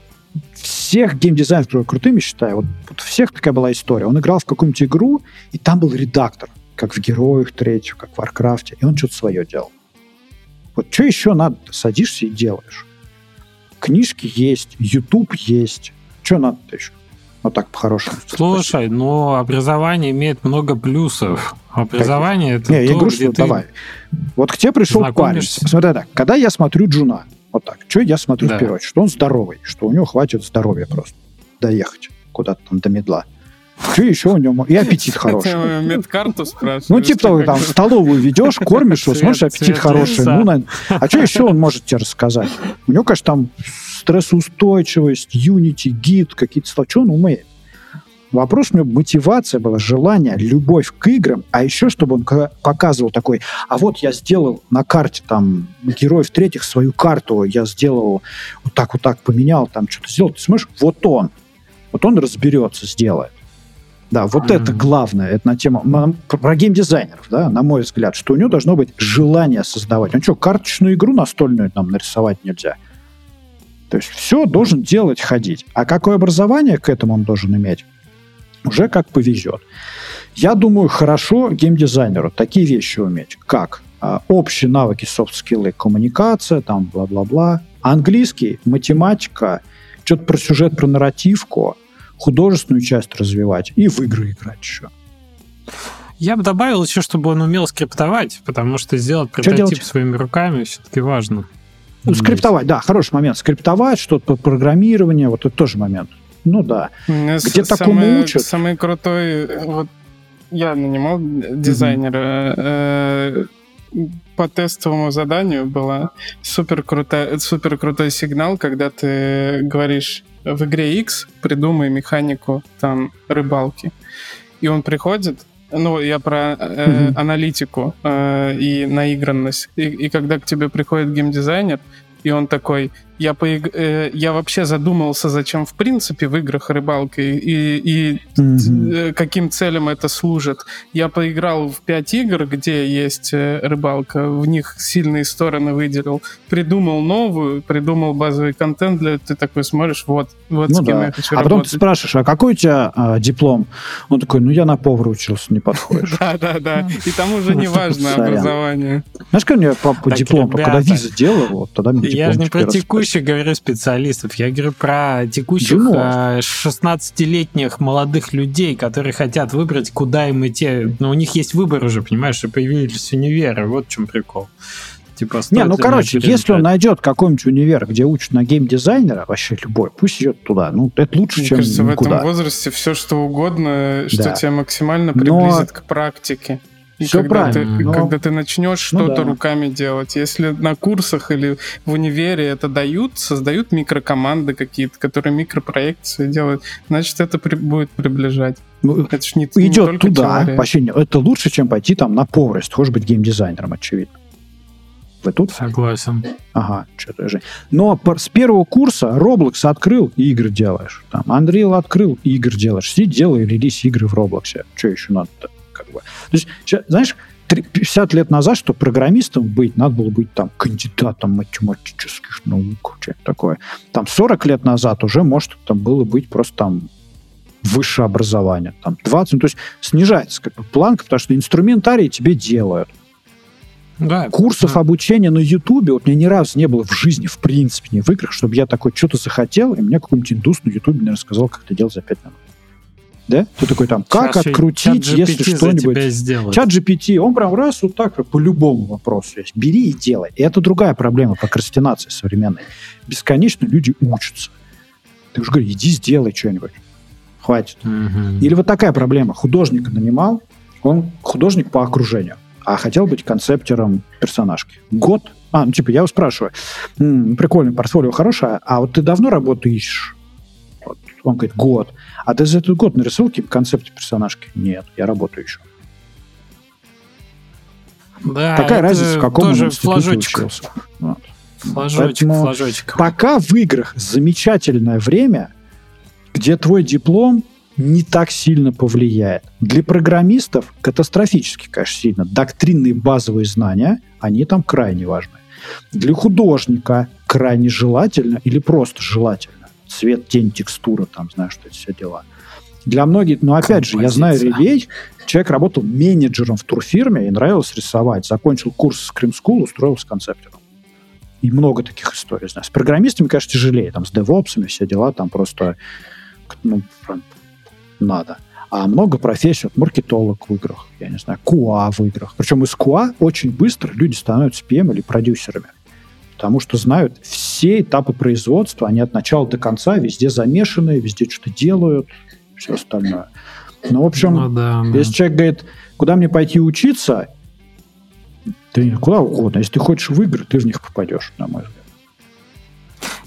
всех геймдизайнеров, которые крутыми считаю, вот, вот всех такая была история. Он играл в какую-нибудь игру, и там был редактор, как в Героях третьего, как в Варкрафте, и он что-то свое делал. Вот что еще надо? Садишься и делаешь. Книжки есть, YouTube есть. Что надо еще? Вот так по-хорошему. Слушай, но образование имеет много плюсов. Образование как? это Не, то, я говорю, что ты... давай. Вот к тебе пришел парень. Смотри так, когда я смотрю джуна, вот так, что я смотрю да. в первую очередь? Что он здоровый, что у него хватит здоровья просто доехать куда-то там до медла. Что еще у него? И аппетит хороший. Медкарту спрашиваешь? Ну, типа того, там, столовую ведешь, *laughs* кормишь его, смотришь, аппетит хороший. Ну, наверное. А что еще он может тебе рассказать? У него, конечно, там стрессоустойчивость, Unity, гид, какие-то слова. Что он умеет? Вопрос у него мотивация была, желание, любовь к играм, а еще чтобы он показывал такой, а вот я сделал на карте там героев третьих свою карту, я сделал вот так вот так поменял, там что-то сделал, ты смотришь, вот он, вот он разберется, сделает. Да, вот mm-hmm. это главное, это на тему про геймдизайнеров, да, на мой взгляд, что у него должно быть желание создавать. Он что, карточную игру настольную нам нарисовать нельзя? То есть все должен делать, ходить. А какое образование к этому он должен иметь? уже как повезет. Я думаю, хорошо геймдизайнеру такие вещи уметь, как а, общие навыки, софт-скиллы, коммуникация, там, бла-бла-бла, английский, математика, что-то про сюжет, про нарративку, художественную часть развивать и в игры играть еще. Я бы добавил еще, чтобы он умел скриптовать, потому что сделать прототип своими руками все-таки важно. Ну, скриптовать, да, хороший момент. Скриптовать, что-то программирование, вот это тоже момент. Ну да. Где такому учат? Самый крутой, вот я нанимал дизайнера, mm-hmm. э, по тестовому заданию была супер, крутой, супер крутой сигнал, когда ты говоришь в игре X придумай механику там рыбалки. И он приходит, ну, я про э, mm-hmm. аналитику э, и наигранность. И, и когда к тебе приходит геймдизайнер, и он такой, я, поиг... э, я вообще задумался, зачем в принципе в играх рыбалка и, и mm-hmm. каким целям это служит. Я поиграл в пять игр, где есть э, рыбалка, в них сильные стороны выделил, придумал новую, придумал базовый контент для ты такой смотришь, вот, вот ну с кем да. я хочу А работать. потом ты спрашиваешь, а какой у тебя а, диплом? Он такой, ну я на повара учился, не подходишь. *laughs* Да, да, да. И там уже не важно образование. Знаешь, как мне папа диплом, когда виза делал, тогда мне диплом Я же не про текущих говорю специалистов, я говорю про текущих 16-летних э, молодых людей, которые хотят выбрать, куда им идти. Но у них есть выбор уже, понимаешь, и появились универы. Вот в чем прикол. Типа, не, ну, короче, если он найдет какой-нибудь универ, где учат на геймдизайнера, вообще любой, пусть идет туда. Ну, это лучше, Мне чем кажется, никуда. в этом возрасте все что угодно, что да. тебя максимально приблизит Но... к практике. И Все когда правильно. Ты, но... Когда ты начнешь ну, что-то да. руками делать. Если на курсах или в универе это дают, создают микрокоманды какие-то, которые микропроекции делают, значит, это при, будет приближать. Ну, это ж не, идет не туда, вообще, это лучше, чем пойти там на повар, если хочешь быть геймдизайнером, очевидно. Вы тут? Согласен. Ага, что-то же. Но с первого курса Roblox открыл, и игры делаешь. Там Unreal открыл, и игры делаешь. Сиди, делай релиз игры в Roblox. Что еще надо-то? Бы. То есть, знаешь, 50 лет назад, чтобы программистом быть, надо было быть там кандидатом математических наук, что-то такое. Там 40 лет назад уже, может, там было быть просто там высшее образование. Там 20, ну, то есть снижается как бы планка, потому что инструментарий тебе делают. Да, Курсов да. обучения на Ютубе вот мне ни разу не было в жизни, в принципе, не в играх, чтобы я такой что-то захотел, и мне какой-нибудь индус на Ютубе рассказал, как это делать за 5 минут. Да? Ты такой там, как Сейчас открутить, если что-нибудь... Чат GPT, он прям раз вот так по любому вопросу есть. Бери и делай. И это другая проблема прокрастинации современной. Бесконечно люди учатся. Ты уже говоришь, иди сделай что-нибудь. Хватит. Угу. Или вот такая проблема. Художника нанимал, он художник по окружению а хотел быть концептером персонажки. Год? А, ну типа я его спрашиваю, м-м, прикольное портфолио хорошее, а вот ты давно работаешь? Он говорит, год. А ты за этот год нарисовал какие-то концепты персонажки? Нет, я работаю еще. Да, Какая разница, в каком тоже институте учился? Вот. Флажочек, Поэтому флажочек. Пока в играх замечательное время, где твой диплом не так сильно повлияет. Для программистов катастрофически, конечно, сильно. Доктринные базовые знания, они там крайне важны. Для художника крайне желательно или просто желательно. Цвет, тень, текстура, там, знаешь, что это все дела. Для многих, но опять же, я знаю ребей, человек работал менеджером в турфирме и нравилось рисовать. Закончил курс Scream School, устроился концептером. И много таких историй знаю. С программистами, конечно, тяжелее. Там с девопсами все дела, там просто ну, надо. А много профессий, вот маркетолог в играх, я не знаю, QA в играх. Причем из QA очень быстро люди становятся PM или продюсерами. Потому что знают все этапы производства, они от начала до конца везде замешаны, везде что-то делают, все остальное. Ну, в общем, ну, да, да. если человек говорит, куда мне пойти учиться, ты куда угодно. Если ты хочешь в игры, ты в них попадешь, на мой взгляд.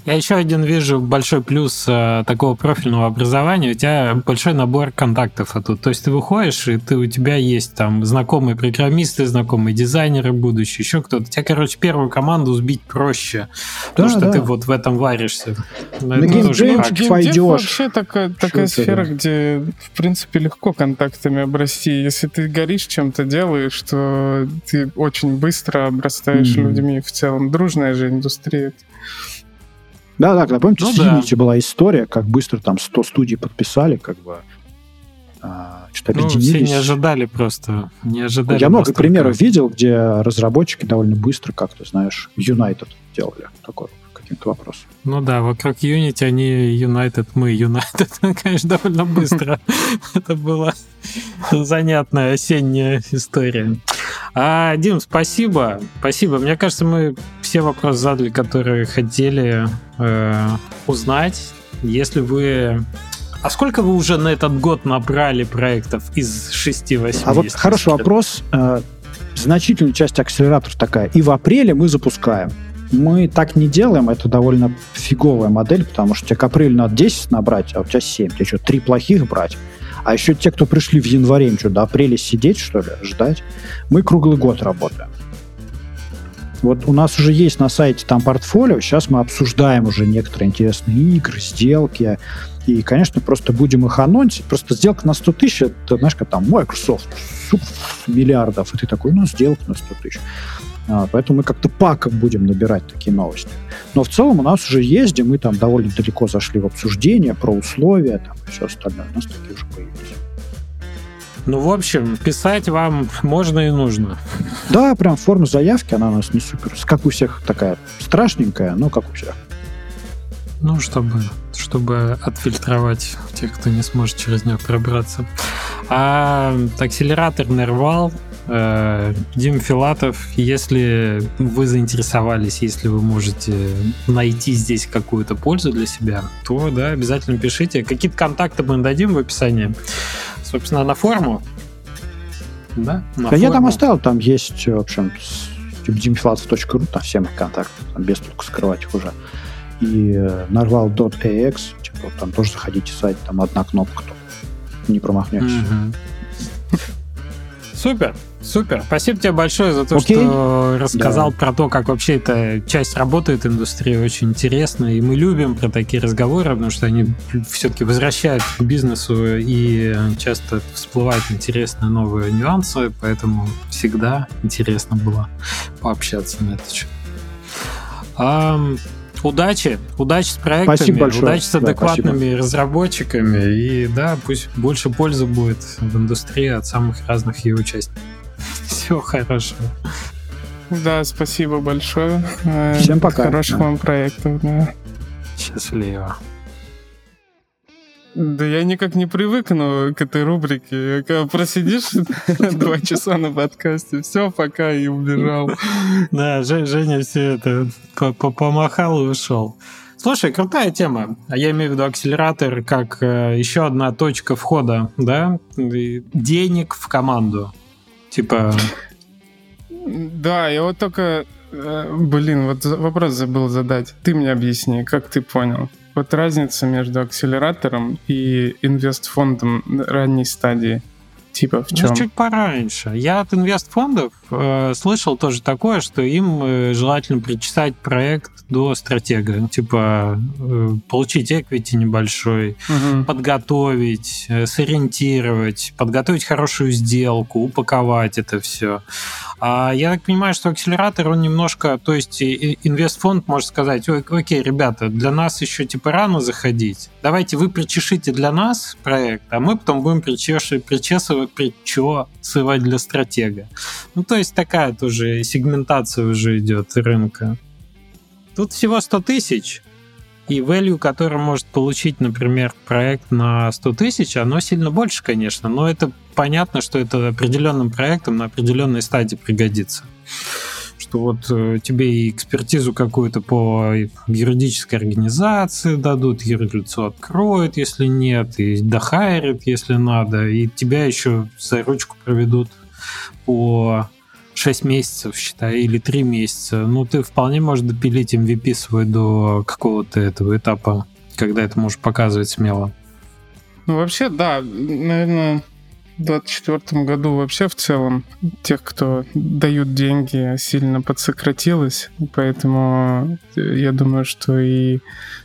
Я еще один вижу большой плюс э, такого профильного образования. У тебя большой набор контактов оттуда. То есть ты выходишь, и ты, у тебя есть там знакомые программисты, знакомые дизайнеры будущие, еще кто-то. Тебя, короче, первую команду сбить проще, да, потому что да. ты вот в этом варишься. На ну, геймдев пойдешь. вообще такая, такая сфера, да. где, в принципе, легко контактами обрасти. Если ты горишь чем-то, делаешь, то ты очень быстро обрастаешь mm-hmm. людьми в целом. Дружная же индустрия. Да, да, когда помните, ну, с Unity да. была история, как быстро там 100 студий подписали, как бы а, что-то ну, объединились. Все не ожидали просто. Не ожидали Я много примеров видел, где разработчики довольно быстро как-то, знаешь, United делали такой каким-то вопросом. Ну да, вокруг Unity они United, мы United, *laughs* конечно, довольно быстро. *laughs* Это была занятная осенняя история. А, Дим, спасибо. Спасибо. Мне кажется, мы все вопросы задали, которые хотели э, узнать. Если вы а сколько вы уже на этот год набрали проектов из 6-8? А вот хороший вопрос. Э, значительная часть акселераторов такая. И в апреле мы запускаем. Мы так не делаем, это довольно фиговая модель, потому что тебе к апрелю надо 10 набрать, а у тебя 7. Тебе что, 3 плохих брать? А еще те, кто пришли в январе, что, до апреля сидеть, что ли, ждать? Мы круглый год работаем. Вот у нас уже есть на сайте там портфолио, сейчас мы обсуждаем уже некоторые интересные игры, сделки, и, конечно, просто будем их анонсить. Просто сделка на 100 тысяч, это, знаешь, как там Microsoft, миллиардов, и ты такой, ну, сделка на 100 тысяч. А, поэтому мы как-то паком будем набирать такие новости. Но в целом у нас уже есть, где мы там довольно далеко зашли в обсуждение про условия там, и все остальное. У нас такие уже появились. Ну, в общем, писать вам можно и нужно. Да, прям форма заявки, она у нас не супер. Как у всех такая страшненькая, но как у всех. Ну, чтобы, чтобы отфильтровать тех, кто не сможет через нее пробраться. А акселератор Нервал Э, Дим Филатов, если вы заинтересовались, если вы можете найти здесь какую-то пользу для себя, то да, обязательно пишите. Какие-то контакты мы дадим в описании. Собственно, на форму. да? На да я там оставил, там есть, в общем, dimfilats.ru, там все мои контакты, там без толку скрывать их уже. И narval.ax, типа, там тоже заходите сайт, там одна кнопка, то не промахнетесь. Mm-hmm. Супер. Супер. Спасибо тебе большое за то, Окей. что рассказал да. про то, как вообще эта часть работает индустрии. Очень интересно. И мы любим про такие разговоры, потому что они все-таки возвращают к бизнесу и часто всплывают интересные новые нюансы. Поэтому всегда интересно было пообщаться на это счет. Удачи, удачи с проектами, спасибо большое. удачи с адекватными да, разработчиками, и да, пусть больше пользы будет в индустрии от самых разных ее участников. *laughs* Всего хорошего. Да, спасибо большое. Э, Всем пока. Хороших да. вам проектов. Да. Счастливо. Да я никак не привыкну к этой рубрике. Когда просидишь *laughs* два часа на подкасте, все, пока, и убежал. Да, Женя все это помахал и ушел. Слушай, крутая тема. А я имею в виду акселератор как э, еще одна точка входа, да, денег в команду. Типа... Да, я вот только... Э, блин, вот вопрос забыл задать. Ты мне объясни, как ты понял? Вот разница между акселератором и инвестфондом ранней стадии. Типа в чем? Ну, чуть пораньше. Я от инвестфондов э, слышал тоже такое, что им э, желательно причесать проект до стратега. Типа э, получить эквити небольшой, угу. подготовить, э, сориентировать, подготовить хорошую сделку, упаковать это все. А я так понимаю, что акселератор, он немножко, то есть инвестфонд может сказать, Ой, окей, ребята, для нас еще типа рано заходить, давайте вы причешите для нас проект, а мы потом будем причешивать, причесывать, причесывать для стратега. Ну, то есть такая тоже сегментация уже идет рынка. Тут всего 100 тысяч, и value, который может получить, например, проект на 100 тысяч, оно сильно больше, конечно, но это понятно, что это определенным проектом на определенной стадии пригодится. Что вот э, тебе и экспертизу какую-то по юридической организации дадут, юрлицо откроют, если нет, и дохайрят, если надо, и тебя еще за ручку проведут по 6 месяцев, считай, или 3 месяца, ну, ты вполне можешь допилить MVP свой до какого-то этого этапа, когда это можешь показывать смело. Ну, вообще, да, наверное, в 2024 году вообще в целом тех, кто дают деньги, сильно подсократилось, поэтому я думаю, что и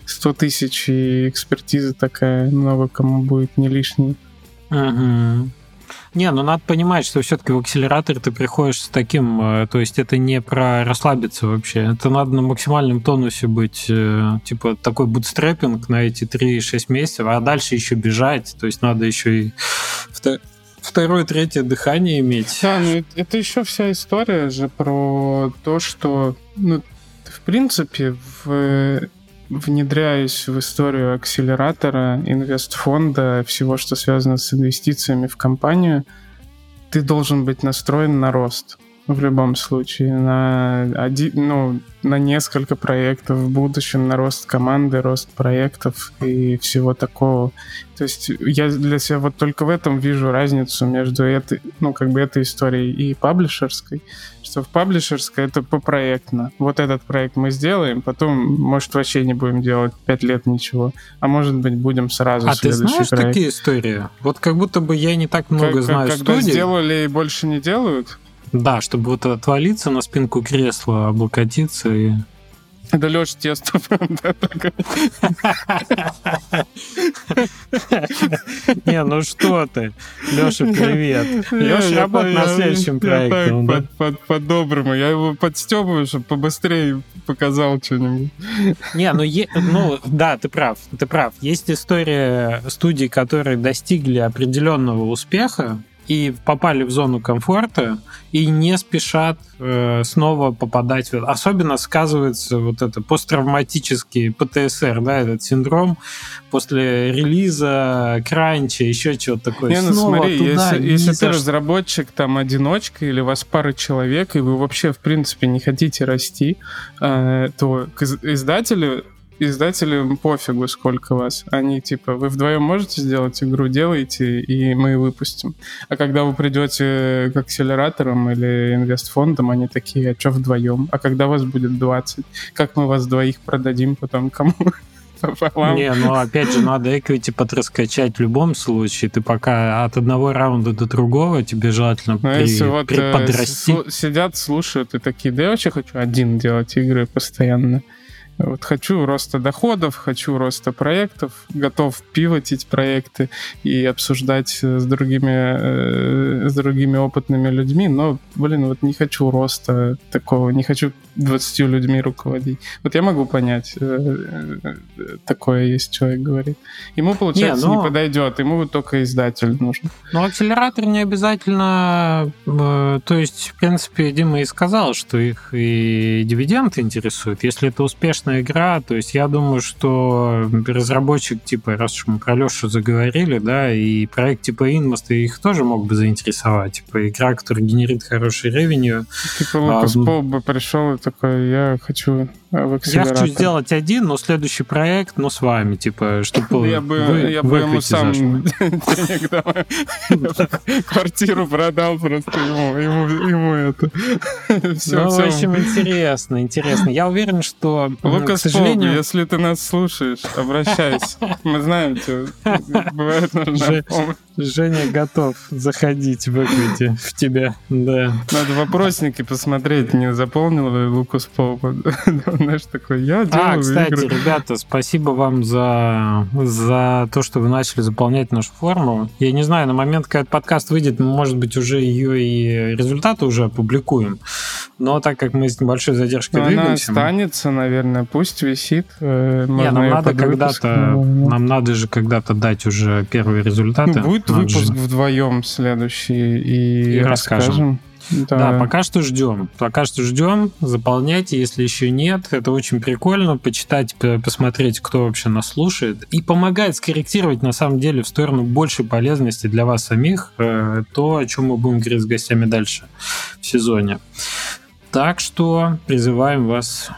100 тысяч и экспертиза такая много кому будет не лишней. Угу. Не, ну надо понимать, что все-таки в акселератор ты приходишь с таким, э, то есть это не про расслабиться вообще, это надо на максимальном тонусе быть, э, типа такой бутстрепинг на эти 3-6 месяцев, а дальше еще бежать, то есть надо еще и второе, третье дыхание иметь. Да, ну это еще вся история же про то, что, ну, в принципе, в внедряюсь в историю акселератора, инвестфонда, всего, что связано с инвестициями в компанию, ты должен быть настроен на рост в любом случае, на, один, ну, на несколько проектов в будущем, на рост команды, рост проектов и всего такого. То есть я для себя вот только в этом вижу разницу между этой, ну, как бы этой историей и паблишерской, что в паблишерской это попроектно. Вот этот проект мы сделаем, потом, может, вообще не будем делать пять лет ничего, а может быть, будем сразу а следующий ты знаешь проект. такие истории? Вот как будто бы я не так много как, знаю как, Когда студий. сделали и больше не делают? Да, чтобы вот отвалиться на спинку кресла, облокотиться и... Да Леша Тестов. Не, ну что ты. Леша, привет. Леша работает на следующем проекте. По-доброму. Я его подстебываю, чтобы побыстрее показал что-нибудь. Не, ну, ну да, ты прав. Ты прав. Есть история студий, которые достигли определенного успеха, и попали в зону комфорта и не спешат э, снова попадать особенно сказывается вот это посттравматический ПТСР да этот синдром после релиза кранча еще чего-то такое. Не, ну, снова смотри, туда, если, если ты разработчик там одиночка или вас пара человек и вы вообще в принципе не хотите расти э, то к издателю издателям пофигу, сколько вас. Они типа, вы вдвоем можете сделать игру, делайте, и мы выпустим. А когда вы придете к акселераторам или инвестфондам, они такие, а что вдвоем? А когда вас будет 20? Как мы вас двоих продадим потом кому? *laughs* пополам. Не, ну опять же, надо equity подраскачать в любом случае. Ты пока от одного раунда до другого, тебе желательно ну, при, если вот, подрасти. Э, сидят, слушают и такие, да я вообще хочу один делать игры постоянно. Вот хочу роста доходов, хочу роста проектов, готов пивотить проекты и обсуждать с другими, э, с другими опытными людьми, но, блин, вот не хочу роста такого, не хочу 20 людьми руководить. Вот я могу понять, э, э, такое есть человек говорит. Ему, получается, не, но... не подойдет, ему только издатель нужен. Ну, акселератор не обязательно... То есть, в принципе, Дима и сказал, что их и дивиденды интересуют. Если это успешно классная игра. То есть я думаю, что разработчик, типа, раз уж мы про Лешу заговорили, да, и проект типа Inmost их тоже мог бы заинтересовать. Типа игра, которая генерит хороший ревеню. Типа Лукас а, Пол бы пришел и такой, я хочу в Я хочу сделать один, но следующий проект, но с вами, типа, чтобы Я бы, вы, я бы ему сам *laughs* денег *laughs* квартиру продал просто ему, ему, ему это. *laughs* Все, ну, в общем, интересно, интересно. Я уверен, что, Лукас к сожалению... если ты нас слушаешь, обращайся. Мы знаем, что бывает нужна помощь. Женя готов заходить в Equity в тебя, да. Надо вопросники посмотреть, не заполнил ли Лукас Пол. Знаешь, такой, я делаю А, кстати, игры. ребята, спасибо вам за, за то, что вы начали заполнять нашу форму. Я не знаю, на момент, когда подкаст выйдет, мы, может быть, уже ее и результаты уже опубликуем. Но так как мы с небольшой задержкой Но двигаемся... Она останется, наверное, пусть висит. Э, не, нам надо когда-то... Нам надо же когда-то дать уже первые результаты. Будет выпуск же. вдвоем следующий и, и расскажем. расскажем. Да. да, пока что ждем. Пока что ждем. Заполняйте, если еще нет. Это очень прикольно. Почитать, посмотреть, кто вообще нас слушает. И помогает скорректировать, на самом деле, в сторону большей полезности для вас самих э, то, о чем мы будем говорить с гостями дальше в сезоне. Так что призываем вас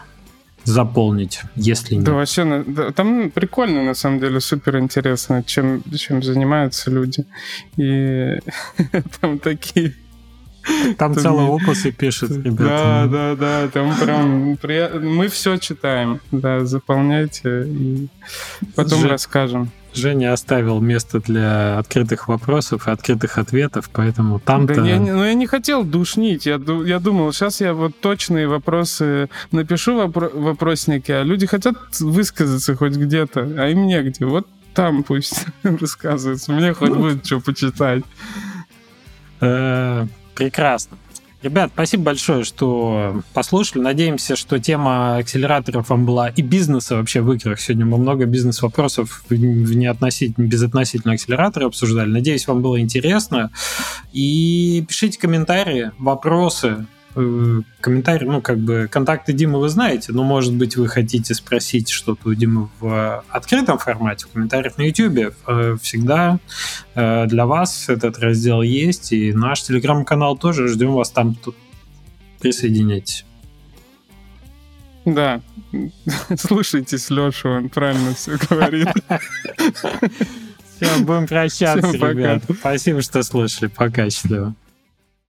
заполнить, если нет. Да, вообще, да, там прикольно, на самом деле, супер интересно, чем, чем занимаются люди. И *laughs* там такие... Там целые опусы пишут, ребята. Да, да, да, там прям приятно. Мы все читаем, да, заполняйте и потом расскажем. Женя оставил место для открытых вопросов и открытых ответов, поэтому там-то... Да я, ну, я не хотел душнить, я, я думал, сейчас я вот точные вопросы напишу вопро вопросники, а люди хотят высказаться хоть где-то, а им негде. Вот там пусть *laughs* рассказывается, мне хоть будет что почитать. Прекрасно. Ребят, спасибо большое, что послушали. Надеемся, что тема акселераторов вам была и бизнеса вообще в играх. Сегодня мы много бизнес-вопросов в неотносительно, безотносительно акселератора обсуждали. Надеюсь, вам было интересно. И пишите комментарии, вопросы, комментарий, ну, как бы, контакты Димы вы знаете, но, может быть, вы хотите спросить что-то у Димы в открытом формате, в комментариях на YouTube. Э, всегда э, для вас этот раздел есть, и наш телеграм-канал тоже. Ждем вас там. Тут присоединяйтесь. Да, *laughs* слушайтесь Лешу, он правильно все *laughs* говорит. Все, будем прощаться, ребят. Спасибо, что слушали. Пока, счастливо.